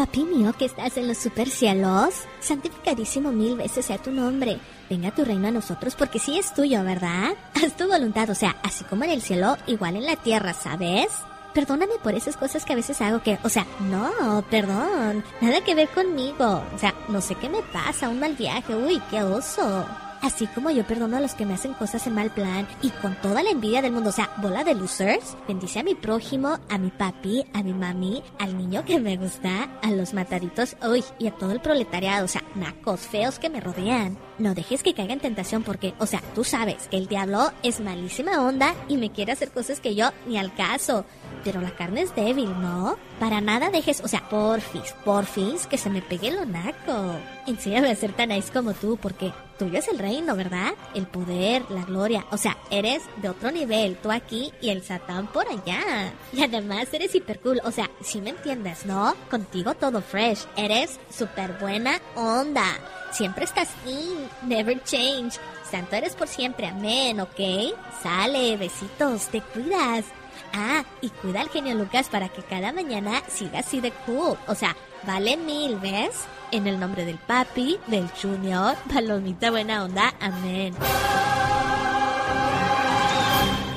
Papi mío que estás en los super cielos, santificadísimo mil veces sea tu nombre. Venga tu reino a nosotros porque sí es tuyo, ¿verdad? Haz tu voluntad, o sea, así como en el cielo, igual en la tierra, ¿sabes? Perdóname por esas cosas que a veces hago que, o sea, no, perdón, nada que ver conmigo. O sea, no sé qué me pasa, un mal viaje, uy, qué oso. Así como yo perdono a los que me hacen cosas en mal plan y con toda la envidia del mundo, o sea, bola de losers, bendice a mi prójimo, a mi papi, a mi mami, al niño que me gusta, a los mataditos, uy, y a todo el proletariado, o sea, nacos feos que me rodean. No dejes que caiga en tentación porque, o sea, tú sabes que el diablo es malísima onda y me quiere hacer cosas que yo ni al caso. Pero la carne es débil, ¿no? Para nada dejes, o sea, porfis, porfis, que se me pegue lo naco. Enséñame a ser tan nice como tú, porque tuyo es el reino, ¿verdad? El poder, la gloria. O sea, eres de otro nivel, tú aquí y el satán por allá. Y además eres hiper cool, o sea, si me entiendes, ¿no? Contigo todo fresh, eres súper buena onda. Siempre estás in, never change. Santo eres por siempre, amén, ¿ok? Sale, besitos, te cuidas. Ah, y cuida al genio Lucas para que cada mañana siga así de cool. O sea, vale mil, ¿ves? En el nombre del papi, del junior, palomita buena onda, amén.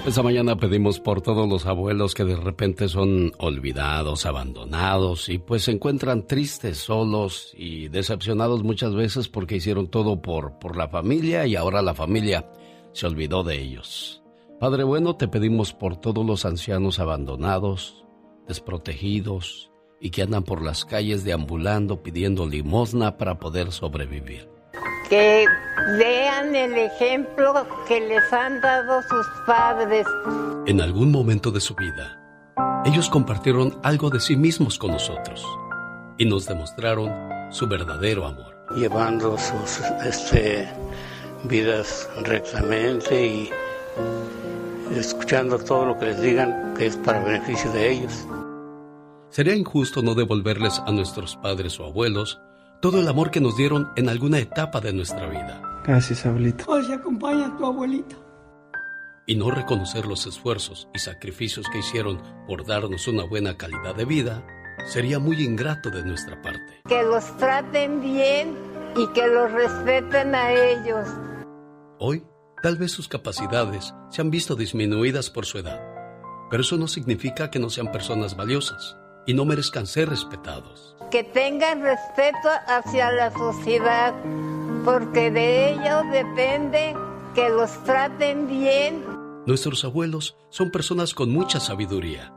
Esta mañana pedimos por todos los abuelos que de repente son olvidados, abandonados y pues se encuentran tristes, solos y decepcionados muchas veces porque hicieron todo por, por la familia y ahora la familia se olvidó de ellos. Padre bueno, te pedimos por todos los ancianos abandonados, desprotegidos y que andan por las calles deambulando pidiendo limosna para poder sobrevivir. Que vean el ejemplo que les han dado sus padres. En algún momento de su vida, ellos compartieron algo de sí mismos con nosotros y nos demostraron su verdadero amor. Llevando sus este, vidas rectamente y escuchando todo lo que les digan que es para beneficio de ellos. Sería injusto no devolverles a nuestros padres o abuelos todo el amor que nos dieron en alguna etapa de nuestra vida. Gracias, abuelito. Hoy se acompaña a tu abuelita. Y no reconocer los esfuerzos y sacrificios que hicieron por darnos una buena calidad de vida sería muy ingrato de nuestra parte. Que los traten bien y que los respeten a ellos. Hoy Tal vez sus capacidades se han visto disminuidas por su edad, pero eso no significa que no sean personas valiosas y no merezcan ser respetados. Que tengan respeto hacia la sociedad, porque de ellos depende que los traten bien. Nuestros abuelos son personas con mucha sabiduría.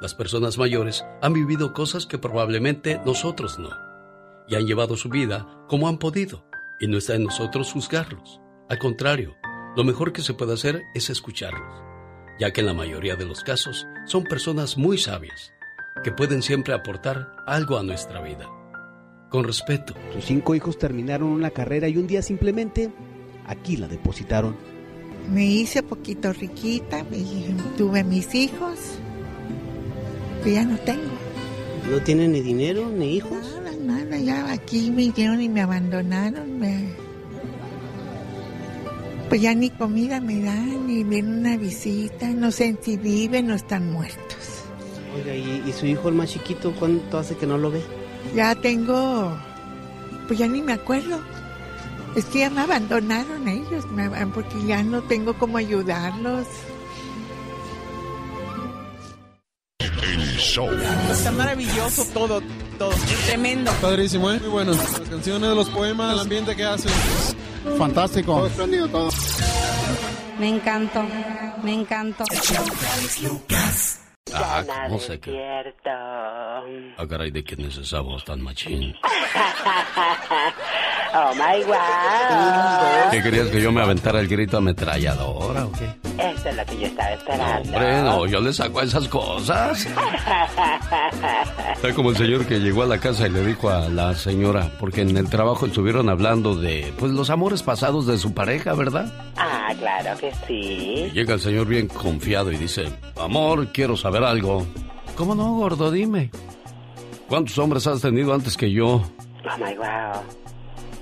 Las personas mayores han vivido cosas que probablemente nosotros no, y han llevado su vida como han podido, y no está en nosotros juzgarlos. Al contrario, lo mejor que se puede hacer es escucharlos, ya que en la mayoría de los casos son personas muy sabias, que pueden siempre aportar algo a nuestra vida. Con respeto. Sus cinco hijos terminaron una carrera y un día simplemente aquí la depositaron. Me hice poquito riquita, tuve mis hijos, que ya no tengo. ¿No tienen ni dinero ni hijos? Nada, nada, ya aquí me vinieron y me abandonaron, me pues ya ni comida me dan, ni viene una visita, no sé si viven o están muertos. Oiga, ¿y, su hijo el más chiquito cuánto hace que no lo ve? Ya tengo, pues ya ni me acuerdo. Es que ya me abandonaron ellos, porque ya no tengo cómo ayudarlos. El show. Está maravilloso todo, todo. Tremendo. Padrísimo, ¿eh? Muy bueno. Las canciones, los poemas, el ambiente que hacen. Fantástico. Todo espléndido todo. Me encantó, me encantó. Ah, no sé qué. Ah, caray, ¿de quién es esa voz tan machín? oh my wow. ¿Qué querías que yo me aventara el grito ametralladora o qué? Eso es lo que yo estaba esperando. Hombre, no, yo le saco esas cosas. Está como el señor que llegó a la casa y le dijo a la señora, porque en el trabajo estuvieron hablando de, pues, los amores pasados de su pareja, ¿verdad? Ah, claro que sí. Y llega el señor bien confiado y dice, amor, quiero saber algo. ¿Cómo no, gordo? Dime. ¿Cuántos hombres has tenido antes que yo? Oh my wow.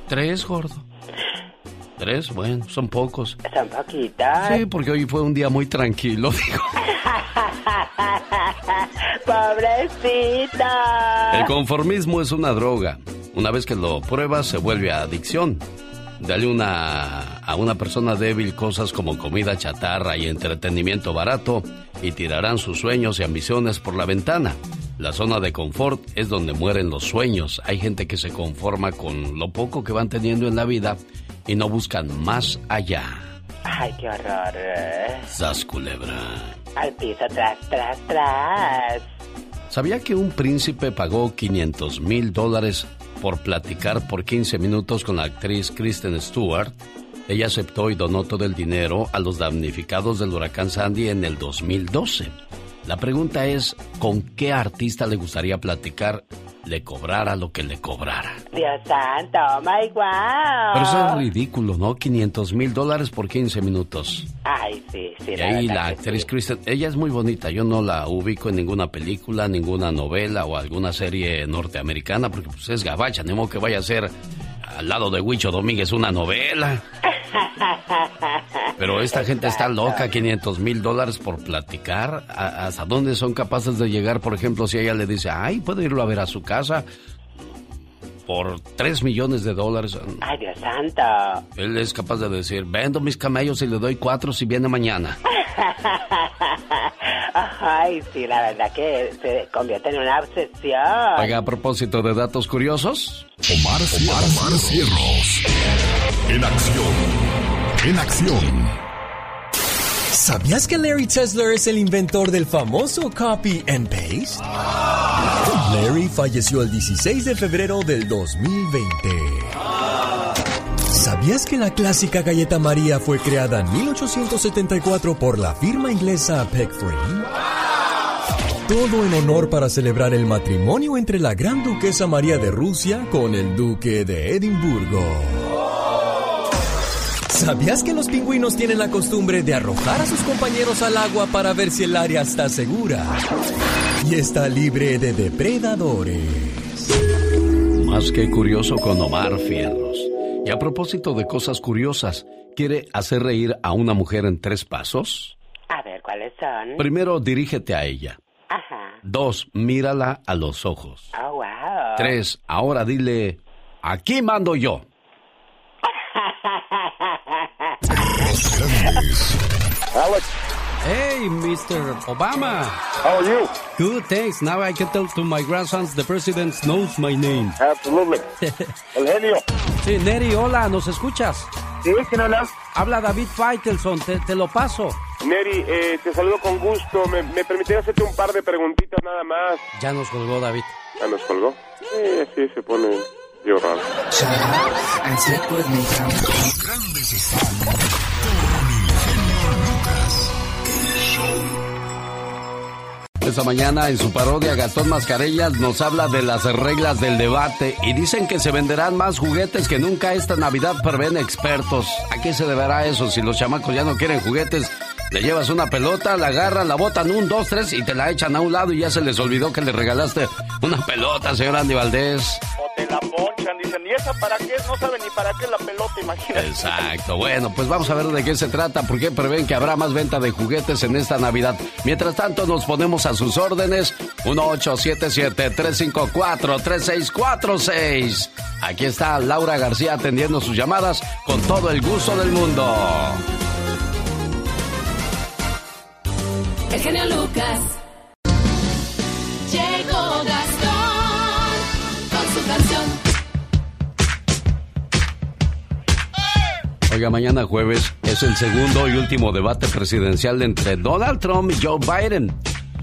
Tres, gordo. Tres, bueno, son pocos. Son poquitos. Sí, porque hoy fue un día muy tranquilo, digo. Pobrecita. El conformismo es una droga. Una vez que lo pruebas, se vuelve adicción. Dale una, a una persona débil cosas como comida chatarra y entretenimiento barato y tirarán sus sueños y ambiciones por la ventana. La zona de confort es donde mueren los sueños. Hay gente que se conforma con lo poco que van teniendo en la vida y no buscan más allá. Ay, qué horror. Sas culebra. Al piso, tras, tras, tras. ¿Sabía que un príncipe pagó 500 mil dólares por platicar por 15 minutos con la actriz Kristen Stewart? Ella aceptó y donó todo el dinero a los damnificados del huracán Sandy en el 2012. La pregunta es, ¿con qué artista le gustaría platicar? Le cobrara lo que le cobrara. Dios santo, oh my wow. Pero eso es ridículo, ¿no? 500 mil dólares por 15 minutos. Ay, sí, sí. Y ahí la actriz sí. Kristen, ella es muy bonita. Yo no la ubico en ninguna película, ninguna novela o alguna serie norteamericana porque pues, es gabacha. Ni modo que vaya a ser al lado de Huicho Domínguez una novela. Pero esta gente está loca, 500 mil dólares por platicar. ¿Hasta dónde son capaces de llegar? Por ejemplo, si ella le dice, ay, puedo irlo a ver a su casa por 3 millones de dólares. Ay, Dios santo. Él es capaz de decir, vendo mis camellos y le doy cuatro si viene mañana. Ay, sí, la verdad que se convierte en una obsesión. Oiga, a propósito de datos curiosos. Omar, Omar, Omar Cierros. En acción. En acción. ¿Sabías que Larry Tesler es el inventor del famoso copy and paste? Larry falleció el 16 de febrero del 2020. ¿Sabías que la clásica galleta María fue creada en 1874 por la firma inglesa Peckfrey? Todo en honor para celebrar el matrimonio entre la gran duquesa María de Rusia con el duque de Edimburgo. ¿Sabías que los pingüinos tienen la costumbre de arrojar a sus compañeros al agua para ver si el área está segura y está libre de depredadores? Más que curioso con Omar Fierros. Y a propósito de cosas curiosas, ¿quiere hacer reír a una mujer en tres pasos? A ver, ¿cuáles son? Primero, dirígete a ella. Ajá. Dos, mírala a los ojos. Oh, wow. Tres, ahora dile, aquí mando yo. Alex. Hey, Mr. Obama. How are you? Good, thanks. Now I can tell to my grandsons the president knows my name. Absolutely. El genio. Sí, Neri, hola, ¿nos escuchas? Sí, ¿quién habla? Habla David Faitelson, te, te lo paso. Neri, eh, te saludo con gusto. ¿Me, ¿Me permitiría hacerte un par de preguntitas nada más? Ya nos colgó David. ¿Ya nos colgó? Sí, así se pone yo raro. Grandes Esta mañana en su parodia Gastón Mascareñas nos habla de las reglas del debate y dicen que se venderán más juguetes que nunca esta Navidad, prevén expertos. ¿A qué se deberá eso? Si los chamacos ya no quieren juguetes, le llevas una pelota, la agarran, la botan un, dos, tres y te la echan a un lado y ya se les olvidó que le regalaste una pelota, señor Andy Valdés. La ponchan, dicen, ¿y esa para qué? No saben ni para qué la pelota, imagínate. Exacto. Bueno, pues vamos a ver de qué se trata, porque prevén que habrá más venta de juguetes en esta Navidad. Mientras tanto, nos ponemos a sus órdenes. 1877-354-3646. Aquí está Laura García atendiendo sus llamadas con todo el gusto del mundo. El genio Lucas. Llegó Oiga, mañana jueves es el segundo y último debate presidencial entre Donald Trump y Joe Biden.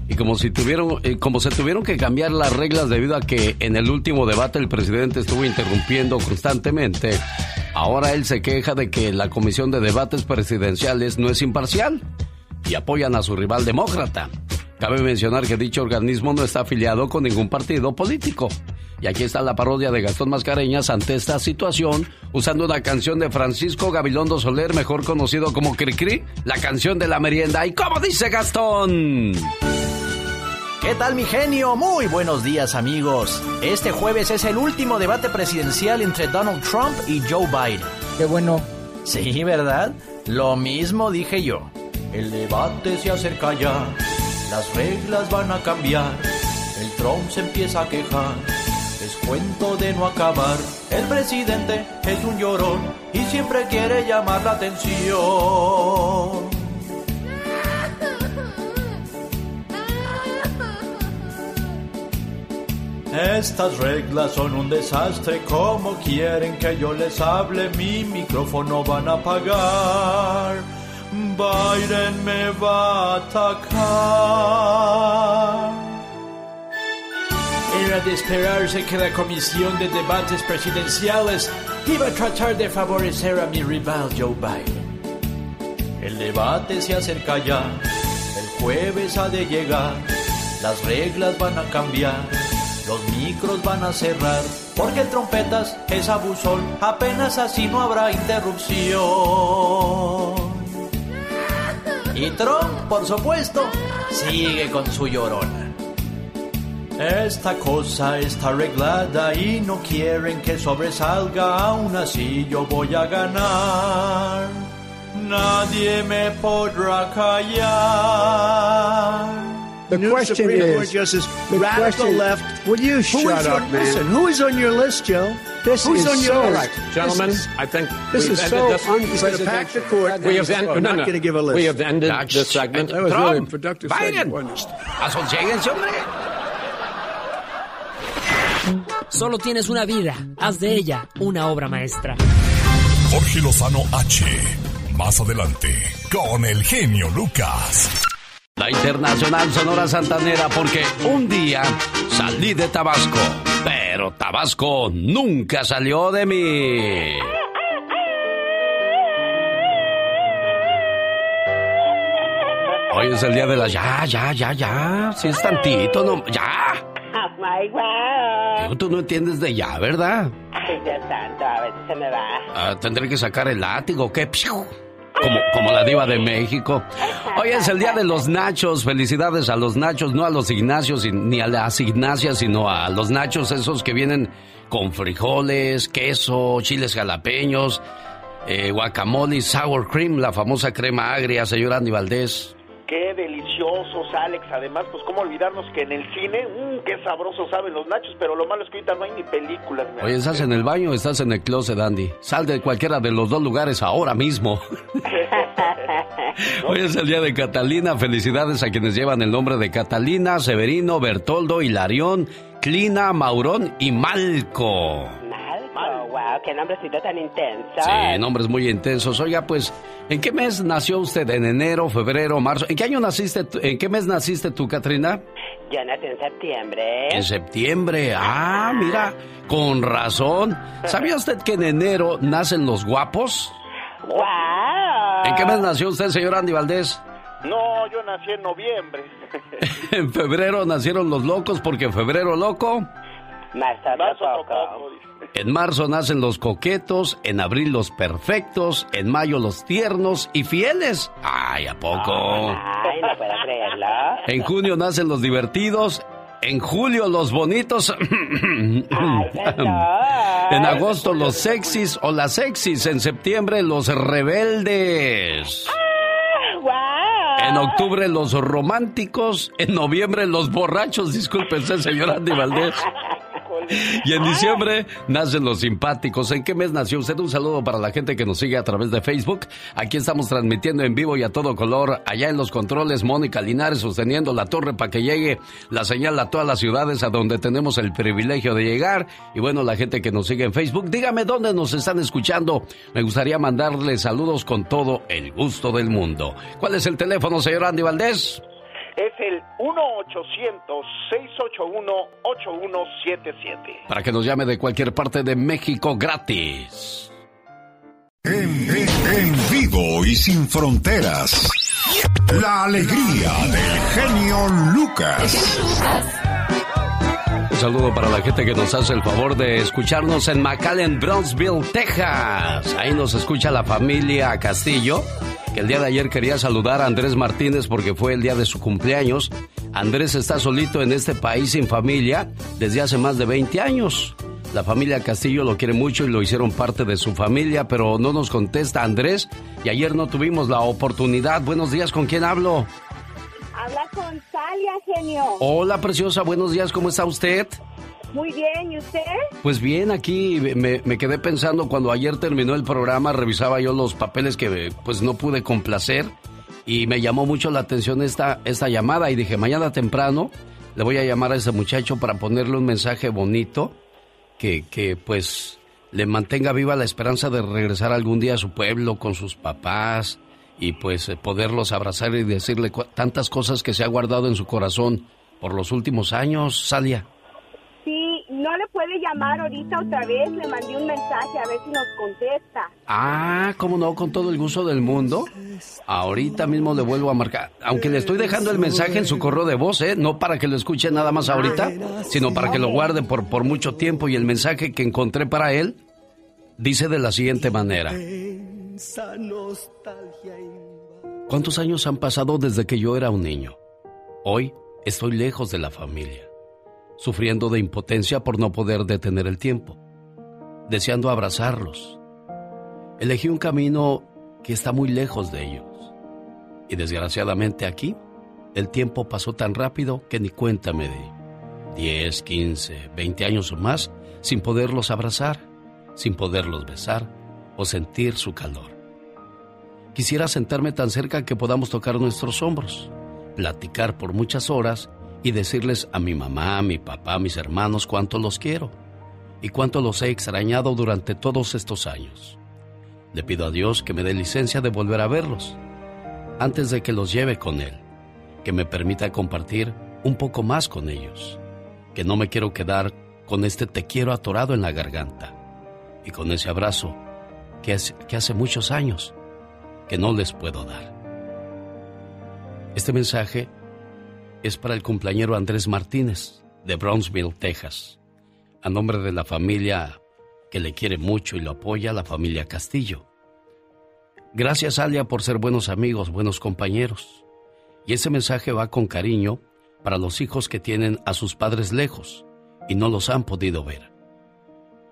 Y como si tuvieron, eh, como se tuvieron que cambiar las reglas debido a que en el último debate el presidente estuvo interrumpiendo constantemente, ahora él se queja de que la comisión de debates presidenciales no es imparcial y apoyan a su rival demócrata. Cabe mencionar que dicho organismo no está afiliado con ningún partido político. Y aquí está la parodia de Gastón Mascareñas ante esta situación, usando una canción de Francisco Gabilondo Soler, mejor conocido como Cricri, la canción de la merienda. ¿Y cómo dice Gastón? ¿Qué tal mi genio? Muy buenos días amigos. Este jueves es el último debate presidencial entre Donald Trump y Joe Biden. Qué bueno. Sí, ¿verdad? Lo mismo dije yo. El debate se acerca ya, las reglas van a cambiar, el Trump se empieza a quejar es cuento de no acabar. El presidente es un llorón y siempre quiere llamar la atención. Estas reglas son un desastre, como quieren que yo les hable, mi micrófono van a apagar. Biden me va a atacar. Era de esperarse que la Comisión de Debates Presidenciales iba a tratar de favorecer a mi rival Joe Biden. El debate se acerca ya, el jueves ha de llegar, las reglas van a cambiar, los micros van a cerrar, porque el trompetas es abusón, apenas así no habrá interrupción. Y Trump, por supuesto, sigue con su llorona. Esta cosa está arreglada y no quieren que sobresalga, aún así yo voy a ganar. Nadie me podrá callar. The New question Supreme is, Court Justice, the radical question- left. Will you Who shut is your- up, man? Listen, who is on your list, Joe? This Who's is on your so- right, Gentlemen, is- I think this we've is ended so this. unprecedented. The court. We have ended. not No, no. gonna give a list. We have ended Ah, this segment. That was really Trump, productive Biden, segment. asosiéguense, hombre. Solo tienes una vida. Haz de ella una obra maestra. Jorge Lozano H. Más adelante, con el genio Lucas. La Internacional Sonora Santanera porque un día salí de Tabasco, pero Tabasco nunca salió de mí. Hoy es el día de la... Ya, ya, ya, ya. Si es tantito, no... Ya. Digo, Tú no entiendes de ya, ¿verdad? Ay, Dios santo, a veces se me va. Ah, tendré que sacar el látigo, ¿qué? Piu. Como, como la diva de México. Hoy es el día de los nachos. Felicidades a los nachos, no a los ignacios y- ni a las ignacias, sino a los nachos esos que vienen con frijoles, queso, chiles jalapeños, eh, guacamole, sour cream, la famosa crema agria, señor Andy Valdés. Qué deliciosos, Alex. Además, pues cómo olvidarnos que en el cine, mmm, qué sabrosos saben los nachos, pero lo malo es que ahorita no hay ni películas. mi Oye, ¿estás en el baño o estás en el closet, Andy? Sal de cualquiera de los dos lugares ahora mismo. Hoy es el día de Catalina. Felicidades a quienes llevan el nombre de Catalina, Severino, Bertoldo, Hilarión, Clina, Maurón y Malco. Wow, qué nombrecito tan intenso. Sí, nombres muy intensos. Oiga, pues, ¿en qué mes nació usted? ¿En enero, febrero, marzo? ¿En qué año naciste? tú- ¿En qué mes naciste tú, Katrina? Yo nací en septiembre. En septiembre. Ah, mira, con razón. ¿Sabía usted que en enero nacen los guapos? ¡Wow! ¿En qué mes nació usted, señor Andy Valdés? No, yo nací en noviembre. En febrero nacieron los locos porque en febrero loco. Marzo, Marzo poco. En marzo nacen los coquetos, en abril los perfectos, en mayo los tiernos y fieles. Ay, ¿a poco? Ay, no puedo creerlo. En junio nacen los divertidos, en julio los bonitos. En agosto los sexys o las sexys, en septiembre los rebeldes. En octubre los románticos, en noviembre los borrachos. Discúlpense, señor Andy Valdés. Y en diciembre nacen los simpáticos. ¿En qué mes nació usted? Un saludo para la gente que nos sigue a través de Facebook. Aquí estamos transmitiendo en vivo y a todo color. Allá en los controles, Mónica Linares sosteniendo la torre para que llegue la señal a todas las ciudades a donde tenemos el privilegio de llegar. Y bueno, la gente que nos sigue en Facebook, dígame dónde nos están escuchando. Me gustaría mandarle saludos con todo el gusto del mundo. ¿Cuál es el teléfono, señor Andy Valdés? Es el 1-800-681-8177. Para que nos llame de cualquier parte de México gratis. En, en vivo y sin fronteras. La alegría del genio Lucas. Un saludo para la gente que nos hace el favor de escucharnos en McAllen, Brownsville, Texas. Ahí nos escucha la familia Castillo, que el día de ayer quería saludar a Andrés Martínez porque fue el día de su cumpleaños. Andrés está solito en este país sin familia desde hace más de 20 años. La familia Castillo lo quiere mucho y lo hicieron parte de su familia, pero no nos contesta Andrés y ayer no tuvimos la oportunidad. Buenos días, ¿con quién hablo? Habla con Salia, genio. Hola, preciosa, buenos días, ¿cómo está usted? Muy bien, ¿y usted? Pues bien, aquí me, quedé pensando cuando ayer terminó el programa, revisaba yo los papeles que pues no pude complacer y me llamó mucho la atención esta, esta llamada y dije, mañana temprano le voy a llamar a ese muchacho para ponerle un mensaje bonito que, que pues le mantenga viva la esperanza de regresar algún día a su pueblo con sus papás y pues eh, poderlos abrazar y decirle tantas cosas que se ha guardado en su corazón por los últimos años, Salia. No le puede llamar ahorita otra vez, le mandé un mensaje a ver si nos contesta. Ah, ¿cómo no? Con todo el gusto del mundo. Ahorita mismo le vuelvo a marcar. Aunque le estoy dejando el mensaje en su correo de voz, ¿eh? No para que lo escuche nada más ahorita, sino para que lo guarde por, por mucho tiempo. Y el mensaje que encontré para él dice de la siguiente manera. ¿Cuántos años han pasado desde que yo era un niño? Hoy estoy lejos de la familia, sufriendo de impotencia por no poder detener el tiempo, deseando abrazarlos. Elegí un camino que está muy lejos de ellos. Y desgraciadamente aquí, el tiempo pasó tan rápido que ni cuenta me di. 10, 15, 20 años o más sin poderlos abrazar, sin poderlos besar o sentir su calor. Quisiera sentarme tan cerca que podamos tocar nuestros hombros, platicar por muchas horas y decirles a mi mamá, a mi papá, a mis hermanos cuánto los quiero y cuánto los he extrañado durante todos estos años. Le pido a Dios que me dé licencia de volver a verlos, antes de que los lleve con Él, que me permita compartir un poco más con ellos, que no me quiero quedar con este te quiero atorado en la garganta y con ese abrazo que que hace muchos años que no les puedo dar. Este mensaje es para el cumpleañero Andrés Martínez de Brownsville, Texas, a nombre de la familia que le quiere mucho y lo apoya, la familia Castillo. Gracias, Alia, por ser buenos amigos, buenos compañeros. Y ese mensaje va con cariño para los hijos que tienen a sus padres lejos y no los han podido ver.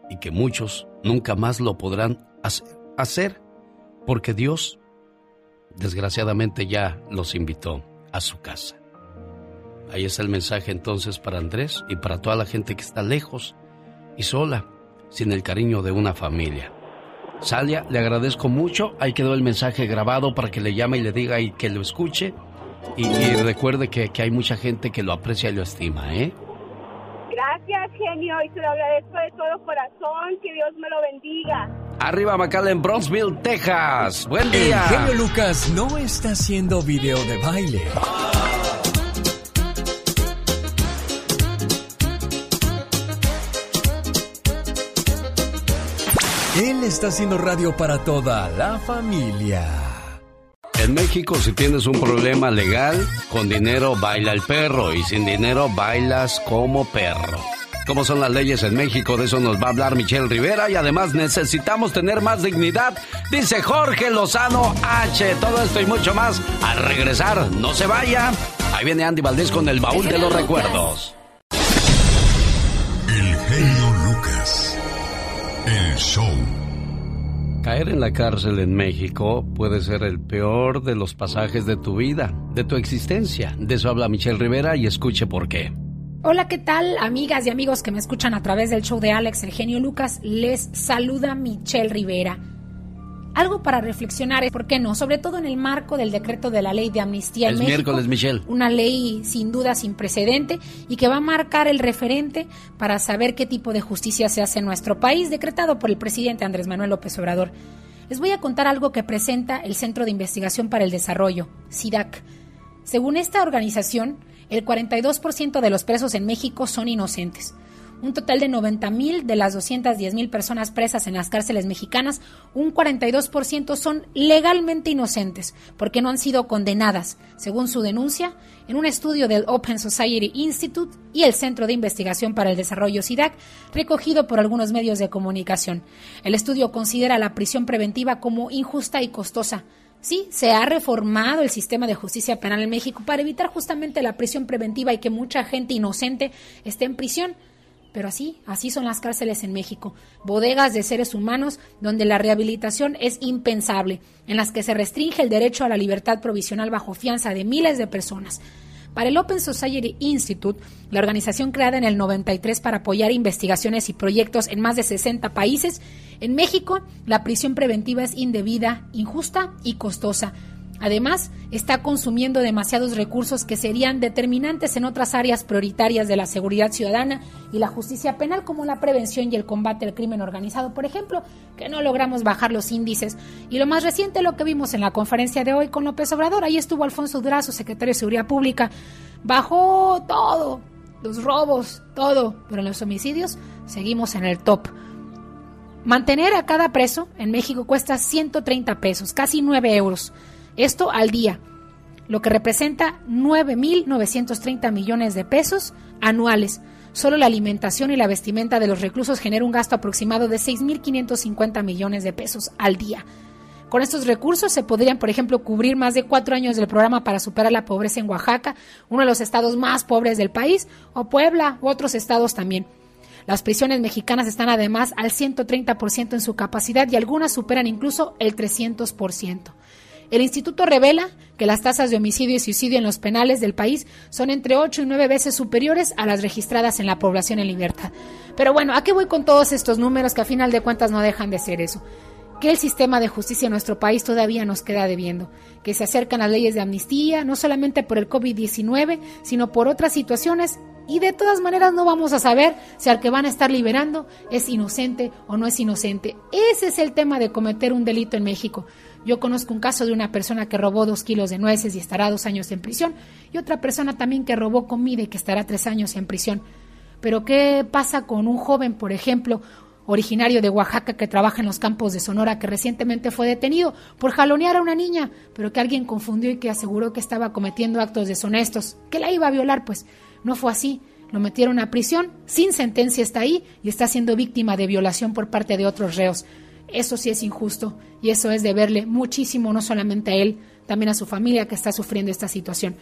Y que muchos nunca más lo podrán hacer porque Dios desgraciadamente ya los invitó a su casa. Ahí está el mensaje entonces para Andrés y para toda la gente que está lejos y sola, sin el cariño de una familia. Salia, le agradezco mucho. Ahí quedó el mensaje grabado para que le llame y le diga y que lo escuche. Y, recuerde que, que, hay mucha gente que lo aprecia y lo estima, ¿eh? Gracias, genio, y te lo agradezco de todo corazón. Que Dios me lo bendiga. Arriba en Bronzeville, Texas. Buen día. El genio Lucas no está haciendo video de baile. Él está haciendo radio para toda la familia. En México, si tienes un problema legal, con dinero baila el perro y sin dinero bailas como perro cómo son las leyes en México. De eso nos va a hablar Michelle Rivera. Y además necesitamos tener más dignidad, dice Jorge Lozano H. Todo esto y mucho más al regresar. No se vaya. Ahí viene Andy Valdés con el baúl de los recuerdos. Show. Caer en la cárcel en México puede ser el peor de los pasajes de tu vida, de tu existencia. De eso habla Michelle Rivera y escuche por qué. Hola, ¿qué tal, amigas y amigos que me escuchan a través del show de Alex, el genio Lucas? Les saluda Michelle Rivera. Algo para reflexionar es, ¿por qué no? Sobre todo en el marco del decreto de la ley de amnistía en México. miércoles, Michelle. Una ley sin duda sin precedente y que va a marcar el referente para saber qué tipo de justicia se hace en nuestro país, decretado por el presidente Andrés Manuel López Obrador. Les voy a contar algo que presenta el Centro de Investigación para el Desarrollo, SIDAC. Según esta organización, el 42% de los presos en México son inocentes. Un total de 90.000 de las 210.000 personas presas en las cárceles mexicanas, un 42% son legalmente inocentes porque no han sido condenadas, según su denuncia, en un estudio del Open Society Institute y el Centro de Investigación para el Desarrollo SIDAC, recogido por algunos medios de comunicación. El estudio considera la prisión preventiva como injusta y costosa, Sí, se ha reformado el sistema de justicia penal en México para evitar justamente la prisión preventiva y que mucha gente inocente esté en prisión. Pero así, así son las cárceles en México, bodegas de seres humanos donde la rehabilitación es impensable, en las que se restringe el derecho a la libertad provisional bajo fianza de miles de personas. Para el Open Society Institute, la organización creada en el 93 para apoyar investigaciones y proyectos en más de 60 países, en México la prisión preventiva es indebida, injusta y costosa. Además, está consumiendo demasiados recursos que serían determinantes en otras áreas prioritarias de la seguridad ciudadana y la justicia penal, como la prevención y el combate al crimen organizado, por ejemplo, que no logramos bajar los índices. Y lo más reciente, lo que vimos en la conferencia de hoy con López Obrador, ahí estuvo Alfonso Durazo, secretario de Seguridad Pública, bajó todo, los robos, todo, pero en los homicidios seguimos en el top. Mantener a cada preso en México cuesta 130 pesos, casi 9 euros. Esto al día, lo que representa 9.930 millones de pesos anuales. Solo la alimentación y la vestimenta de los reclusos genera un gasto aproximado de 6.550 millones de pesos al día. Con estos recursos se podrían, por ejemplo, cubrir más de cuatro años del programa para superar la pobreza en Oaxaca, uno de los estados más pobres del país, o Puebla, u otros estados también. Las prisiones mexicanas están además al 130% en su capacidad y algunas superan incluso el 300%. El instituto revela que las tasas de homicidio y suicidio en los penales del país son entre 8 y 9 veces superiores a las registradas en la población en libertad. Pero bueno, ¿a qué voy con todos estos números que a final de cuentas no dejan de ser eso? Que el sistema de justicia en nuestro país todavía nos queda debiendo, que se acercan las leyes de amnistía, no solamente por el COVID-19, sino por otras situaciones y de todas maneras no vamos a saber si al que van a estar liberando es inocente o no es inocente. Ese es el tema de cometer un delito en México. Yo conozco un caso de una persona que robó dos kilos de nueces y estará dos años en prisión, y otra persona también que robó comida y que estará tres años en prisión. Pero ¿qué pasa con un joven, por ejemplo, originario de Oaxaca que trabaja en los campos de Sonora, que recientemente fue detenido por jalonear a una niña, pero que alguien confundió y que aseguró que estaba cometiendo actos deshonestos, que la iba a violar, pues no fue así. Lo metieron a prisión, sin sentencia está ahí y está siendo víctima de violación por parte de otros reos. Eso sí es injusto y eso es de verle muchísimo, no solamente a él, también a su familia que está sufriendo esta situación.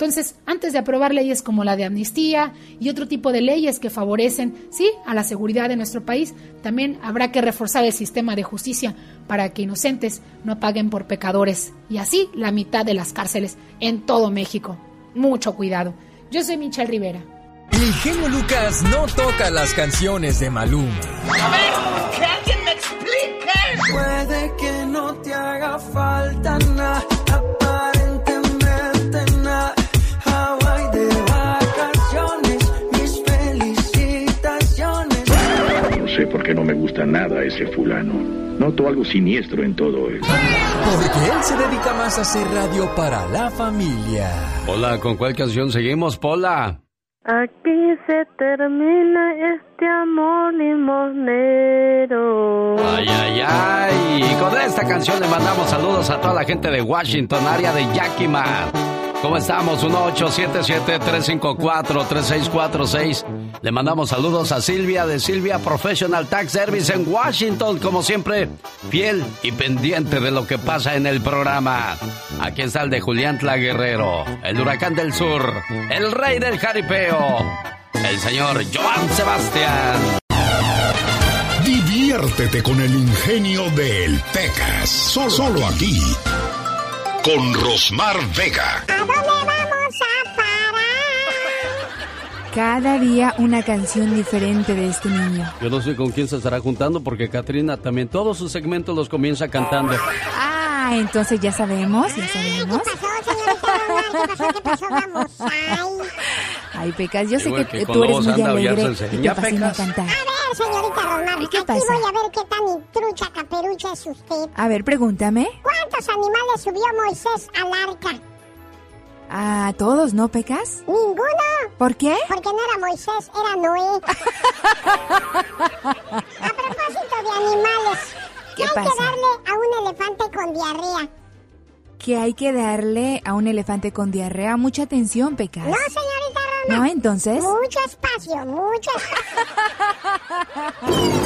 Entonces, antes de aprobar leyes como la de amnistía y otro tipo de leyes que favorecen, sí, a la seguridad de nuestro país, también habrá que reforzar el sistema de justicia para que inocentes no paguen por pecadores y así la mitad de las cárceles en todo México. Mucho cuidado. Yo soy Michelle Rivera. El genio Lucas no toca las canciones de Maluma. A ver, que alguien me explique. Puede que no te haga falta nada, aparentemente nada. Hawaii de vacaciones, mis felicitaciones. No sé por qué no me gusta nada ese fulano. Noto algo siniestro en todo él. Porque él se dedica más a hacer radio para la familia. Hola, ¿con cuál canción seguimos, Pola? Aquí se termina este amor limonero. Ay, ay, ay. Con esta canción le mandamos saludos a toda la gente de Washington, área de Yakima. ¿Cómo estamos? 1877-354-3646. Le mandamos saludos a Silvia de Silvia Professional Tax Service en Washington. Como siempre, fiel y pendiente de lo que pasa en el programa. Aquí está el de Julián Tla Guerrero, el huracán del sur, el rey del jaripeo, el señor Joan Sebastián. Diviértete con el ingenio del Pecas. Solo, solo aquí. Con Rosmar Vega. ¿A dónde vamos a Cada día una canción diferente de este niño. Yo no sé con quién se estará juntando porque Katrina también todos sus segmentos los comienza cantando. Ah, entonces ya sabemos, ya sabemos. ¿Qué pasó? Vamos. Ay. Ay, Pecas, yo sé que, tú eres muy alegre y te fascina Pecas. cantar. A ver, señorita ¿Y qué aquí pasa? voy a ver qué tan trucha caperucha es usted. A ver, pregúntame. ¿Cuántos animales subió Moisés al arca? A todos, ¿no, Pecas? Ninguno. ¿Por qué? Porque no era Moisés, era Noé. a propósito de animales, ¿Qué hay pasa? que darle a un elefante con diarrea? Que hay que darle a un elefante con diarrea mucha atención, Pecas. No, señorita. ¿No, entonces? Mucho espacio, mucho espacio.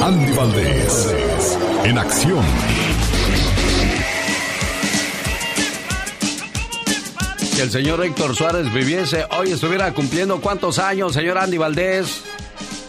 Andy Valdés, en acción. Si el señor Héctor Suárez viviese hoy, estuviera cumpliendo cuántos años, señor Andy Valdés.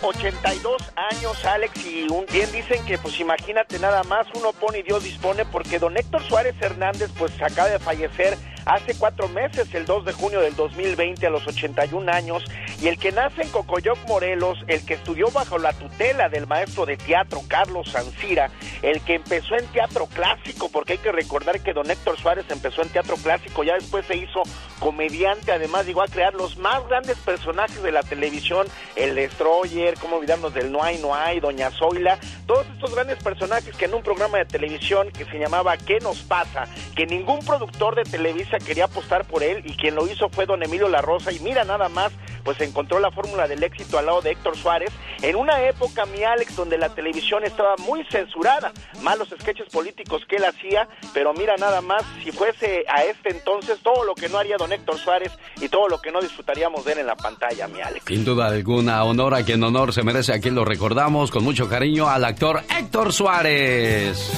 82 años, Alex, y un, bien dicen que, pues imagínate nada más, uno pone y Dios dispone, porque don Héctor Suárez Hernández, pues acaba de fallecer hace cuatro meses, el 2 de junio del 2020, a los 81 años, y el que nace en Cocoyoc, Morelos, el que estudió bajo la tutela del maestro de teatro Carlos Sancira, el que empezó en teatro clásico, porque hay que recordar que don Héctor Suárez empezó en teatro clásico, ya después se hizo comediante, además llegó a crear los más grandes personajes de la televisión, el Destroyer, cómo olvidarnos del No hay, no hay, Doña Zoila, todos estos grandes personajes que en un programa de televisión que se llamaba ¿Qué nos pasa? que ningún productor de Quería apostar por él y quien lo hizo fue don Emilio La Rosa y mira nada más, pues encontró la fórmula del éxito al lado de Héctor Suárez en una época, mi Alex, donde la televisión estaba muy censurada, malos sketches políticos que él hacía, pero mira nada más, si fuese a este entonces todo lo que no haría don Héctor Suárez y todo lo que no disfrutaríamos de él en la pantalla, mi Alex. Sin duda alguna, honor a quien honor se merece. Aquí lo recordamos con mucho cariño al actor Héctor Suárez.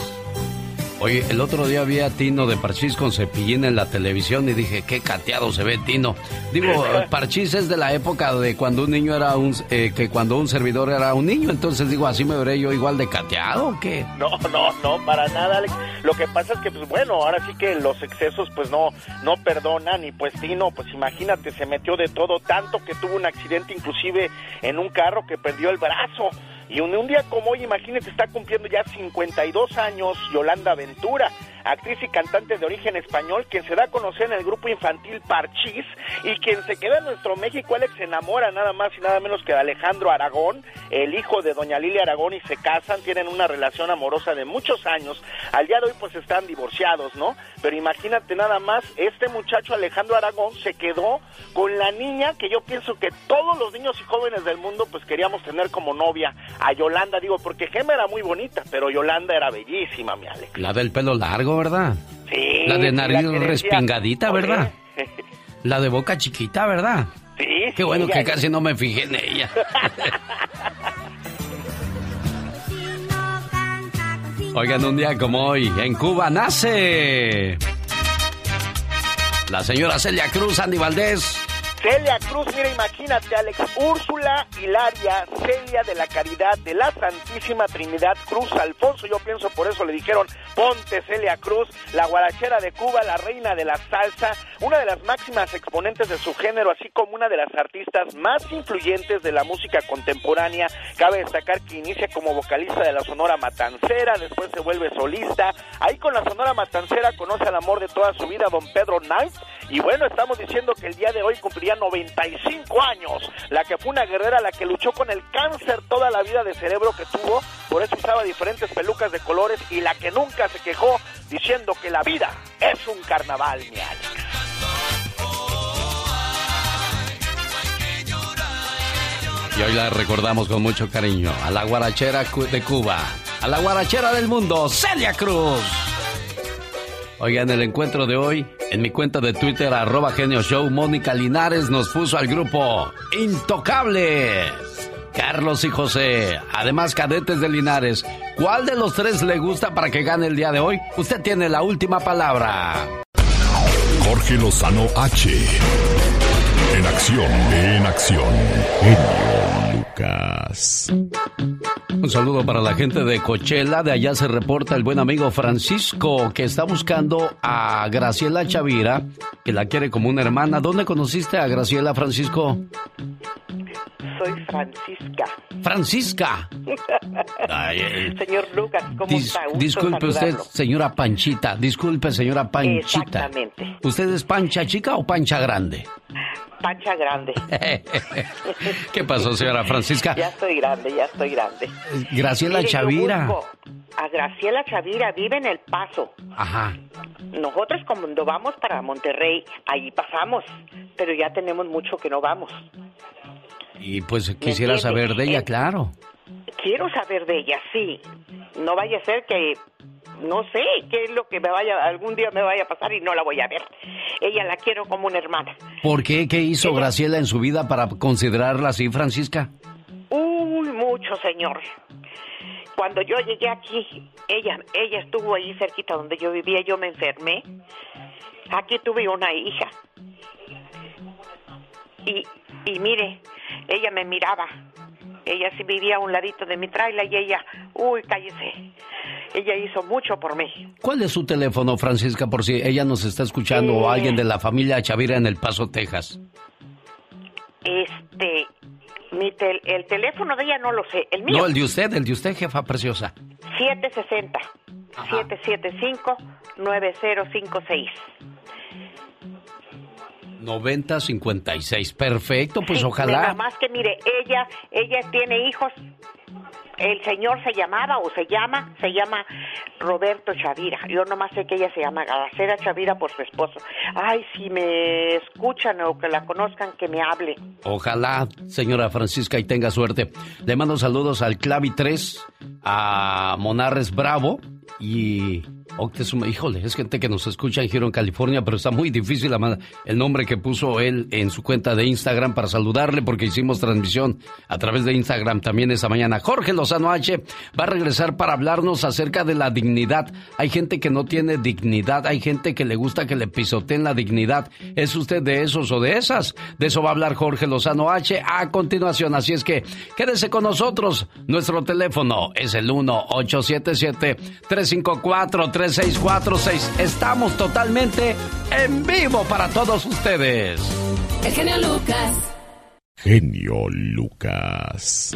Oye, el otro día vi a Tino de Parchís con cepillín en la televisión y dije, qué cateado se ve Tino. Digo, Parchís es de la época de cuando un niño era un, eh, que cuando un servidor era un niño, entonces digo, así me veré yo igual de cateado o qué. No, no, no, para nada, Alex. Lo que pasa es que, pues bueno, ahora sí que los excesos, pues no, no perdonan. Y pues Tino, pues imagínate, se metió de todo, tanto que tuvo un accidente, inclusive en un carro que perdió el brazo. Y un, día como hoy, imagínate, está cumpliendo ya 52 años Yolanda Ventura, actriz y cantante de origen español, quien se da a conocer en el grupo infantil Parchís y quien se queda en nuestro México. Alex se enamora nada más y nada menos que de Alejandro Aragón, el hijo de doña Lilia Aragón, y se casan, tienen una relación amorosa de muchos años. Al día de hoy, pues están divorciados, ¿no? Pero imagínate nada más, este muchacho Alejandro Aragón se quedó con la niña que yo pienso que todos los niños y jóvenes del mundo, pues queríamos tener como novia a Yolanda, digo, porque Gema era muy bonita, pero Yolanda era bellísima, mi Alex. La del pelo largo, ¿verdad? Sí. La de nariz respingadita. ¿verdad? La de boca chiquita, ¿verdad? Sí. Qué bueno que casi no me fijé en ella. Oigan, un día como hoy, en Cuba nace la señora Celia Cruz, Andy Valdés. Celia Cruz, mira, imagínate, Alex, Úrsula Hilaria, Celia de la Caridad de la Santísima Trinidad Cruz Alfonso, yo pienso por eso le dijeron, ponte Celia Cruz, la guarachera de Cuba, la reina de la salsa, una de las máximas exponentes de su género, así como una de las artistas más influyentes de la música contemporánea. Cabe destacar que inicia como vocalista de la Sonora Matancera, después se vuelve solista, ahí con la Sonora Matancera conoce al amor de toda su vida, don Pedro Knight, y bueno, estamos diciendo que el día de hoy cumpliría 95 años, la que fue una guerrera, la que luchó con el cáncer toda la vida de cerebro que tuvo, por eso usaba diferentes pelucas de colores y la que nunca se quejó diciendo que la vida es un carnaval, mi Alex. Y hoy la recordamos con mucho cariño a la guarachera de Cuba, a la guarachera del mundo, Celia Cruz. Oigan, el encuentro de hoy, en mi cuenta de Twitter, arroba genio show, Mónica Linares nos puso al grupo Intocable. Carlos y José, además cadetes de Linares, ¿cuál de los tres le gusta para que gane el día de hoy? Usted tiene la última palabra. Jorge Lozano H. En acción, en acción. Genio Lucas. Un saludo para la gente de Coachella. De allá se reporta el buen amigo Francisco que está buscando a Graciela Chavira, que la quiere como una hermana. ¿Dónde conociste a Graciela, Francisco? Soy Francisca. Francisca. Ay, eh, Señor Lucas, ¿cómo dis- está? Gusto disculpe usted, señora Panchita. Disculpe, señora Panchita. Exactamente. ¿Usted es pancha chica o pancha grande? Pancha grande. ¿Qué pasó, señora Francisca? Ya estoy grande, ya estoy grande. Graciela Mire, Chavira. A Graciela Chavira vive en El Paso. Ajá. Nosotros cuando vamos para Monterrey, ahí pasamos, pero ya tenemos mucho que no vamos. Y pues quisiera saber de ella, Eh, claro. Quiero saber de ella, sí. No vaya a ser que no sé qué es lo que me vaya algún día me vaya a pasar y no la voy a ver. Ella la quiero como una hermana. ¿Por qué? ¿Qué hizo Graciela en su vida para considerarla así, Francisca? Uy, mucho, señor. Cuando yo llegué aquí, ella ella estuvo ahí cerquita donde yo vivía, yo me enfermé. Aquí tuve una hija. Y, y mire, ella me miraba. Ella sí vivía a un ladito de mi trailer y ella, uy, cállese. Ella hizo mucho por mí. ¿Cuál es su teléfono, Francisca, por si ella nos está escuchando o Eh. alguien de la familia Chavira en El Paso, Texas? Este, mi tel- el teléfono de ella no lo sé, el mío. No, el de usted, el de usted, jefa preciosa. 760 775 9056. 9056. Perfecto, pues Sí, Nada ojalá. más que mire, ella, ella tiene hijos. El señor se llamaba o se llama, se llama Roberto Chavira. Yo nomás sé que ella se llama Garacera Chavira por su esposo. Ay, si me escuchan o que la conozcan, que me hable. Ojalá, señora Francisca, y tenga suerte. Le mando saludos al Clavi 3, a Monarres Bravo y Octezuma. Híjole, es gente que nos escucha en Giro, California, pero está muy difícil el nombre que puso él en su cuenta de Instagram para saludarle porque hicimos transmisión a través de Instagram también esa mañana. Jorge Lozano H va a regresar para hablarnos acerca de la dignidad. Hay gente que no tiene dignidad, hay gente que le gusta que le pisoteen la dignidad. ¿Es usted de esos o de esas? De eso va a hablar Jorge Lozano H a continuación. Así es que quédese con nosotros. Nuestro teléfono es el 1-877-354-3646. Estamos totalmente en vivo para todos ustedes. El genio Lucas. Genio Lucas.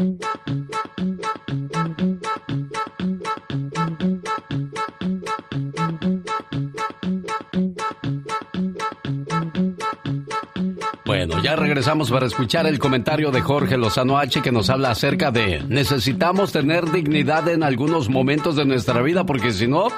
Ya regresamos para escuchar el comentario de Jorge Lozano H que nos habla acerca de necesitamos tener dignidad en algunos momentos de nuestra vida porque si no,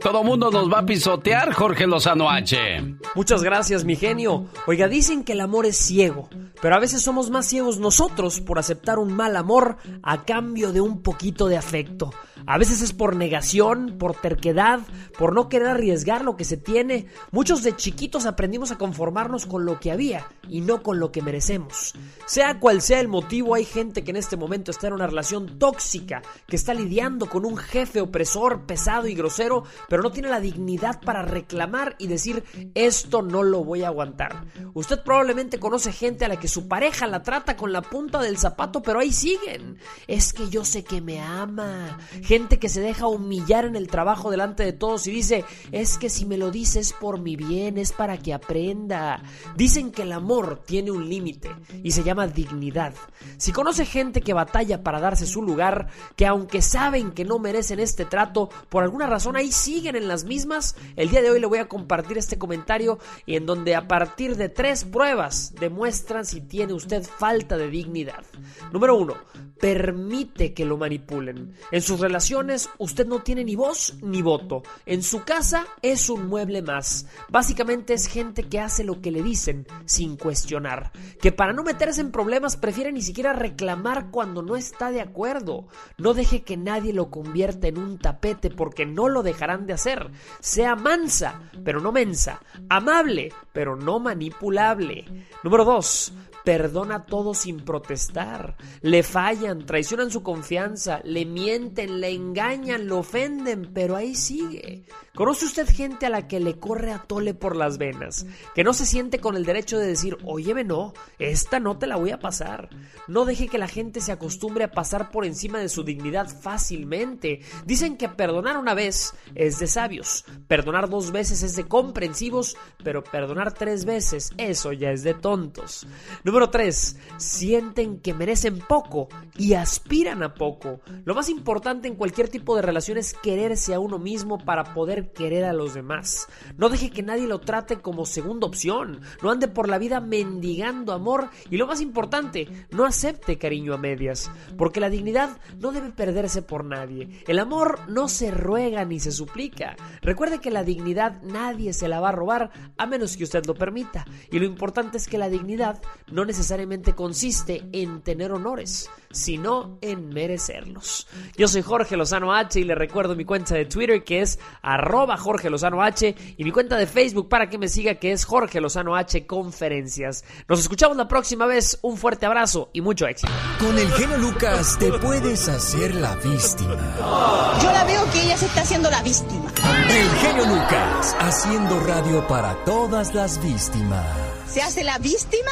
todo mundo nos va a pisotear, Jorge Lozano H. Muchas gracias, mi genio. Oiga, dicen que el amor es ciego, pero a veces somos más ciegos nosotros por aceptar un mal amor a cambio de un poquito de afecto. A veces es por negación, por terquedad, por no querer arriesgar lo que se tiene. Muchos de chiquitos aprendimos a conformarnos con lo que había y no con lo que merecemos. Sea cual sea el motivo, hay gente que en este momento está en una relación tóxica, que está lidiando con un jefe opresor, pesado y grosero, pero no tiene la dignidad para reclamar y decir esto no lo voy a aguantar. Usted probablemente conoce gente a la que su pareja la trata con la punta del zapato, pero ahí siguen. Es que yo sé que me ama. Gente que se deja humillar en el trabajo delante de todos y dice, es que si me lo dices por mi bien, es para que aprenda. Dicen que el amor tiene un límite y se llama dignidad. Si conoce gente que batalla para darse su lugar, que aunque saben que no merecen este trato, por alguna razón ahí siguen en las mismas, el día de hoy le voy a compartir este comentario y en donde a partir de tres pruebas demuestran si tiene usted falta de dignidad. Número uno, permite que lo manipulen. En sus relaciones usted no tiene ni voz ni voto. En su casa es un mueble más. Básicamente es gente que hace lo que le dicen sin cuestionar. Que para no meterse en problemas prefiere ni siquiera reclamar cuando no está de acuerdo. No deje que nadie lo convierta en un tapete porque no lo dejarán de hacer. Sea mansa, pero no mensa. Amable, pero no manipulable. Número 2. Perdona a todos sin protestar. Le fallan, traicionan su confianza, le mienten, le engañan, lo ofenden, pero ahí sigue. ¿Conoce usted gente a la que le corre a tole por las venas? Que no se siente con el derecho de decir, óyeme no, esta no te la voy a pasar. No deje que la gente se acostumbre a pasar por encima de su dignidad fácilmente. Dicen que perdonar una vez es de sabios, perdonar dos veces es de comprensivos, pero perdonar tres veces, eso ya es de tontos. Número 3. Sienten que merecen poco y aspiran a poco. Lo más importante en cualquier tipo de relación es quererse a uno mismo para poder querer a los demás. No deje que nadie lo trate como segunda opción. No ande por la vida mendigando amor y lo más importante, no acepte cariño a medias, porque la dignidad no debe perderse por nadie. El amor no se ruega ni se suplica. Recuerde que la dignidad nadie se la va a robar a menos que usted lo permita. Y lo importante es que la dignidad no necesariamente consiste en tener honores, sino en merecerlos. Yo soy Jorge Lozano H y le recuerdo mi cuenta de Twitter que es arroba Jorge Lozano H y mi cuenta de Facebook para que me siga que es Jorge Lozano H Conferencias. Nos escuchamos la próxima vez. Un fuerte abrazo y mucho éxito. Con el genio Lucas te puedes hacer la víctima. Yo la veo que ella se está haciendo la víctima. El genio Lucas haciendo radio para todas las víctimas. ¿Se hace la víctima?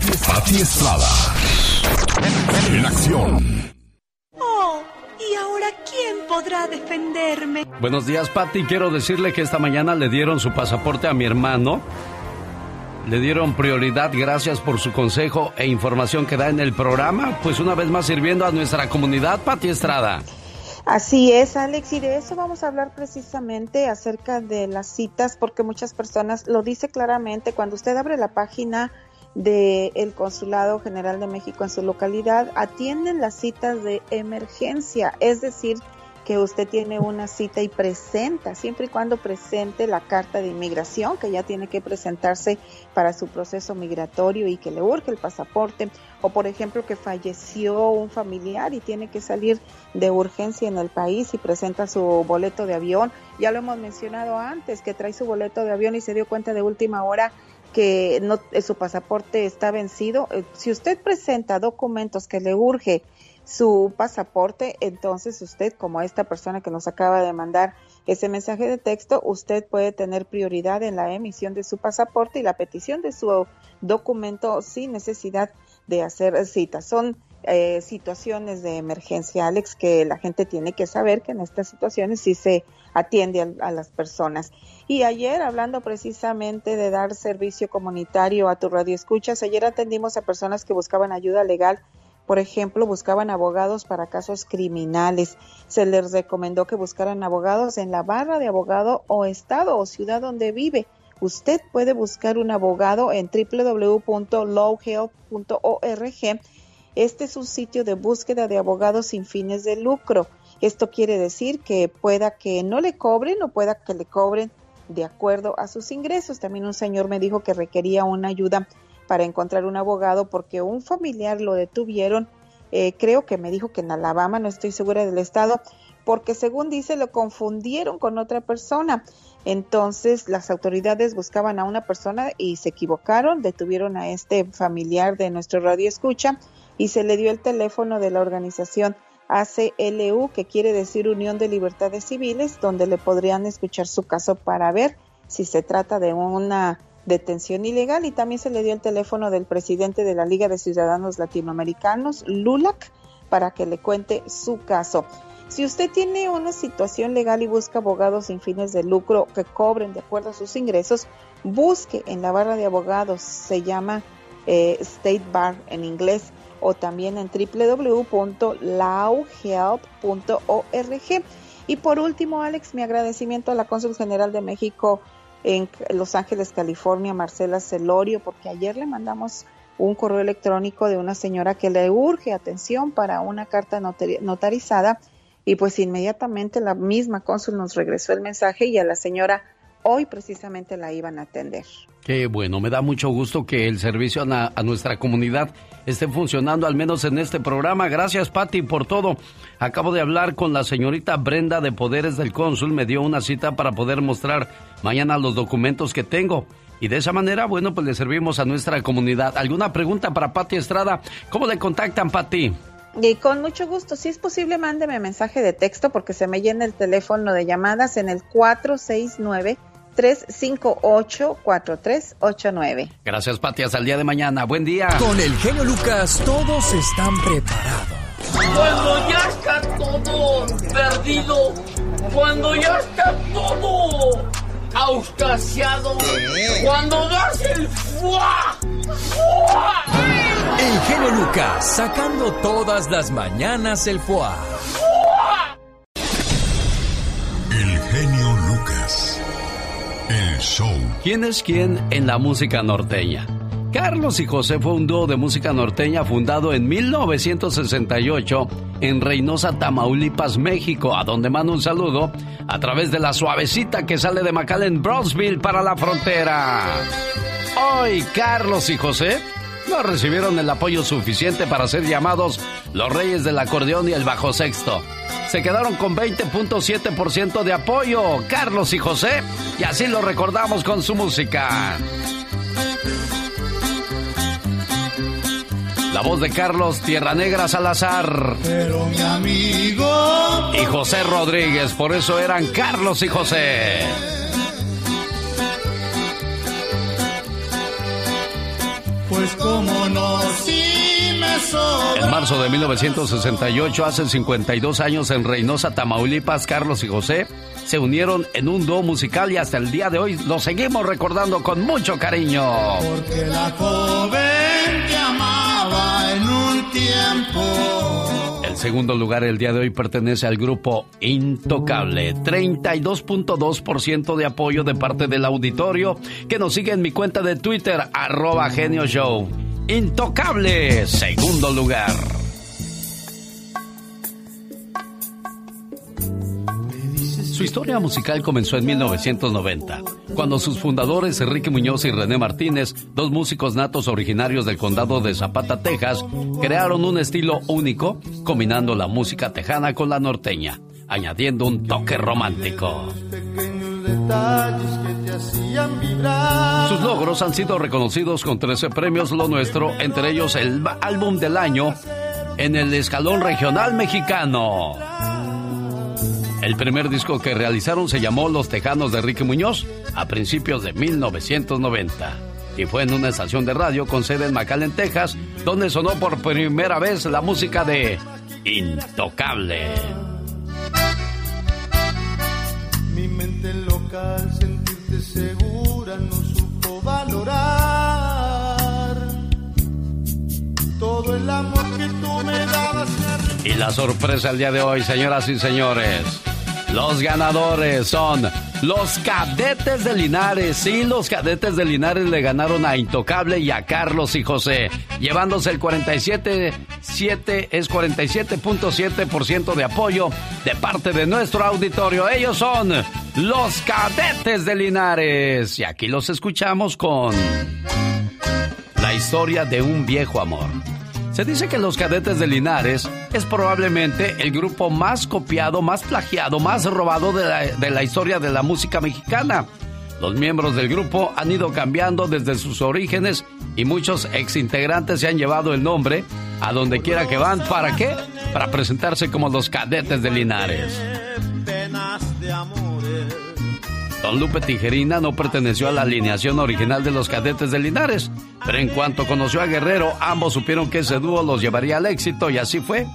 Pati Estrada. En acción. Oh, ¿y ahora quién podrá defenderme? Buenos días, Patti. Quiero decirle que esta mañana le dieron su pasaporte a mi hermano. Le dieron prioridad, gracias por su consejo e información que da en el programa. Pues una vez más sirviendo a nuestra comunidad, Pati Estrada. Así es, Alex, y de eso vamos a hablar precisamente acerca de las citas, porque muchas personas lo dice claramente cuando usted abre la página del Consulado General de México en su localidad, atienden las citas de emergencia, es decir, que usted tiene una cita y presenta, siempre y cuando presente la carta de inmigración, que ya tiene que presentarse para su proceso migratorio y que le urge el pasaporte, o por ejemplo que falleció un familiar y tiene que salir de urgencia en el país y presenta su boleto de avión. Ya lo hemos mencionado antes, que trae su boleto de avión y se dio cuenta de última hora que no, su pasaporte está vencido. Eh, Si usted presenta documentos que le urge su pasaporte, entonces usted, como esta persona que nos acaba de mandar ese mensaje de texto, usted puede tener prioridad en la emisión de su pasaporte y la petición de su documento sin necesidad de hacer citas. Son eh, situaciones de emergencia, Alex, que la gente tiene que saber que en estas situaciones sí se atiende a, las personas. Y ayer, hablando precisamente de dar servicio comunitario a tu radio escuchas, ayer atendimos a personas que buscaban ayuda legal por ejemplo, buscaban abogados para casos criminales. Se les recomendó que buscaran abogados en la barra de abogado o estado o ciudad donde vive. Usted puede buscar un abogado en www.lawhelp.org. Este es un sitio de búsqueda de abogados sin fines de lucro. Esto quiere decir que pueda que no le cobren o pueda que le cobren de acuerdo a sus ingresos. También un señor me dijo que requería una ayuda para encontrar un abogado porque un familiar lo detuvieron, eh, creo que me dijo que en Alabama, no estoy segura del estado, porque según dice lo confundieron con otra persona. Entonces las autoridades buscaban a una persona y se equivocaron, detuvieron a este familiar de nuestro radio escucha y se le dio el teléfono de la organización ACLU, que quiere decir Unión de Libertades Civiles, donde le podrían escuchar su caso para ver si se trata de una detención ilegal y también se le dio el teléfono del presidente de la Liga de Ciudadanos Latinoamericanos, LULAC, para que le cuente su caso. Si usted tiene una situación legal y busca abogados sin fines de lucro que cobren de acuerdo a sus ingresos, busque en la barra de abogados, se llama eh, State Bar en inglés, o también en www.lawhelp.org. Y por último, Alex, mi agradecimiento a la Cónsul General de México en Los Ángeles, California, Marcela Celorio, porque ayer le mandamos un correo electrónico de una señora que le urge atención para una carta notarizada y pues inmediatamente la misma cónsul nos regresó el mensaje y a la señora hoy precisamente la iban a atender. Qué bueno, me da mucho gusto que el servicio a, a nuestra comunidad esté funcionando, al menos en este programa. Gracias, Patti, por todo. Acabo de hablar con la señorita Brenda de Poderes del Cónsul. Me dio una cita para poder mostrar mañana los documentos que tengo. Y de esa manera, bueno, pues le servimos a nuestra comunidad. ¿Alguna pregunta para Patti Estrada? ¿Cómo le contactan, Patti? Y con mucho gusto, si es posible, mándeme mensaje de texto porque se me llena el teléfono de llamadas en el 469 358-4389. Gracias, Pati. Hasta el día de mañana. Buen día. Con el genio Lucas, todos están preparados. Cuando ya está todo perdido, cuando ya está todo auscasiado cuando das el fuá. El genio Lucas sacando todas las mañanas el fuá. El genio Lucas. ¿Quién es quién en la música norteña? Carlos y José fue un dúo de música norteña fundado en 1968 en Reynosa, Tamaulipas, México, a donde mando un saludo a través de la suavecita que sale de McAllen, Brownsville para la frontera. Hoy Carlos y José no recibieron el apoyo suficiente para ser llamados los reyes del acordeón y el bajo sexto. Se quedaron con 20.7% de apoyo, Carlos y José, y así lo recordamos con su música. La voz de Carlos Tierra Negra Salazar. Pero mi amigo. Y José Rodríguez, por eso eran Carlos y José. Pues como no, si me sobra. En marzo de 1968, hace 52 años en Reynosa, Tamaulipas, Carlos y José se unieron en un dúo musical y hasta el día de hoy lo seguimos recordando con mucho cariño. Porque la joven te amaba en un tiempo. Segundo lugar el día de hoy pertenece al grupo Intocable. 32.2% de apoyo de parte del auditorio que nos sigue en mi cuenta de Twitter, arroba genio show. Intocable, segundo lugar. Su historia musical comenzó en 1990, cuando sus fundadores Enrique Muñoz y René Martínez, dos músicos natos originarios del condado de Zapata, Texas, crearon un estilo único, combinando la música tejana con la norteña, añadiendo un toque romántico. Sus logros han sido reconocidos con 13 premios Lo Nuestro, entre ellos el álbum del año en el escalón regional mexicano. El primer disco que realizaron se llamó Los Tejanos de Enrique Muñoz a principios de 1990 y fue en una estación de radio con sede en McAllen, Texas, donde sonó por primera vez la música de Intocable. Mi mente loca al sentirte segura no supo valorar todo el amor que tú me dabas. Y la sorpresa el día de hoy, señoras y señores. Los ganadores son los cadetes de Linares. Sí, los cadetes de Linares le ganaron a Intocable y a Carlos y José, llevándose el 47.7 es 47.7% de apoyo de parte de nuestro auditorio. Ellos son los cadetes de Linares. Y aquí los escuchamos con la historia de un viejo amor. Se dice que los cadetes de Linares es probablemente el grupo más copiado, más plagiado, más robado de la, historia de la música mexicana. Los miembros del grupo han ido cambiando desde sus orígenes y muchos exintegrantes se han llevado el nombre a donde quiera que van. ¿Para qué? Para presentarse como los cadetes de Linares. Don Lupe Tijerina no perteneció a la alineación original de los cadetes de Linares, pero en cuanto conoció a Guerrero, ambos supieron que ese dúo los llevaría al éxito y así fue.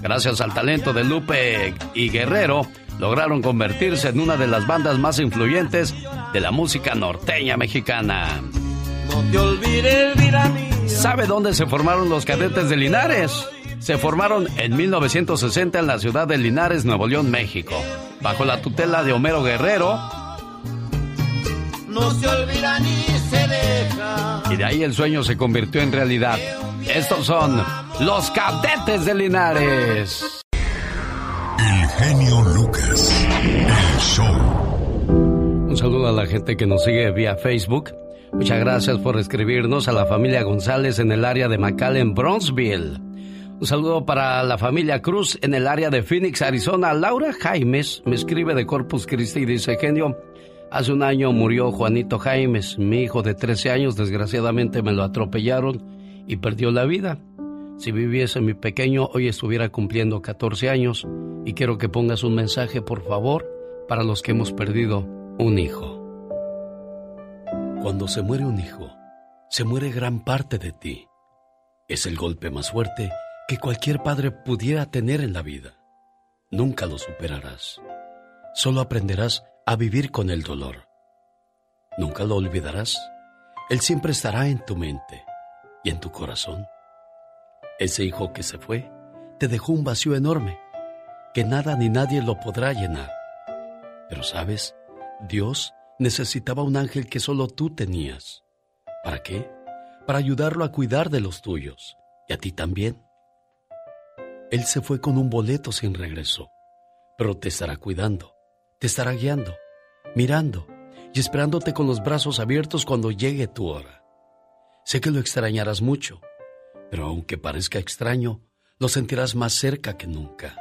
Gracias al talento de Lupe y Guerrero, lograron convertirse en una de las bandas más influyentes de la música norteña mexicana. No te olvides, vida mía. ¿Sabe dónde se formaron los cadetes de Linares? Se formaron en 1960 en la ciudad de Linares, Nuevo León, México, bajo la tutela de Homero Guerrero, no se olvida ni se deja. Y de ahí el sueño se convirtió en realidad. Estos son los cadetes de Linares. El genio Lucas. El show. Un saludo a la gente que nos sigue vía Facebook. Muchas gracias por escribirnos a la familia González en el área de McAllen, Bronzeville. Un saludo para la familia Cruz en el área de Phoenix, Arizona. Laura Jaimes me escribe de Corpus Christi y dice, genio, Hace un año murió Juanito Jaimes, mi hijo de 13 años, desgraciadamente me lo atropellaron y perdió la vida. Si viviese mi pequeño, hoy estuviera cumpliendo 14 años y quiero que pongas un mensaje, por favor, para los que hemos perdido un hijo. Cuando se muere un hijo, se muere gran parte de ti. Es el golpe más fuerte que cualquier padre pudiera tener en la vida. Nunca lo superarás. Solo aprenderás a vivir con el dolor. Nunca lo olvidarás. Él siempre estará en tu mente y en tu corazón. Ese hijo que se fue te dejó un vacío enorme que nada ni nadie lo podrá llenar. Pero sabes, Dios necesitaba un ángel que solo tú tenías. ¿Para qué? Para ayudarlo a cuidar de los tuyos y a ti también. Él se fue con un boleto sin regreso, pero te estará cuidando, te estará guiando, mirando y esperándote con los brazos abiertos cuando llegue tu hora. Sé que lo extrañarás mucho, pero aunque parezca extraño, lo sentirás más cerca que nunca.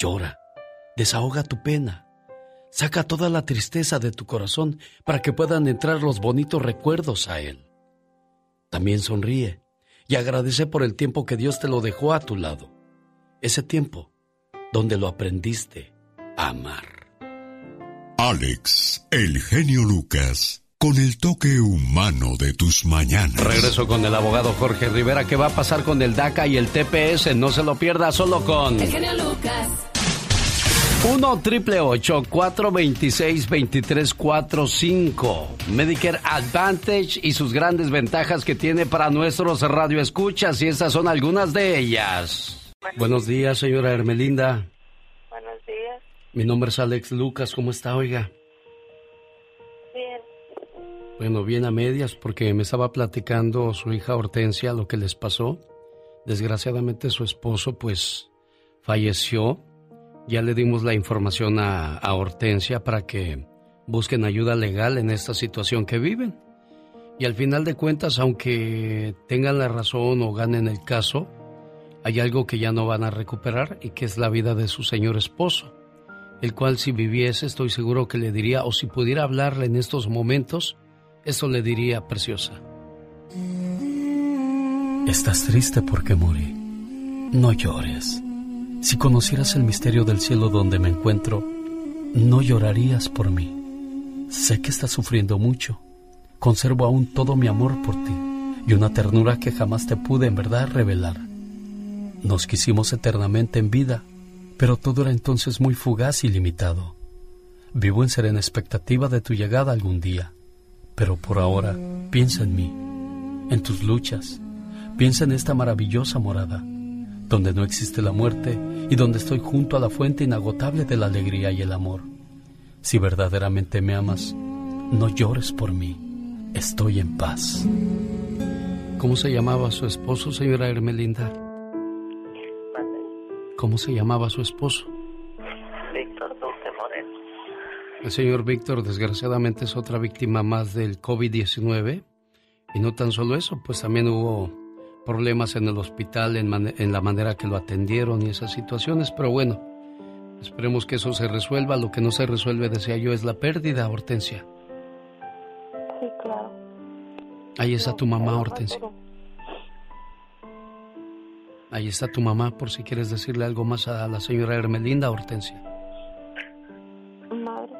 Llora, desahoga tu pena, saca toda la tristeza de tu corazón para que puedan entrar los bonitos recuerdos a él. También sonríe y agradece por el tiempo que Dios te lo dejó a tu lado ese tiempo donde lo aprendiste a amar. Alex, el genio Lucas, con el toque humano de tus mañanas. Regreso con el abogado Jorge Rivera. ¿Qué va a pasar con el DACA y el TPS? No se lo pierda solo con... El genio Lucas. 1 triple 426 2345 Medicare Advantage y sus grandes ventajas que tiene para nuestros radioescuchas y estas son algunas de ellas. Buenos días, señora Hermelinda. Mi nombre es Alex Lucas. ¿Cómo está, oiga? Bien. Bueno, bien a medias porque me estaba platicando su hija Hortensia lo que les pasó. Desgraciadamente su esposo pues falleció. Ya le dimos la información a, a Hortensia para que busquen ayuda legal en esta situación que viven. Y al final de cuentas, aunque tengan la razón o ganen el caso, hay algo que ya no van a recuperar y que es la vida de su señor esposo, el cual si viviese estoy seguro que le diría, o si pudiera hablarle en estos momentos, eso le diría, preciosa. Estás triste porque morí. No llores. Si conocieras el misterio del cielo donde me encuentro, no llorarías por mí. Sé que estás sufriendo mucho. Conservo aún todo mi amor por ti y una ternura que jamás te pude en verdad revelar. Nos quisimos eternamente en vida, pero todo era entonces muy fugaz y limitado. Vivo en serena expectativa de tu llegada algún día, pero por ahora piensa en mí, en tus luchas, piensa en esta maravillosa morada, donde no existe la muerte y donde estoy junto a la fuente inagotable de la alegría y el amor. Si verdaderamente me amas, no llores por mí, estoy en paz. ¿Cómo se llamaba su esposo, señora Hermelinda? ¿Cómo se llamaba su esposo? Víctor Dulce Moreno. El señor Víctor desgraciadamente es otra víctima más del COVID-19 y no tan solo eso, pues también hubo problemas en el hospital en, en, la manera que lo atendieron y esas situaciones, pero bueno, esperemos que eso se resuelva. Lo que no se resuelve, decía yo, es la pérdida, Hortensia. Sí, claro. Ahí está tu mamá, Hortensia. Ahí está tu mamá por si quieres decirle algo más a la señora Hermelinda Hortensia. Madre.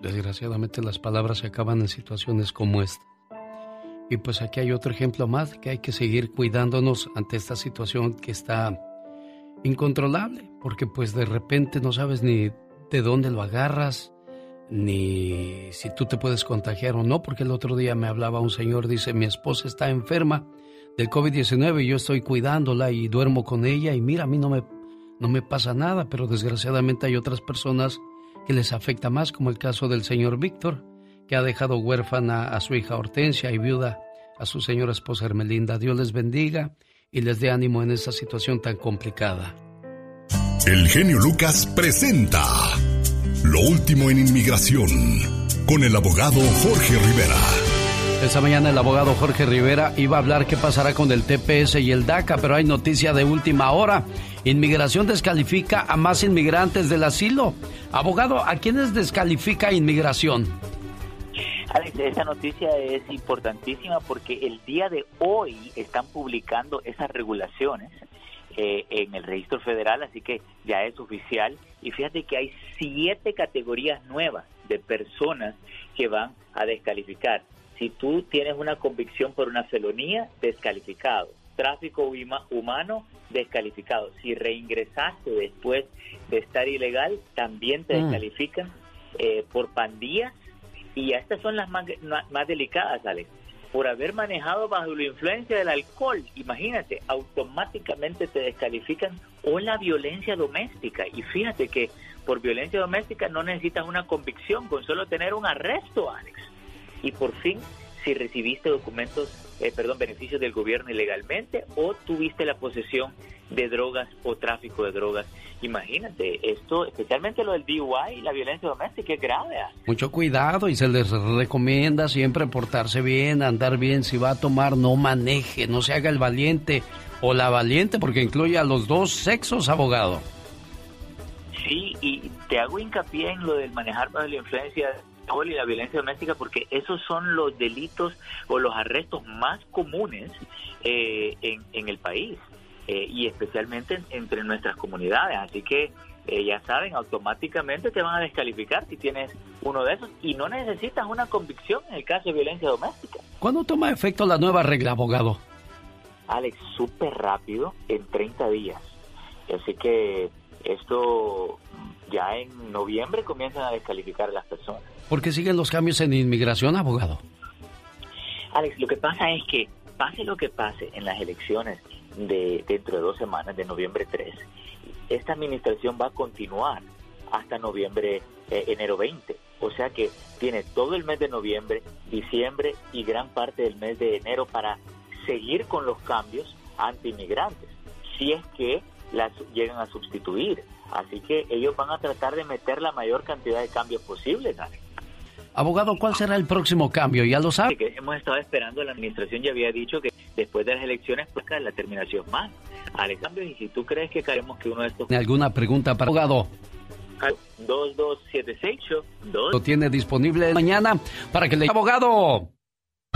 Desgraciadamente las palabras se acaban en situaciones como esta. Y pues aquí hay otro ejemplo más que hay que seguir cuidándonos ante esta situación que está incontrolable, porque pues de repente no sabes ni de dónde lo agarras, ni si tú te puedes contagiar o no, porque el otro día me hablaba un señor, dice, mi esposa está enferma del COVID-19 y yo estoy cuidándola y duermo con ella y mira, a mí no me, no me pasa nada, pero desgraciadamente hay otras personas que les afecta más, como el caso del señor Víctor, que ha dejado huérfana a su hija Hortensia y viuda a su señora esposa Hermelinda. Dios les bendiga y les dé ánimo en esta situación tan complicada. El genio Lucas presenta lo último en inmigración con el abogado Jorge Rivera. Esta mañana el abogado Jorge Rivera iba a hablar qué pasará con el TPS y el DACA, pero hay noticia de última hora. Inmigración descalifica a más inmigrantes del asilo. Abogado, ¿a quiénes descalifica inmigración? Alex, esta noticia es importantísima porque el día de hoy están publicando esas regulaciones eh, en el registro federal, así que ya es oficial. Y fíjate que hay siete categorías nuevas de personas que van a descalificar. Si tú tienes una convicción por una felonía, descalificado. tráfico humano, descalificado. Si reingresaste después de estar ilegal, también te mm. descalifican eh, por pandillas y estas son las más, más delicadas, Alex. Por haber manejado bajo la influencia del alcohol, imagínate, automáticamente te descalifican o la violencia doméstica. Y fíjate que por violencia doméstica no necesitas una convicción, con solo tener un arresto, Alex. Y por fin, si recibiste documentos, eh, perdón, beneficios del gobierno ilegalmente o tuviste la posesión de drogas o tráfico de drogas. Imagínate, esto, especialmente lo del DUI y la violencia doméstica, es grave. Mucho cuidado y se les recomienda siempre portarse bien, andar bien. Si va a tomar, no maneje, no se haga el valiente o la valiente, porque incluye a los dos sexos, abogado. Sí, y te hago hincapié en lo del manejar bajo la influencia y la violencia doméstica porque esos son los delitos o los arrestos más comunes eh, en, el país eh, y especialmente entre nuestras comunidades. Así que eh, ya saben, automáticamente te van a descalificar si tienes uno de esos y no necesitas una convicción en el caso de violencia doméstica. ¿Cuándo toma efecto la nueva regla, abogado? Alex, súper rápido, en 30 días. Así que esto ya en noviembre comienzan a descalificar a las personas. ¿Por qué siguen los cambios en inmigración, abogado? Alex, lo que pasa es que pase lo que pase en las elecciones de dentro de dos semanas, de noviembre 3, esta administración va a continuar hasta noviembre, eh, enero 20. O sea que tiene todo el mes de noviembre, diciembre y gran parte del mes de enero para seguir con los cambios anti-inmigrantes, si es que las llegan a sustituir. Así que ellos van a tratar de meter la mayor cantidad de cambios posibles. Abogado, ¿cuál será el próximo cambio? ¿Ya lo sabe? Que hemos estado esperando, la administración ya había dicho que después de las elecciones, pues la terminación más. Alejandro, y si tú crees que queremos que uno de estos... ¿Alguna pregunta para abogado? 2276 Lo tiene disponible mañana para que le... Abogado.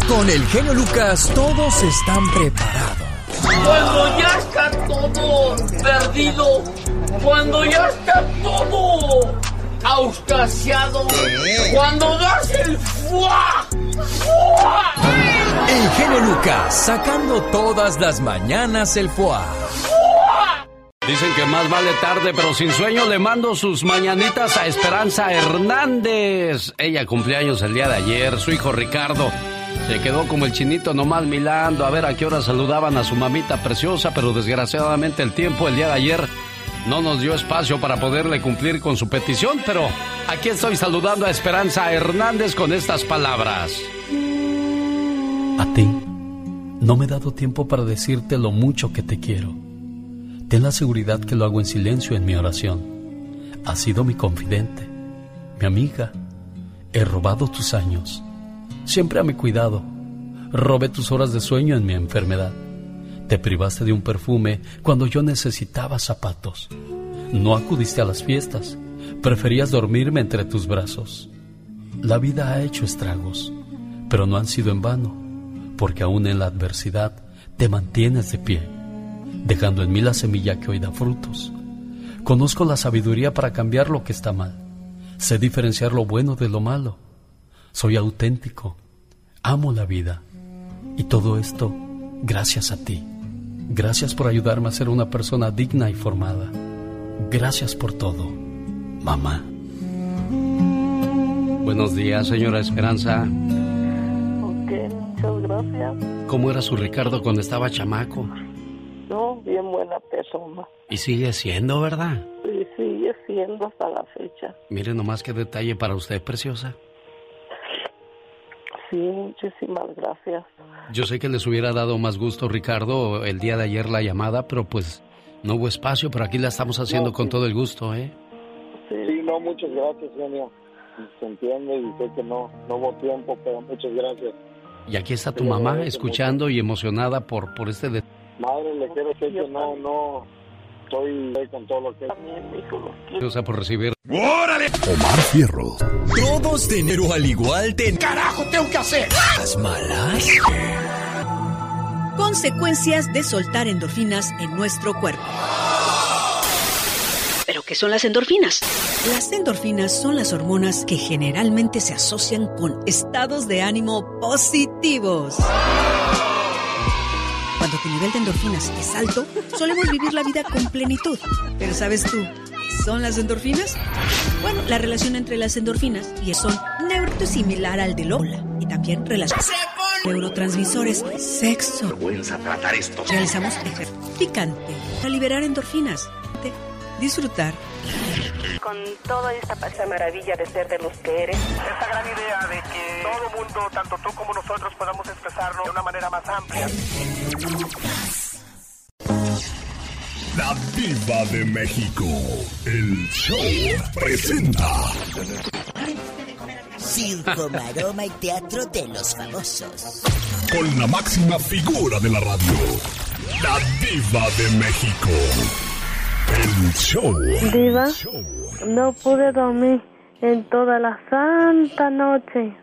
Con el genio Lucas todos están preparados. Cuando ya está todo perdido, cuando ya está todo auscasiado, cuando das el fuá, El genio Lucas sacando todas las mañanas el fuá. Dicen que más vale tarde, pero sin sueño le mando sus mañanitas a Esperanza Hernández. Ella cumpleaños el día de ayer, su hijo Ricardo se quedó como el chinito nomás milando a ver a qué hora saludaban a su mamita preciosa, pero desgraciadamente el tiempo el día de ayer no nos dio espacio para poderle cumplir con su petición, pero aquí estoy saludando a Esperanza Hernández con estas palabras. A ti, no me he dado tiempo para decirte lo mucho que te quiero. Ten la seguridad que lo hago en silencio en mi oración. Has sido mi confidente, mi amiga. He robado tus años siempre a mi cuidado. Robé tus horas de sueño en mi enfermedad. Te privaste de un perfume cuando yo necesitaba zapatos. No acudiste a las fiestas. Preferías dormirme entre tus brazos. La vida ha hecho estragos, pero no han sido en vano, porque aún en la adversidad te mantienes de pie, dejando en mí la semilla que hoy da frutos. Conozco la sabiduría para cambiar lo que está mal. Sé diferenciar lo bueno de lo malo soy auténtico, amo la vida. Y todo esto gracias a ti. Gracias por ayudarme a ser una persona digna y formada. Gracias por todo, mamá. Buenos días, señora Esperanza. Ok, muchas gracias. ¿Cómo era su Ricardo cuando estaba chamaco? No, bien buena persona. Y sigue siendo, ¿verdad? Sí, sigue siendo hasta la fecha. Mire nomás qué detalle para usted, preciosa. Sí, muchísimas gracias. Yo sé que les hubiera dado más gusto, Ricardo, el día de ayer la llamada, pero pues no hubo espacio, pero aquí la estamos haciendo con todo el gusto, ¿eh? Sí, no, muchas gracias, genio. Se entiende y sé que no, no hubo tiempo, pero muchas gracias. Y aquí está tu mamá escuchando y emocionada por, por este... De... Madre, le quiero decir que no, no, estoy con todo lo que Gracias por recibir. ¡Órale! Omar Fierro. Todos de enero al igual te... ¡Carajo, tengo que hacer! ¿Las malas? Consecuencias de soltar endorfinas en nuestro cuerpo. ¿Pero qué son las endorfinas? Las endorfinas son las hormonas que generalmente se asocian con estados de ánimo positivos. Cuando tu nivel de endorfinas es alto, solemos vivir la vida con plenitud. Pero ¿sabes tú qué son las endorfinas? Bueno, la relación entre las endorfinas y el son neuro similar al de Lola y también relación neurotransmisores, sexo. Vergüenza tratar esto. Realizamos ejercicio picante para liberar endorfinas. De disfrutar. Con toda esta esa maravilla de ser de los que eres. Esta gran idea de que todo mundo, tanto tú como nosotros, podamos expresarlo de una manera más amplia. La Diva de México. El show presenta. Circo, maroma y teatro de los famosos. Con la máxima figura de la radio. La Diva de México. El show. Diva, no pude dormir en toda la santa noche.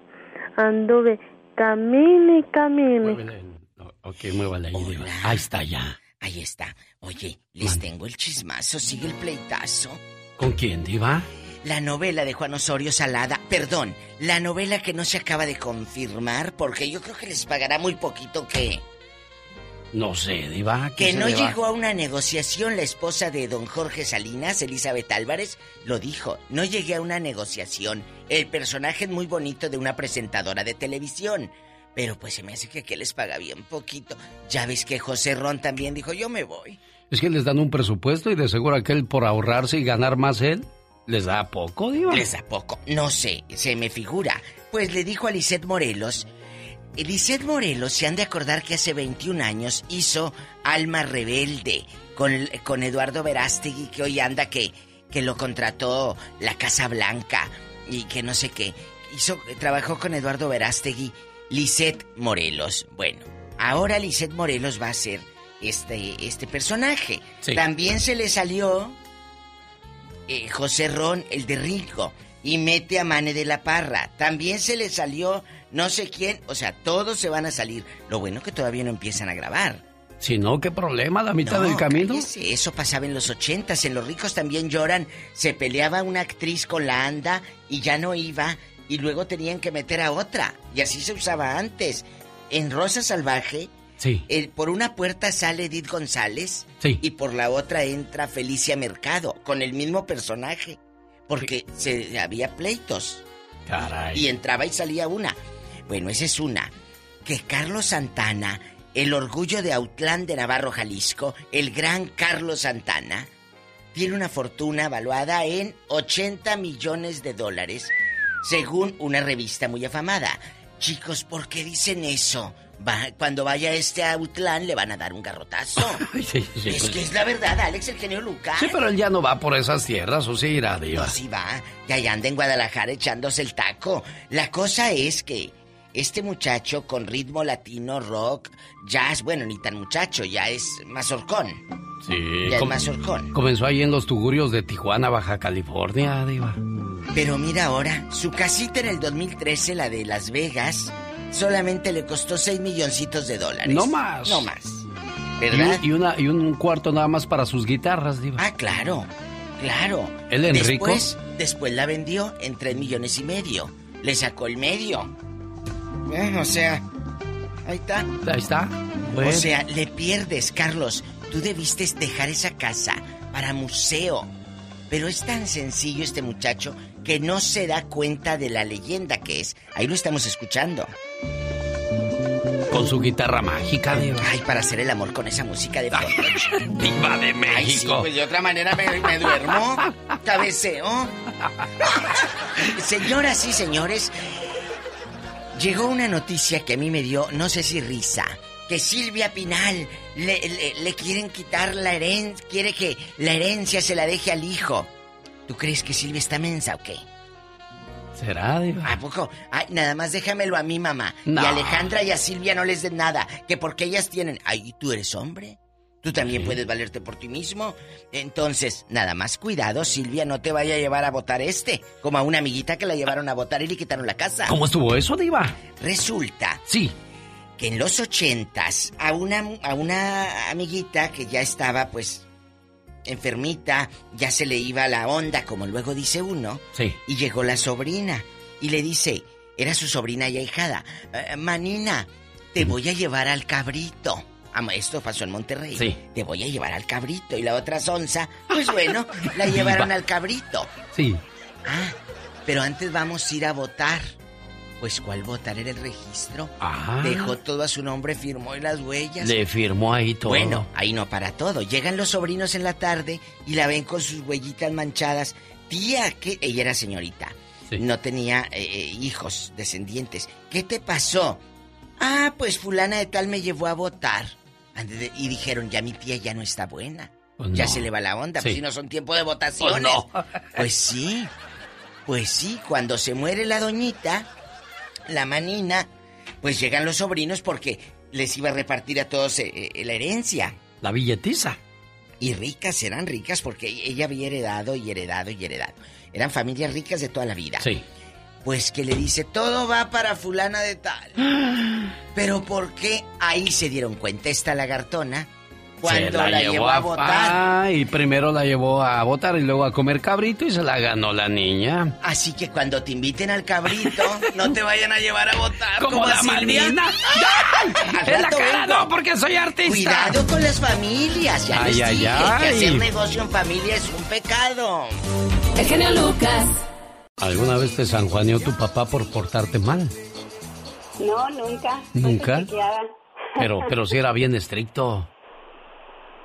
Anduve camine y camine. Ok, muévale ahí, Diva. Ahí está ya. Ahí está. Oye, les tengo el chismazo, sigue el pleitazo. ¿Con quién, Diva? La novela de Juan Osorio Salada, perdón, la novela que no se acaba de confirmar porque yo creo que les pagará muy poquito que... No sé, Diva. ¿qué Que no llegó a una negociación la esposa de don Jorge Salinas, Elizabeth Álvarez, lo dijo. No llegué a una negociación. El personaje es muy bonito de una presentadora de televisión. Pero pues se me hace que aquí les paga bien poquito. Ya ves que José Ron también dijo, yo me voy. Es que les dan un presupuesto y de seguro aquel por ahorrarse y ganar más él, les da poco, Diva. Les da poco. No sé, se me figura. Pues le dijo a Lisette Morelos. Lisette Morelos se han de acordar que hace 21 años hizo Alma Rebelde con, con Eduardo Verástegui, que hoy anda que, que lo contrató la Casa Blanca y que no sé qué. Hizo, trabajó con Eduardo Verástegui, Lisette Morelos. Bueno, ahora Lisette Morelos va a ser este, este personaje. Sí. También se le salió eh, José Ron, el de Rico, y mete a Mane de la Parra. También se le salió no sé quién, o sea, todos se van a salir. Lo bueno que todavía no empiezan a grabar. Si no, ¿qué problema? La mitad No, del camino. cállese, eso pasaba en los ochentas, en Los ricos también lloran. Se peleaba una actriz con la anda y ya no iba, y luego tenían que meter a otra. Y así se usaba antes. En Rosa Salvaje, Sí. por una puerta sale Edith González Sí. y por la otra entra Felicia Mercado, con el mismo personaje. Porque se, había pleitos. Caray. Y entraba y salía una. Bueno, esa es una. Que Carlos Santana, el orgullo de Autlán de Navarro, Jalisco, el gran Carlos Santana, tiene una fortuna valuada en 80 millones de dólares, según una revista muy afamada. Chicos, ¿por qué dicen eso? Va- cuando vaya este a Autlán le van a dar un garrotazo. Sí, sí, es pues- que es la verdad, Alex, el genio Lucas. Sí, pero él ya no va por esas tierras, o sí irá, Diva. No, sí va. Y allá anda en Guadalajara echándose el taco. La cosa es que este muchacho con ritmo latino, rock, jazz, bueno, ni tan muchacho, ya es mazorcón. Sí. Ya es mazorcón. Comenzó ahí en los tugurios de Tijuana, Baja California, Diva. Pero mira ahora, su casita en el 2013, la de Las Vegas, solamente le costó 6 milloncitos de dólares. No más. No más. ¿Verdad? y una, y un cuarto nada más para sus guitarras, Diva. Ah, claro, claro. ¿Él en rico? después, después la vendió en 3 millones y medio. Le sacó el medio. Eh, o sea, ahí está. Ahí está. Bueno. O sea, le pierdes, Carlos. Tú debiste dejar esa casa para museo. Pero es tan sencillo este muchacho que no se da cuenta de la leyenda que es. Ahí lo estamos escuchando. Con su guitarra mágica, Diva. Ay, para hacer el amor con esa música de. Diva de México. Ay, sí, pues de otra manera me, me duermo. Cabeceo. Señoras y señores, llegó una noticia que a mí me dio, no sé si risa, que Silvia Pinal le, le- le quieren quitar la herencia, quiere que la herencia se la deje al hijo. ¿Tú crees que Silvia está mensa o qué? ¿Será, Diva? ¿A poco? Ay, nada más déjamelo a mi mamá. No. Y a Alejandra y a Silvia no les den nada. Que porque ellas tienen. Ay, ¿tú eres hombre? Tú también puedes valerte por ti mismo. Entonces, nada más cuidado, Silvia, no te vaya a llevar a votar este. Como a una amiguita que la llevaron a votar y le quitaron la casa. ¿Cómo estuvo eso, Diva? Resulta Sí. que en los ochentas a una, a una amiguita que ya estaba pues enfermita, ya se le iba la onda, como luego dice uno, Sí. y llegó la sobrina y le dice, era su sobrina y ahijada, "Eh, Manina, te voy a llevar al cabrito. Am- Esto pasó en Monterrey. Sí. Te voy a llevar al cabrito. Y la otra sonza, pues bueno, la llevaron al cabrito. Sí. Ah, pero antes vamos a ir a votar. Pues, ¿cuál votar? Era el registro. Ah. Dejó todo a su nombre, firmó y las huellas. Le firmó ahí todo. Bueno, ahí no para todo. Llegan los sobrinos en la tarde y la ven con sus huellitas manchadas. Tía, que ella era señorita. No tenía eh, eh, hijos, descendientes. ¿Qué te pasó? Ah, pues fulana de tal me llevó a votar. Y dijeron, ya mi tía ya no está buena. Pues Ya no. se le va la onda, Sí. pues si no son tiempo de votaciones. Pues no. Pues sí. Pues sí, cuando se muere la doñita, la manina, pues llegan los sobrinos porque les iba a repartir a todos eh, eh, la herencia. La billetiza. Y ricas, eran ricas porque ella había heredado y heredado y heredado. Eran familias ricas de toda la vida. Sí. Pues que le dice, todo va para fulana de tal. Pero ¿por qué ahí se dieron cuenta esta lagartona? Cuando Se la, llevó a votar. Ah, y primero la llevó a votar y luego a comer cabrito y se la ganó la niña. Así que cuando te inviten al cabrito, no te vayan a llevar a votar. Como la En la cara vengo. no, porque soy artista. Cuidado con las familias. Ya Ay, les ay, dije ay. que hacer negocio en familia es un pecado. El genio Lucas. ¿Alguna vez te sanjuaneó tu papá por portarte mal? No, nunca. ¿Nunca? Pero, pero sí era bien estricto.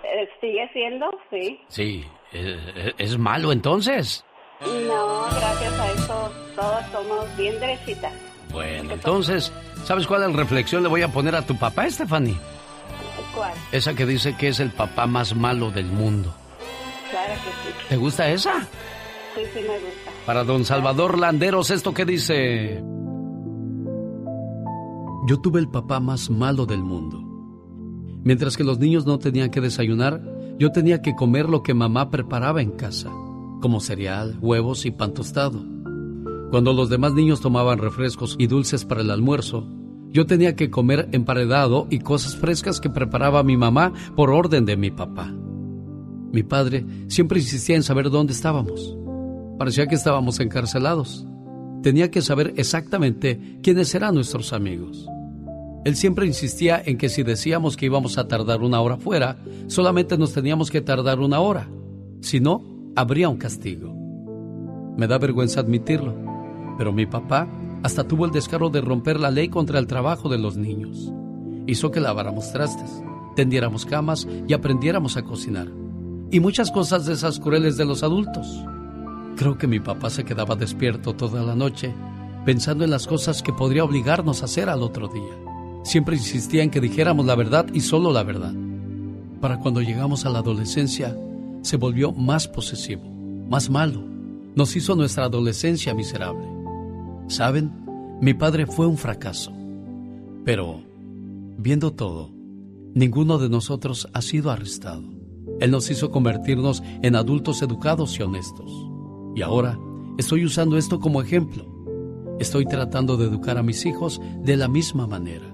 Eh, ¿Sigue siendo? Sí. Sí. ¿Es, es malo entonces? No, gracias a eso todos somos bien derechitas. Bueno, entonces, ¿sabes cuál reflexión le voy a poner a tu papá, Stephanie? ¿Cuál? Esa que dice que es el papá más malo del mundo. Claro que sí. ¿Te gusta esa? Sí, sí me gusta. Para don Salvador Landeros, esto que dice... Yo tuve el papá más malo del mundo. Mientras que los niños no tenían que desayunar, yo tenía que comer lo que mamá preparaba en casa, como cereal, huevos y pan tostado. Cuando los demás niños tomaban refrescos y dulces para el almuerzo, yo tenía que comer emparedado y cosas frescas que preparaba mi mamá por orden de mi papá. Mi padre siempre insistía en saber dónde estábamos. Parecía que estábamos encarcelados. Tenía que saber exactamente quiénes eran nuestros amigos. Él siempre insistía en que si decíamos que íbamos a tardar una hora fuera, solamente nos teníamos que tardar una hora. Si no, habría un castigo. Me da vergüenza admitirlo, pero mi papá hasta tuvo el descaro de romper la ley contra el trabajo de los niños. Hizo que laváramos trastes, tendiéramos camas y aprendiéramos a cocinar. Y muchas cosas de esas crueles de los adultos. Creo que mi papá se quedaba despierto toda la noche, pensando en las cosas que podría obligarnos a hacer al otro día. Siempre insistía en que dijéramos la verdad y solo la verdad. Para cuando llegamos a la adolescencia, se volvió más posesivo, más malo. Nos hizo nuestra adolescencia miserable. ¿Saben? Mi padre fue un fracaso. Pero, viendo todo, ninguno de nosotros ha sido arrestado. Él nos hizo convertirnos en adultos educados y honestos. Y ahora estoy usando esto como ejemplo. Estoy tratando de educar a mis hijos de la misma manera.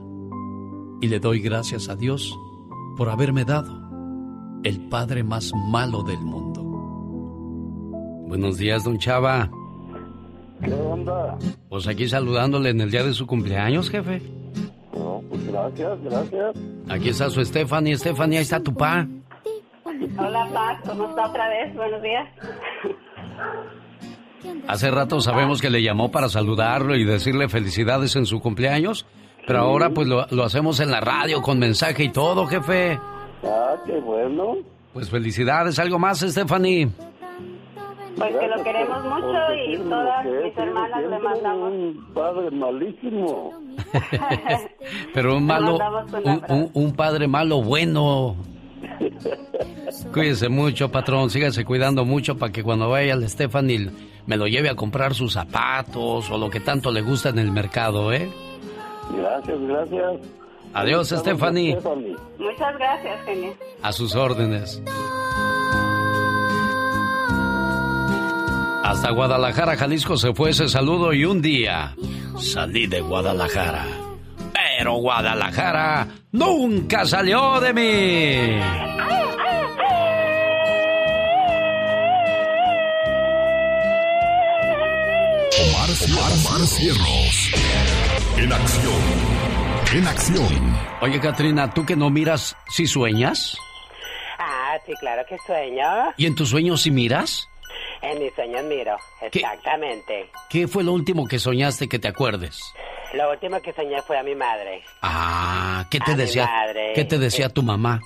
Y le doy gracias a Dios por haberme dado el padre más malo del mundo. Buenos días, don Chava. ¿Qué onda? Pues aquí saludándole en el día de su cumpleaños, jefe. No, pues gracias, gracias. Aquí está su Stephanie. Stephanie, ahí está tu pa. Hola, Paz, ¿cómo está otra vez? Buenos días. Hace rato sabemos que le llamó para saludarlo y decirle felicidades en su cumpleaños, pero ahora pues lo, lo hacemos en la radio con mensaje y todo, jefe. Ah, qué bueno. Pues felicidades, algo más, Stephanie. Pues que lo queremos mucho y todas mis hermanas le mandamos. Un padre malísimo. Pero un malo, un un- un padre malo bueno. Cuídese mucho, patrón. Sígase cuidando mucho para que cuando vaya el Stephanie me lo lleve a comprar sus zapatos o lo que tanto le gusta en el mercado, ¿eh? Gracias, gracias. Adiós, Stephanie. Muchas gracias, genio. A sus órdenes. Hasta Guadalajara, Jalisco se fue ese saludo y un día salí de Guadalajara. Pero Guadalajara nunca salió de mí. Omar, Omar Cierros. En acción. en acción. Oye, Katrina, ¿tú que no miras, si sueñas? Ah, sí, claro que sueño. ¿Y en tus sueños si miras? En mis sueños miro, exactamente. ¿Qué fue lo último que soñaste que te acuerdes? Lo último que soñé fue a mi madre. Ah, ¿qué te A mi decía? madre. ¿Qué te decía tu mamá?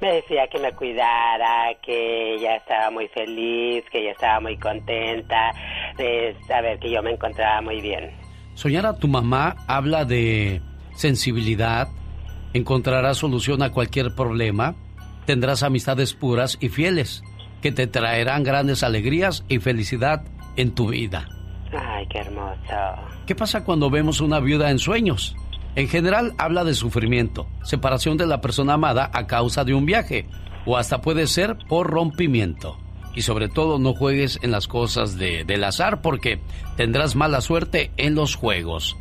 Me decía que me cuidara, que ella estaba muy feliz, que ella estaba muy contenta de saber que yo me encontraba muy bien. Soñar a tu mamá habla de sensibilidad, encontrarás solución a cualquier problema, tendrás amistades puras y fieles que te traerán grandes alegrías y felicidad en tu vida. Ay, qué hermoso. ¿Qué pasa cuando vemos una viuda en sueños? En general habla de sufrimiento, separación de la persona amada a causa de un viaje o hasta puede ser por rompimiento. Y sobre todo no juegues en las cosas de, del azar porque tendrás mala suerte en los juegos.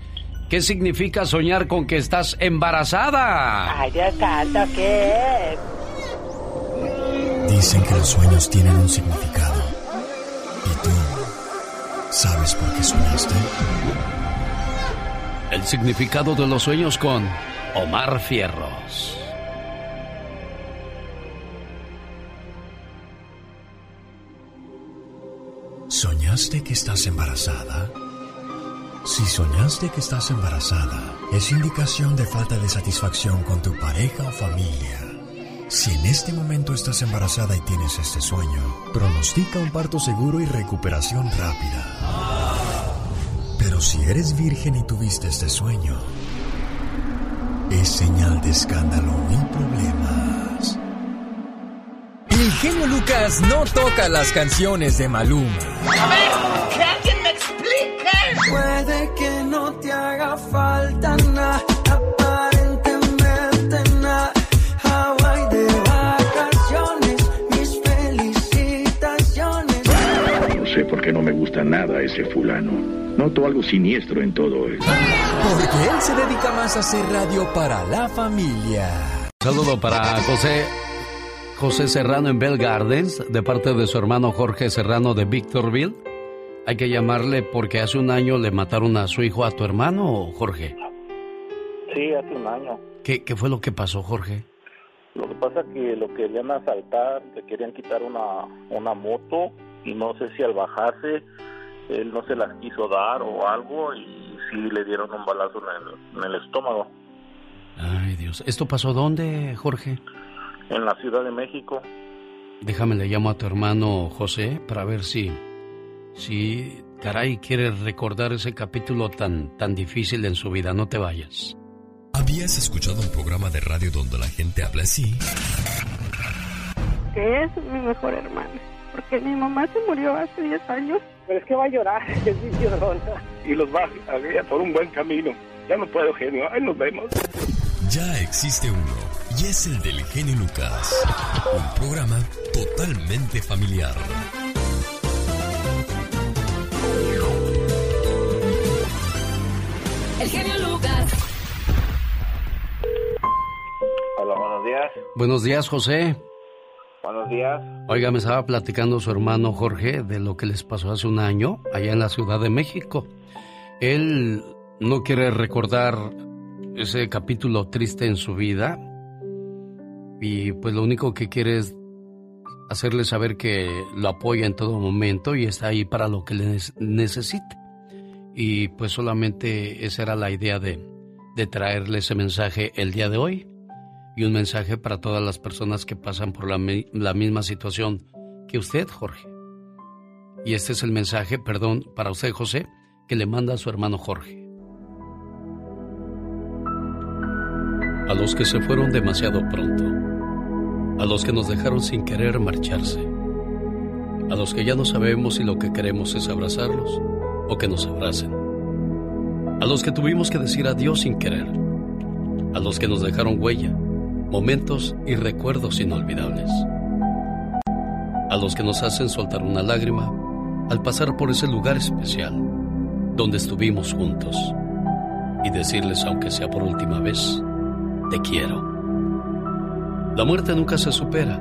¿Qué significa soñar con que estás embarazada? Ay, Dios santo, ¿qué? Dicen que los sueños tienen un significado. ¿Y tú sabes por qué soñaste? El significado de los sueños con Omar Fierros. ¿Soñaste que estás embarazada? Si soñaste que estás embarazada, es indicación de falta de satisfacción con tu pareja o familia. Si en este momento estás embarazada y tienes este sueño, pronostica un parto seguro y recuperación rápida. Si eres virgen y tuviste este sueño, es señal de escándalo y problemas. El genio Lucas no toca las canciones de Maluma. A ver, que alguien me explique. Puede que no te haga falta No me gusta nada ese fulano. Noto algo siniestro en todo esto. Porque él se dedica más a hacer radio para la familia. Saludo para José José Serrano en Bell Gardens, de parte de su hermano Jorge Serrano de Victorville. Hay que llamarle porque hace un año le mataron a su hijo a tu hermano, Jorge. Sí, hace un año. ¿Qué, qué fue lo que pasó, Jorge? Lo que pasa que lo querían asaltar, le querían quitar una, una moto y no sé si al bajarse él no se las quiso dar o algo y sí le dieron un balazo en el, en el estómago. Ay, Dios. ¿Esto pasó dónde, Jorge? En la Ciudad de México. Déjame le llamo a tu hermano José para ver si, si, caray, quiere recordar ese capítulo tan, tan difícil en su vida. No te vayas. ¿Habías escuchado un programa de radio donde la gente habla así? Que es mi mejor hermana. Porque mi mamá se murió hace 10 años. Pero es que va a llorar, es mi llorona. Y los va a guiar por un buen camino. Ya no puedo, genio. Ahí nos vemos. Ya existe uno, y es el del genio Lucas. Un programa totalmente familiar. El genio Lucas. Hola, buenos días. Buenos días, José. Buenos días. Oiga, me estaba platicando su hermano Jorge de lo que les pasó hace un año allá en la Ciudad de México. Él no quiere recordar ese capítulo triste en su vida y pues lo único que quiere es hacerle saber que lo apoya en todo momento y está ahí para lo que le necesite. Y pues solamente esa era la idea de, de traerle ese mensaje el día de hoy y un mensaje para todas las personas que pasan por la, la, misma situación que usted, Jorge. Y este es el mensaje, perdón, para usted, José, que le manda a su hermano Jorge. A los que se fueron demasiado pronto, a los que nos dejaron sin querer marcharse, a los que ya no sabemos si lo que queremos es abrazarlos o que nos abracen, a los que tuvimos que decir adiós sin querer, a los que nos dejaron huella, momentos y recuerdos inolvidables. A los que nos hacen soltar una lágrima al pasar por ese lugar especial donde estuvimos juntos y decirles, aunque sea por última vez, te quiero. La muerte nunca se supera,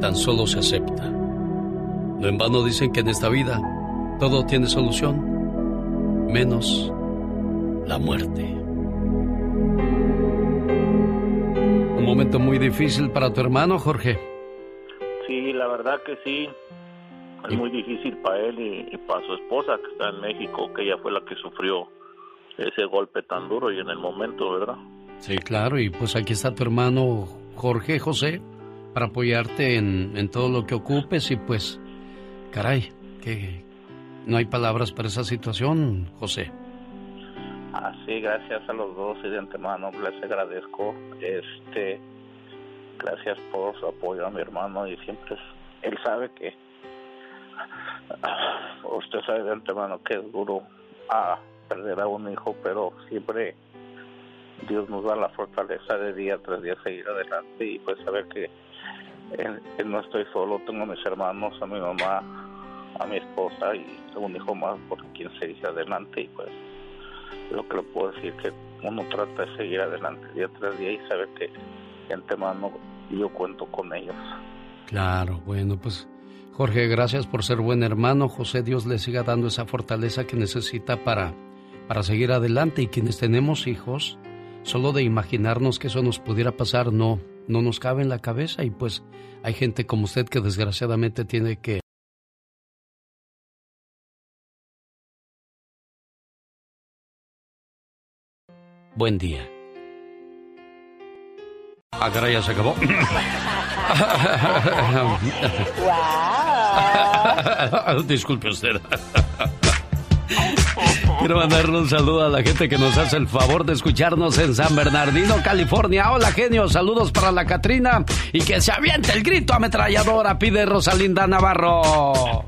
tan solo se acepta. No en vano dicen que en esta vida todo tiene solución, menos la muerte. Momento muy difícil para tu hermano, Jorge. Sí, la verdad que sí. Es muy difícil para él y, para su esposa que está en México, que ella fue la que sufrió ese golpe tan duro y en el momento, ¿verdad? Sí, claro, y pues aquí está tu hermano Jorge José para apoyarte en, en todo lo que ocupes y pues, caray, que no hay palabras para esa situación, José. Así, gracias a los dos y de antemano les agradezco. Este, gracias por su apoyo a mi hermano y siempre él sabe que usted sabe de antemano que es duro a perder a un hijo, pero siempre Dios nos da la fortaleza de día tras día seguir adelante y pues saber que no estoy solo, tengo a mis hermanos, a mi mamá, a mi esposa y un hijo más por quien seguir adelante y pues lo que le puedo decir que uno trata de seguir adelante día tras día y saber que de antemano yo cuento con ellos. Claro, bueno, pues Jorge, gracias por ser buen hermano. José, Dios le siga dando esa fortaleza que necesita para, para seguir adelante. Y quienes tenemos hijos, solo de imaginarnos que eso nos pudiera pasar, no, no nos cabe en la cabeza. Y pues hay gente como usted que desgraciadamente tiene que Buen día. Ah, caray, ya se acabó. Disculpe usted. Quiero mandarle un saludo a la gente que nos hace el favor de escucharnos en San Bernardino, California. Hola, genio. Saludos para la Catrina. Y que se aviente el grito ametralladora, pide Rosalinda Navarro.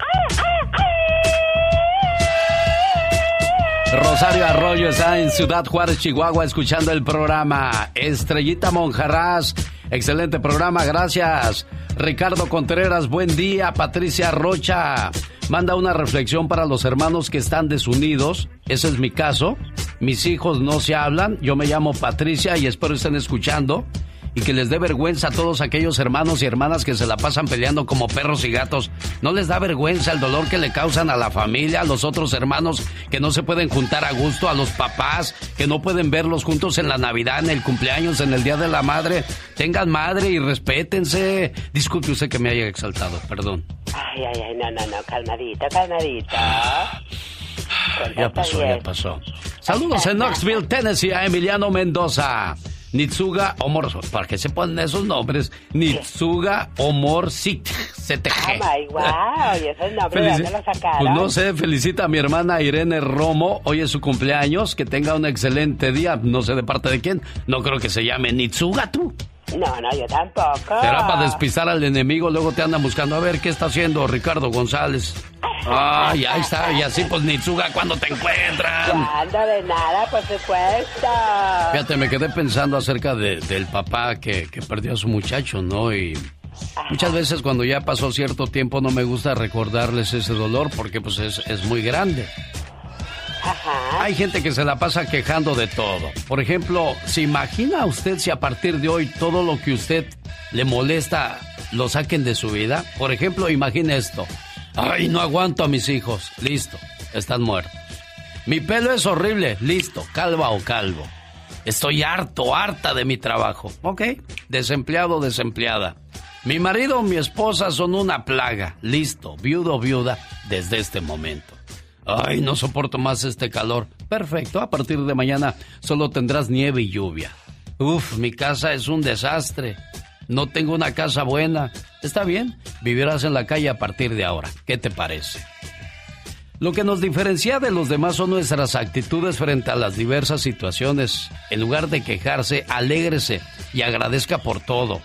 Rosario Arroyo está en Ciudad Juárez, Chihuahua, escuchando el programa. Estrellita Monjarraz, excelente programa, gracias. Ricardo Contreras, buen día. Patricia Rocha, manda una reflexión para los hermanos que están desunidos. Ese es mi caso. Mis hijos no se hablan. Yo me llamo Patricia y espero estén escuchando y que les dé vergüenza a todos aquellos hermanos y hermanas que se la pasan peleando como perros y gatos. ¿No les da vergüenza el dolor que le causan a la familia, a los otros hermanos que no se pueden juntar a gusto, a los papás que no pueden verlos juntos en la Navidad, en el cumpleaños, en el Día de la Madre? Tengan madre y respétense. Disculpe usted que me haya exaltado, perdón. Ay, ay, ay, no, no, no, calmadito, calmadito. Ya pasó, ya pasó. Saludos en Knoxville, Tennessee, a Emiliano Mendoza. Nitsuga Omor, ¿para qué se ponen esos nombres? Nitsuga Omor CTG. Oh my wow, ¿y esos nombres dónde los sacaron? Pues no sé, felicita a mi hermana Irene Romo, hoy es su cumpleaños, que tenga un excelente día, no sé de parte de quién, no creo que se llame Nitsuga tú. No, no, yo tampoco. Será para despistar al enemigo, luego te andan buscando a ver qué está haciendo Ricardo González. Ay, ahí está, y así pues Nitsuga, ¿cuándo te encuentran? Cuando de nada, por supuesto. Fíjate, me quedé pensando acerca del papá que, que perdió a su muchacho, ¿no? Y muchas veces cuando ya pasó cierto tiempo no me gusta recordarles ese dolor porque pues es, es muy grande. Hay gente que se la pasa quejando de todo. Por ejemplo, ¿se imagina usted si a partir de hoy todo lo que usted le molesta lo saquen de su vida? Por ejemplo, imagine esto. Ay, no aguanto a mis hijos. Listo, están muertos. Mi pelo es horrible. Listo, calva o calvo. Estoy harto, harta de mi trabajo. Ok, desempleado, desempleada. Mi marido o mi esposa son una plaga. Listo, viudo viuda desde este momento. Ay, no soporto más este calor. Perfecto, a partir de mañana solo tendrás nieve y lluvia. Uf, mi casa es un desastre. No tengo una casa buena. Está bien, vivirás en la calle a partir de ahora. ¿Qué te parece? Lo que nos diferencia de los demás son nuestras actitudes frente a las diversas situaciones. En lugar de quejarse, alégrese y agradezca por todo.